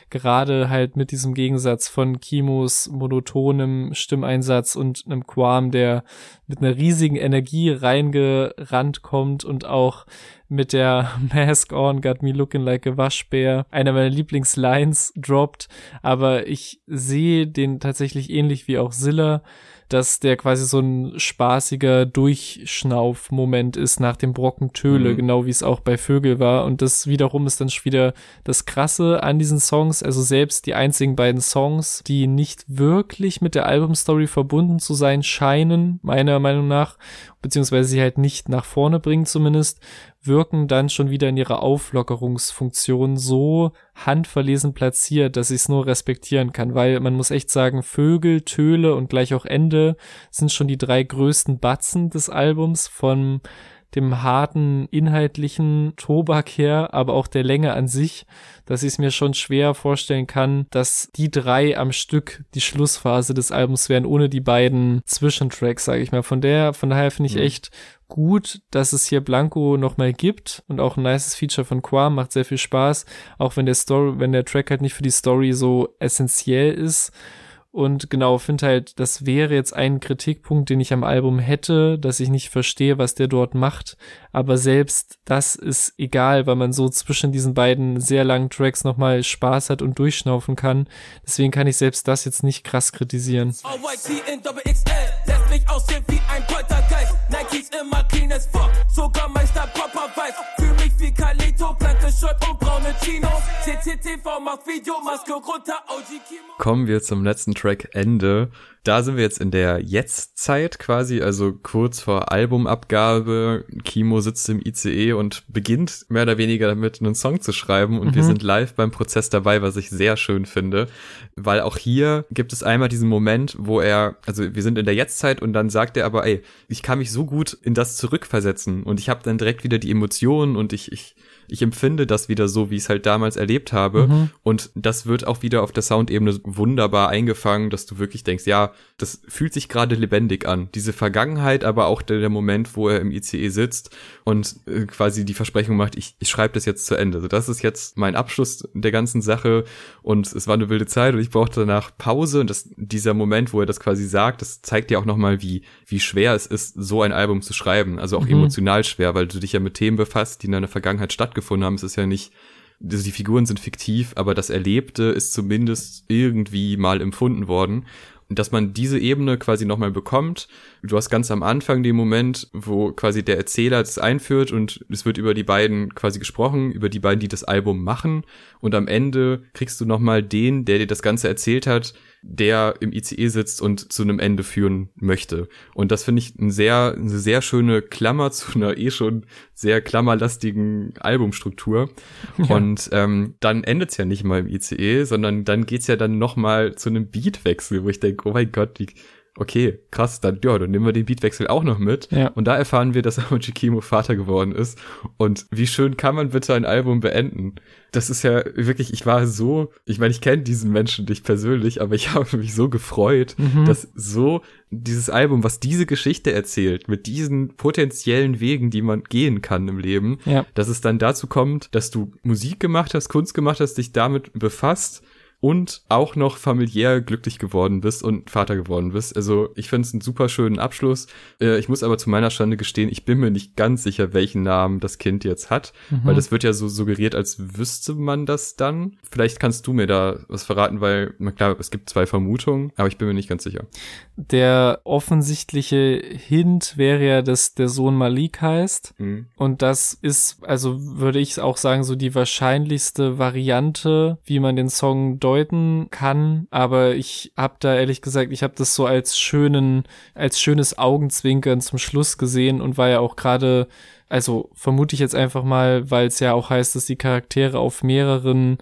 gerade halt mit diesem Gegensatz von Kimos monotonem Stimmeinsatz und einem Quam, der mit einer riesigen Energie reingerannt kommt und auch mit der Mask on, got me looking like a Waschbär, einer meiner Lieblingslines droppt, aber ich sehe den tatsächlich ähnlich wie auch Zilla dass der quasi so ein spaßiger Durchschnauf-Moment ist nach dem Brocken Töle, mhm. genau wie es auch bei Vögel war. Und das wiederum ist dann schon wieder das Krasse an diesen Songs. Also selbst die einzigen beiden Songs, die nicht wirklich mit der Albumstory verbunden zu sein scheinen, meiner Meinung nach, beziehungsweise sie halt nicht nach vorne bringen zumindest, wirken dann schon wieder in ihrer Auflockerungsfunktion so handverlesen platziert, dass ich es nur respektieren kann, weil man muss echt sagen, Vögel, Töle und gleich auch Ende sind schon die drei größten Batzen des Albums von dem harten inhaltlichen Tobak her, aber auch der Länge an sich, dass ich es mir schon schwer vorstellen kann, dass die drei am Stück die Schlussphase des Albums wären, ohne die beiden Zwischentracks, sage ich mal. Von der, von daher finde ich mhm. echt gut, dass es hier Blanco nochmal gibt und auch ein nices Feature von Quam macht sehr viel Spaß, auch wenn der Story, wenn der Track halt nicht für die Story so essentiell ist und genau, finde halt, das wäre jetzt ein Kritikpunkt, den ich am Album hätte, dass ich nicht verstehe, was der dort macht. Aber selbst das ist egal, weil man so zwischen diesen beiden sehr langen Tracks nochmal Spaß hat und durchschnaufen kann. Deswegen kann ich selbst das jetzt nicht krass kritisieren. Sogar Meister Papa weiß, für mich wie Kalito, Platte, Shirt und braune Chinos. CCTV macht Video, Maske runter, OG Kimo. Kommen wir zum letzten Track Ende. Da sind wir jetzt in der Jetzt-Zeit quasi, also kurz vor Albumabgabe. Kimo sitzt im ICE und beginnt mehr oder weniger damit, einen Song zu schreiben. Und mhm. wir sind live beim Prozess dabei, was ich sehr schön finde. Weil auch hier gibt es einmal diesen Moment, wo er, also wir sind in der Jetzt-Zeit und dann sagt er aber, ey, ich kann mich so gut in das zurückversetzen. Und ich habe dann direkt wieder die Emotionen und ich, ich ich empfinde das wieder so, wie ich es halt damals erlebt habe. Mhm. Und das wird auch wieder auf der Soundebene wunderbar eingefangen, dass du wirklich denkst, ja, das fühlt sich gerade lebendig an. Diese Vergangenheit, aber auch der, der Moment, wo er im ICE sitzt und äh, quasi die Versprechung macht, ich, ich schreibe das jetzt zu Ende. Also das ist jetzt mein Abschluss der ganzen Sache und es war eine wilde Zeit und ich brauchte danach Pause und das, dieser Moment, wo er das quasi sagt, das zeigt ja auch nochmal, wie, wie schwer es ist, so ein Album zu schreiben. Also auch mhm. emotional schwer, weil du dich ja mit Themen befasst, die in deiner Vergangenheit stattgefunden haben. Es ist ja nicht also die Figuren sind fiktiv, aber das Erlebte ist zumindest irgendwie mal empfunden worden dass man diese Ebene quasi nochmal bekommt. Du hast ganz am Anfang den Moment, wo quasi der Erzähler das einführt und es wird über die beiden quasi gesprochen, über die beiden, die das Album machen. Und am Ende kriegst du nochmal den, der dir das Ganze erzählt hat, der im ICE sitzt und zu einem Ende führen möchte. Und das finde ich ein sehr, eine sehr schöne Klammer zu einer eh schon sehr klammerlastigen Albumstruktur. Ja. Und ähm, dann endet es ja nicht mal im ICE, sondern dann geht's ja dann noch mal zu einem Beatwechsel, wo ich denke, oh mein Gott, wie, okay, krass, dann, ja, dann nehmen wir den Beatwechsel auch noch mit. Ja. Und da erfahren wir, dass Amoji Kimo Vater geworden ist. Und wie schön kann man bitte ein Album beenden? Das ist ja wirklich, ich war so, ich meine, ich kenne diesen Menschen nicht persönlich, aber ich habe mich so gefreut, mhm. dass so dieses Album, was diese Geschichte erzählt, mit diesen potenziellen Wegen, die man gehen kann im Leben, ja. dass es dann dazu kommt, dass du Musik gemacht hast, Kunst gemacht hast, dich damit befasst und auch noch familiär glücklich geworden bist und Vater geworden bist. Also ich finde es einen super schönen Abschluss. Äh, ich muss aber zu meiner Stande gestehen, ich bin mir nicht ganz sicher, welchen Namen das Kind jetzt hat, mhm. weil das wird ja so suggeriert, als wüsste man das dann. Vielleicht kannst du mir da was verraten, weil, na klar, es gibt zwei Vermutungen, aber ich bin mir nicht ganz sicher. Der offensichtliche Hint wäre ja, dass der Sohn Malik heißt. Mhm. Und das ist, also würde ich auch sagen, so die wahrscheinlichste Variante, wie man den Song deutet deuten kann, aber ich habe da ehrlich gesagt, ich habe das so als schönen, als schönes Augenzwinkern zum Schluss gesehen und war ja auch gerade, also vermute ich jetzt einfach mal, weil es ja auch heißt, dass die Charaktere auf mehreren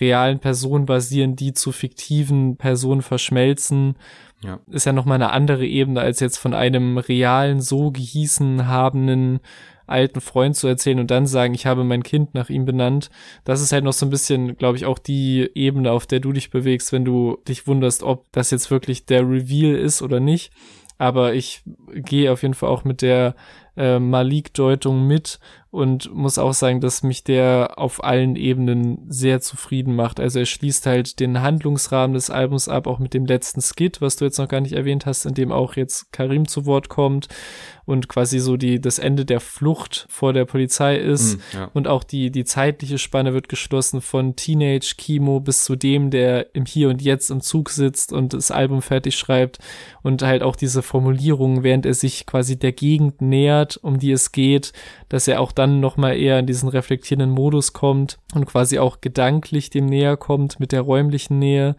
realen Personen basieren, die zu fiktiven Personen verschmelzen. Ja. Ist ja nochmal eine andere Ebene als jetzt von einem realen, so gehießen habenden alten Freund zu erzählen und dann sagen, ich habe mein Kind nach ihm benannt. Das ist halt noch so ein bisschen, glaube ich, auch die Ebene, auf der du dich bewegst, wenn du dich wunderst, ob das jetzt wirklich der Reveal ist oder nicht. Aber ich gehe auf jeden Fall auch mit der äh, Malik-Deutung mit und muss auch sagen, dass mich der auf allen Ebenen sehr zufrieden macht. Also er schließt halt den Handlungsrahmen des Albums ab, auch mit dem letzten Skit, was du jetzt noch gar nicht erwähnt hast, in dem auch jetzt Karim zu Wort kommt und quasi so die, das Ende der Flucht vor der Polizei ist. Mm, ja. Und auch die, die zeitliche Spanne wird geschlossen von Teenage Kimo bis zu dem, der im Hier und Jetzt im Zug sitzt und das Album fertig schreibt. Und halt auch diese Formulierung, während er sich quasi der Gegend nähert, um die es geht, dass er auch dann nochmal eher in diesen reflektierenden Modus kommt und quasi auch gedanklich dem näher kommt mit der räumlichen Nähe.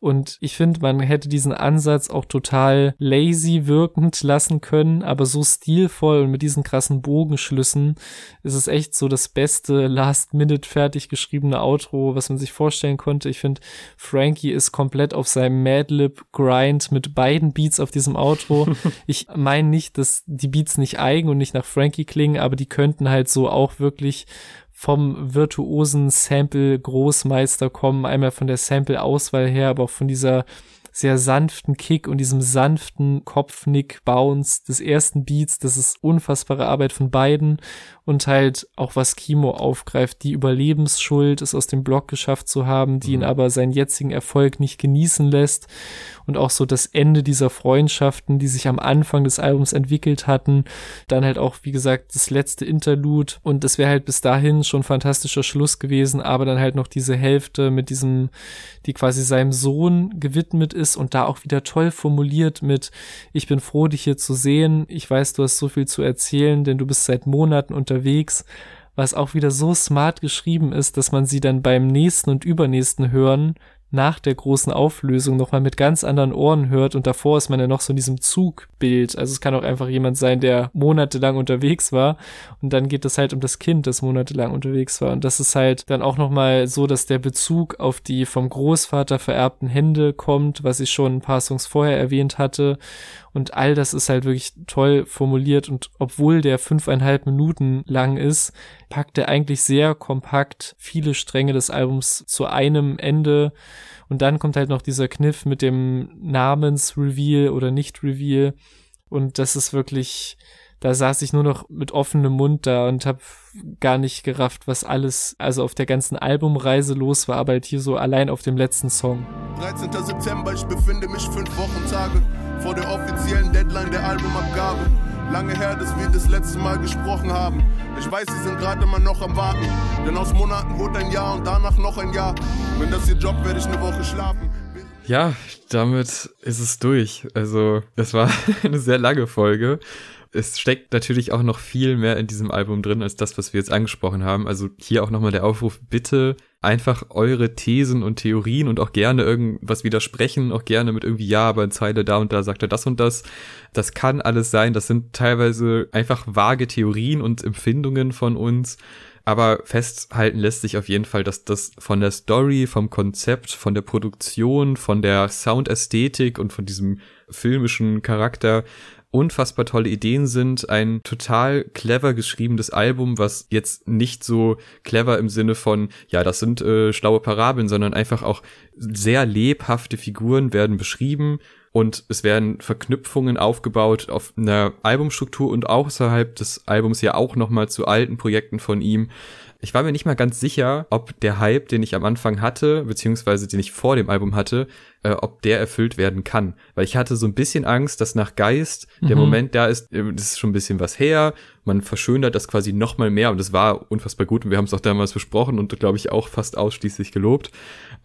Und ich finde, man hätte diesen Ansatz auch total lazy wirkend lassen können, aber so stilvoll und mit diesen krassen Bogenschlüssen ist es echt so das beste Last-Minute fertig geschriebene Outro, was man sich vorstellen konnte. Ich finde, Frankie ist komplett auf seinem Madlib-Grind mit beiden Beats auf diesem Outro. ich meine nicht, dass die Beats nicht eigen und nicht nach Frankie klingen, aber die könnten halt so auch wirklich vom virtuosen Sample Großmeister kommen, einmal von der Sample Auswahl her, aber auch von dieser sehr sanften Kick und diesem sanften Kopfnick-Bounce des ersten Beats. Das ist unfassbare Arbeit von beiden und halt auch was Kimo aufgreift, die Überlebensschuld, es aus dem Block geschafft zu haben, die ihn mhm. aber seinen jetzigen Erfolg nicht genießen lässt und auch so das Ende dieser Freundschaften, die sich am Anfang des Albums entwickelt hatten, dann halt auch, wie gesagt, das letzte Interlude und das wäre halt bis dahin schon fantastischer Schluss gewesen, aber dann halt noch diese Hälfte mit diesem, die quasi seinem Sohn gewidmet ist und da auch wieder toll formuliert mit, ich bin froh, dich hier zu sehen, ich weiß, du hast so viel zu erzählen, denn du bist seit Monaten unterwegs, was auch wieder so smart geschrieben ist, dass man sie dann beim nächsten und übernächsten Hören nach der großen Auflösung nochmal mit ganz anderen Ohren hört und davor ist man ja noch so in diesem Zugbild. Also es kann auch einfach jemand sein, der monatelang unterwegs war und dann geht es halt um das Kind, das monatelang unterwegs war. Und das ist halt dann auch nochmal so, dass der Bezug auf die vom Großvater vererbten Hände kommt, was ich schon ein paar Songs vorher erwähnt hatte und all das ist halt wirklich toll formuliert und obwohl der fünfeinhalb Minuten lang ist, packt er eigentlich sehr kompakt viele Stränge des Albums zu einem Ende. Und dann kommt halt noch dieser Kniff mit dem Namensreveal oder Nicht-Reveal. Und das ist wirklich, da saß ich nur noch mit offenem Mund da und habe gar nicht gerafft, was alles, also auf der ganzen Albumreise los war, aber halt hier so allein auf dem letzten Song. 13. September, ich befinde mich fünf Wochen Tage vor der offiziellen Deadline der Albumabgabe. Lange her, dass wir das letzte Mal gesprochen haben. Ich weiß, sie sind gerade immer noch am Warten. Denn aus Monaten wurde ein Jahr und danach noch ein Jahr. Wenn das ihr Job, werde ich eine Woche schlafen. Ja, damit ist es durch. Also, es war eine sehr lange Folge. Es steckt natürlich auch noch viel mehr in diesem Album drin als das, was wir jetzt angesprochen haben. Also hier auch nochmal der Aufruf, bitte einfach eure Thesen und Theorien und auch gerne irgendwas widersprechen, auch gerne mit irgendwie, ja, aber in Zeile da und da sagt er das und das. Das kann alles sein. Das sind teilweise einfach vage Theorien und Empfindungen von uns. Aber festhalten lässt sich auf jeden Fall, dass das von der Story, vom Konzept, von der Produktion, von der Soundästhetik und von diesem filmischen Charakter unfassbar tolle Ideen sind. Ein total clever geschriebenes Album, was jetzt nicht so clever im Sinne von, ja, das sind äh, schlaue Parabeln, sondern einfach auch sehr lebhafte Figuren werden beschrieben und es werden Verknüpfungen aufgebaut auf einer Albumstruktur und außerhalb des Albums ja auch nochmal zu alten Projekten von ihm. Ich war mir nicht mal ganz sicher, ob der Hype, den ich am Anfang hatte, beziehungsweise den ich vor dem Album hatte, äh, ob der erfüllt werden kann. Weil ich hatte so ein bisschen Angst, dass nach Geist mhm. der Moment da ist, äh, das ist schon ein bisschen was her, man verschönert das quasi noch mal mehr und das war unfassbar gut und wir haben es auch damals besprochen und glaube ich auch fast ausschließlich gelobt.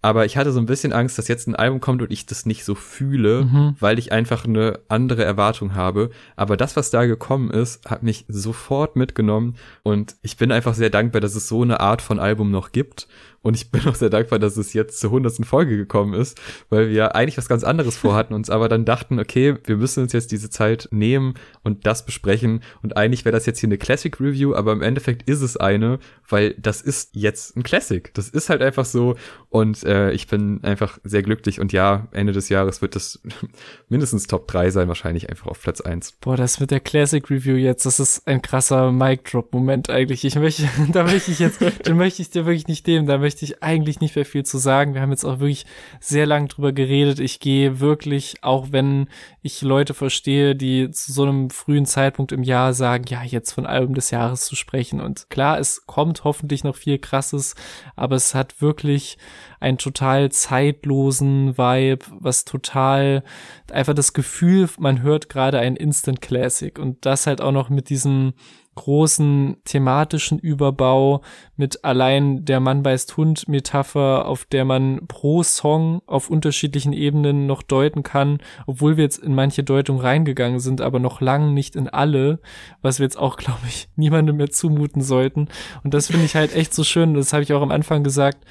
Aber ich hatte so ein bisschen Angst, dass jetzt ein Album kommt und ich das nicht so fühle, mhm. weil ich einfach eine andere Erwartung habe. Aber das, was da gekommen ist, hat mich sofort mitgenommen und ich bin einfach sehr dankbar, dass es so eine Art von Album noch gibt und ich bin auch sehr dankbar, dass es jetzt zur hundertsten Folge gekommen ist, weil wir eigentlich was ganz anderes vorhatten, uns aber dann dachten, okay, wir müssen uns jetzt diese Zeit nehmen und das besprechen. Und eigentlich wäre das jetzt hier eine Classic Review, aber im Endeffekt ist es eine, weil das ist jetzt ein Classic. Das ist halt einfach so. Und äh, ich bin einfach sehr glücklich. Und ja, Ende des Jahres wird das mindestens Top 3 sein, wahrscheinlich einfach auf Platz 1. Boah, das mit der Classic Review jetzt, das ist ein krasser Mic-Drop-Moment eigentlich. Ich möchte, da möchte ich jetzt, den möchte ich dir wirklich nicht nehmen. Da möchte möchte ich eigentlich nicht mehr viel zu sagen. Wir haben jetzt auch wirklich sehr lang drüber geredet. Ich gehe wirklich, auch wenn ich Leute verstehe, die zu so einem frühen Zeitpunkt im Jahr sagen, ja, jetzt von Album des Jahres zu sprechen. Und klar, es kommt hoffentlich noch viel krasses, aber es hat wirklich einen total zeitlosen Vibe, was total einfach das Gefühl, man hört gerade ein Instant Classic. Und das halt auch noch mit diesem großen thematischen Überbau mit allein der Mann beißt Hund Metapher, auf der man pro Song auf unterschiedlichen Ebenen noch deuten kann, obwohl wir jetzt in manche Deutung reingegangen sind, aber noch lang nicht in alle, was wir jetzt auch, glaube ich, niemandem mehr zumuten sollten. Und das finde ich halt echt so schön, das habe ich auch am Anfang gesagt,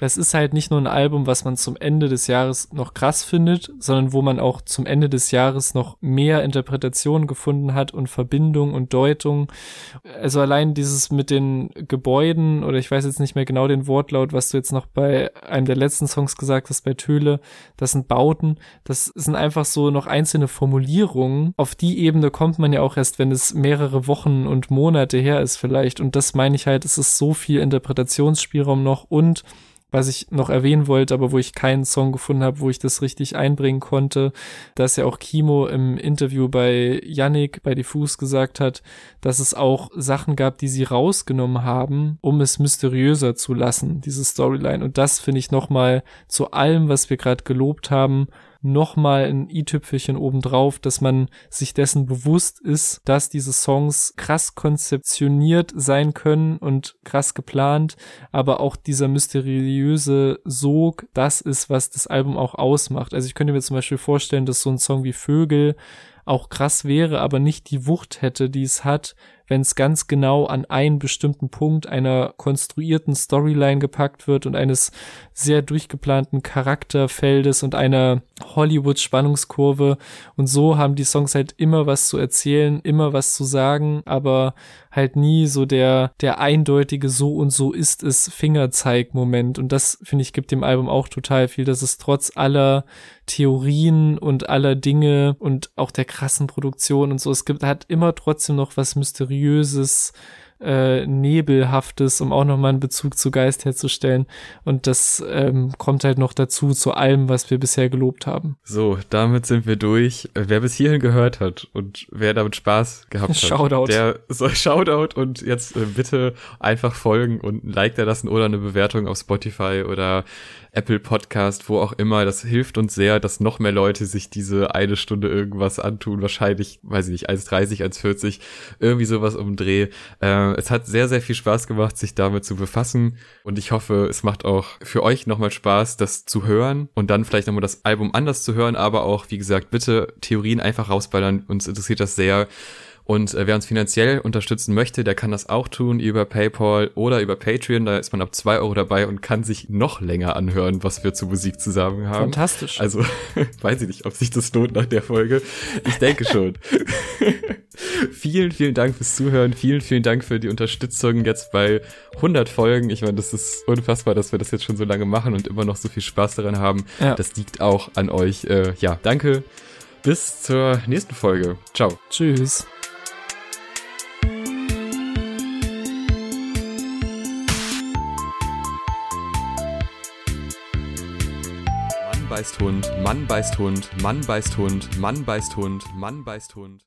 das ist halt nicht nur ein Album, was man zum Ende des Jahres noch krass findet, sondern wo man auch zum Ende des Jahres noch mehr Interpretationen gefunden hat und Verbindung und Deutung. Also allein dieses mit den Gebäuden oder ich weiß jetzt nicht mehr genau den Wortlaut, was du jetzt noch bei einem der letzten Songs gesagt hast, bei Töle, das sind Bauten, das sind einfach so noch einzelne Formulierungen. Auf die Ebene kommt man ja auch erst, wenn es mehrere Wochen und Monate her ist vielleicht. Und das meine ich halt, es ist so viel Interpretationsspielraum noch und was ich noch erwähnen wollte, aber wo ich keinen Song gefunden habe, wo ich das richtig einbringen konnte, dass ja auch Kimo im Interview bei Yannick bei Diffus gesagt hat, dass es auch Sachen gab, die sie rausgenommen haben, um es mysteriöser zu lassen, diese Storyline. Und das finde ich nochmal zu allem, was wir gerade gelobt haben, nochmal ein i-Tüpfelchen obendrauf, dass man sich dessen bewusst ist, dass diese Songs krass konzeptioniert sein können und krass geplant, aber auch dieser mysteriöse Sog, das ist, was das Album auch ausmacht. Also ich könnte mir zum Beispiel vorstellen, dass so ein Song wie Vögel auch krass wäre, aber nicht die Wucht hätte, die es hat, wenn es ganz genau an einen bestimmten Punkt einer konstruierten Storyline gepackt wird und eines sehr durchgeplanten Charakterfeldes und einer Hollywood-Spannungskurve. Und so haben die Songs halt immer was zu erzählen, immer was zu sagen, aber halt nie so der, der eindeutige so und so ist es Fingerzeig-Moment. Und das, finde ich, gibt dem Album auch total viel, dass es trotz aller Theorien und aller Dinge und auch der krassen Produktion und so, es gibt, hat immer trotzdem noch was Mysteriöses, äh, Nebelhaftes, um auch nochmal einen Bezug zu Geist herzustellen. Und das ähm, kommt halt noch dazu zu allem, was wir bisher gelobt haben. So, damit sind wir durch. Wer bis hierhin gehört hat und wer damit Spaß gehabt hat, Shoutout. der soll Shoutout und jetzt äh, bitte einfach folgen und ein Like da lassen oder eine Bewertung auf Spotify oder Apple Podcast, wo auch immer. Das hilft uns sehr, dass noch mehr Leute sich diese eine Stunde irgendwas antun. Wahrscheinlich, weiß ich nicht, 1,30, 1,40, irgendwie sowas um den Dreh. Äh, es hat sehr, sehr viel Spaß gemacht, sich damit zu befassen. Und ich hoffe, es macht auch für euch nochmal Spaß, das zu hören und dann vielleicht nochmal das Album anders zu hören. Aber auch, wie gesagt, bitte Theorien einfach rausballern. Uns interessiert das sehr. Und äh, wer uns finanziell unterstützen möchte, der kann das auch tun über PayPal oder über Patreon. Da ist man ab zwei Euro dabei und kann sich noch länger anhören, was wir zu Musik zusammen haben. Fantastisch. Also weiß ich nicht, ob sich das lohnt nach der Folge. Ich denke schon. vielen, vielen Dank fürs Zuhören. Vielen, vielen Dank für die Unterstützung jetzt bei 100 Folgen. Ich meine, das ist unfassbar, dass wir das jetzt schon so lange machen und immer noch so viel Spaß daran haben. Ja. Das liegt auch an euch. Äh, ja, danke. Bis zur nächsten Folge. Ciao. Tschüss. Beißt Hund, Mann beißt Hund, Mann beißt Hund, Mann beißt Hund, Mann beißt Hund.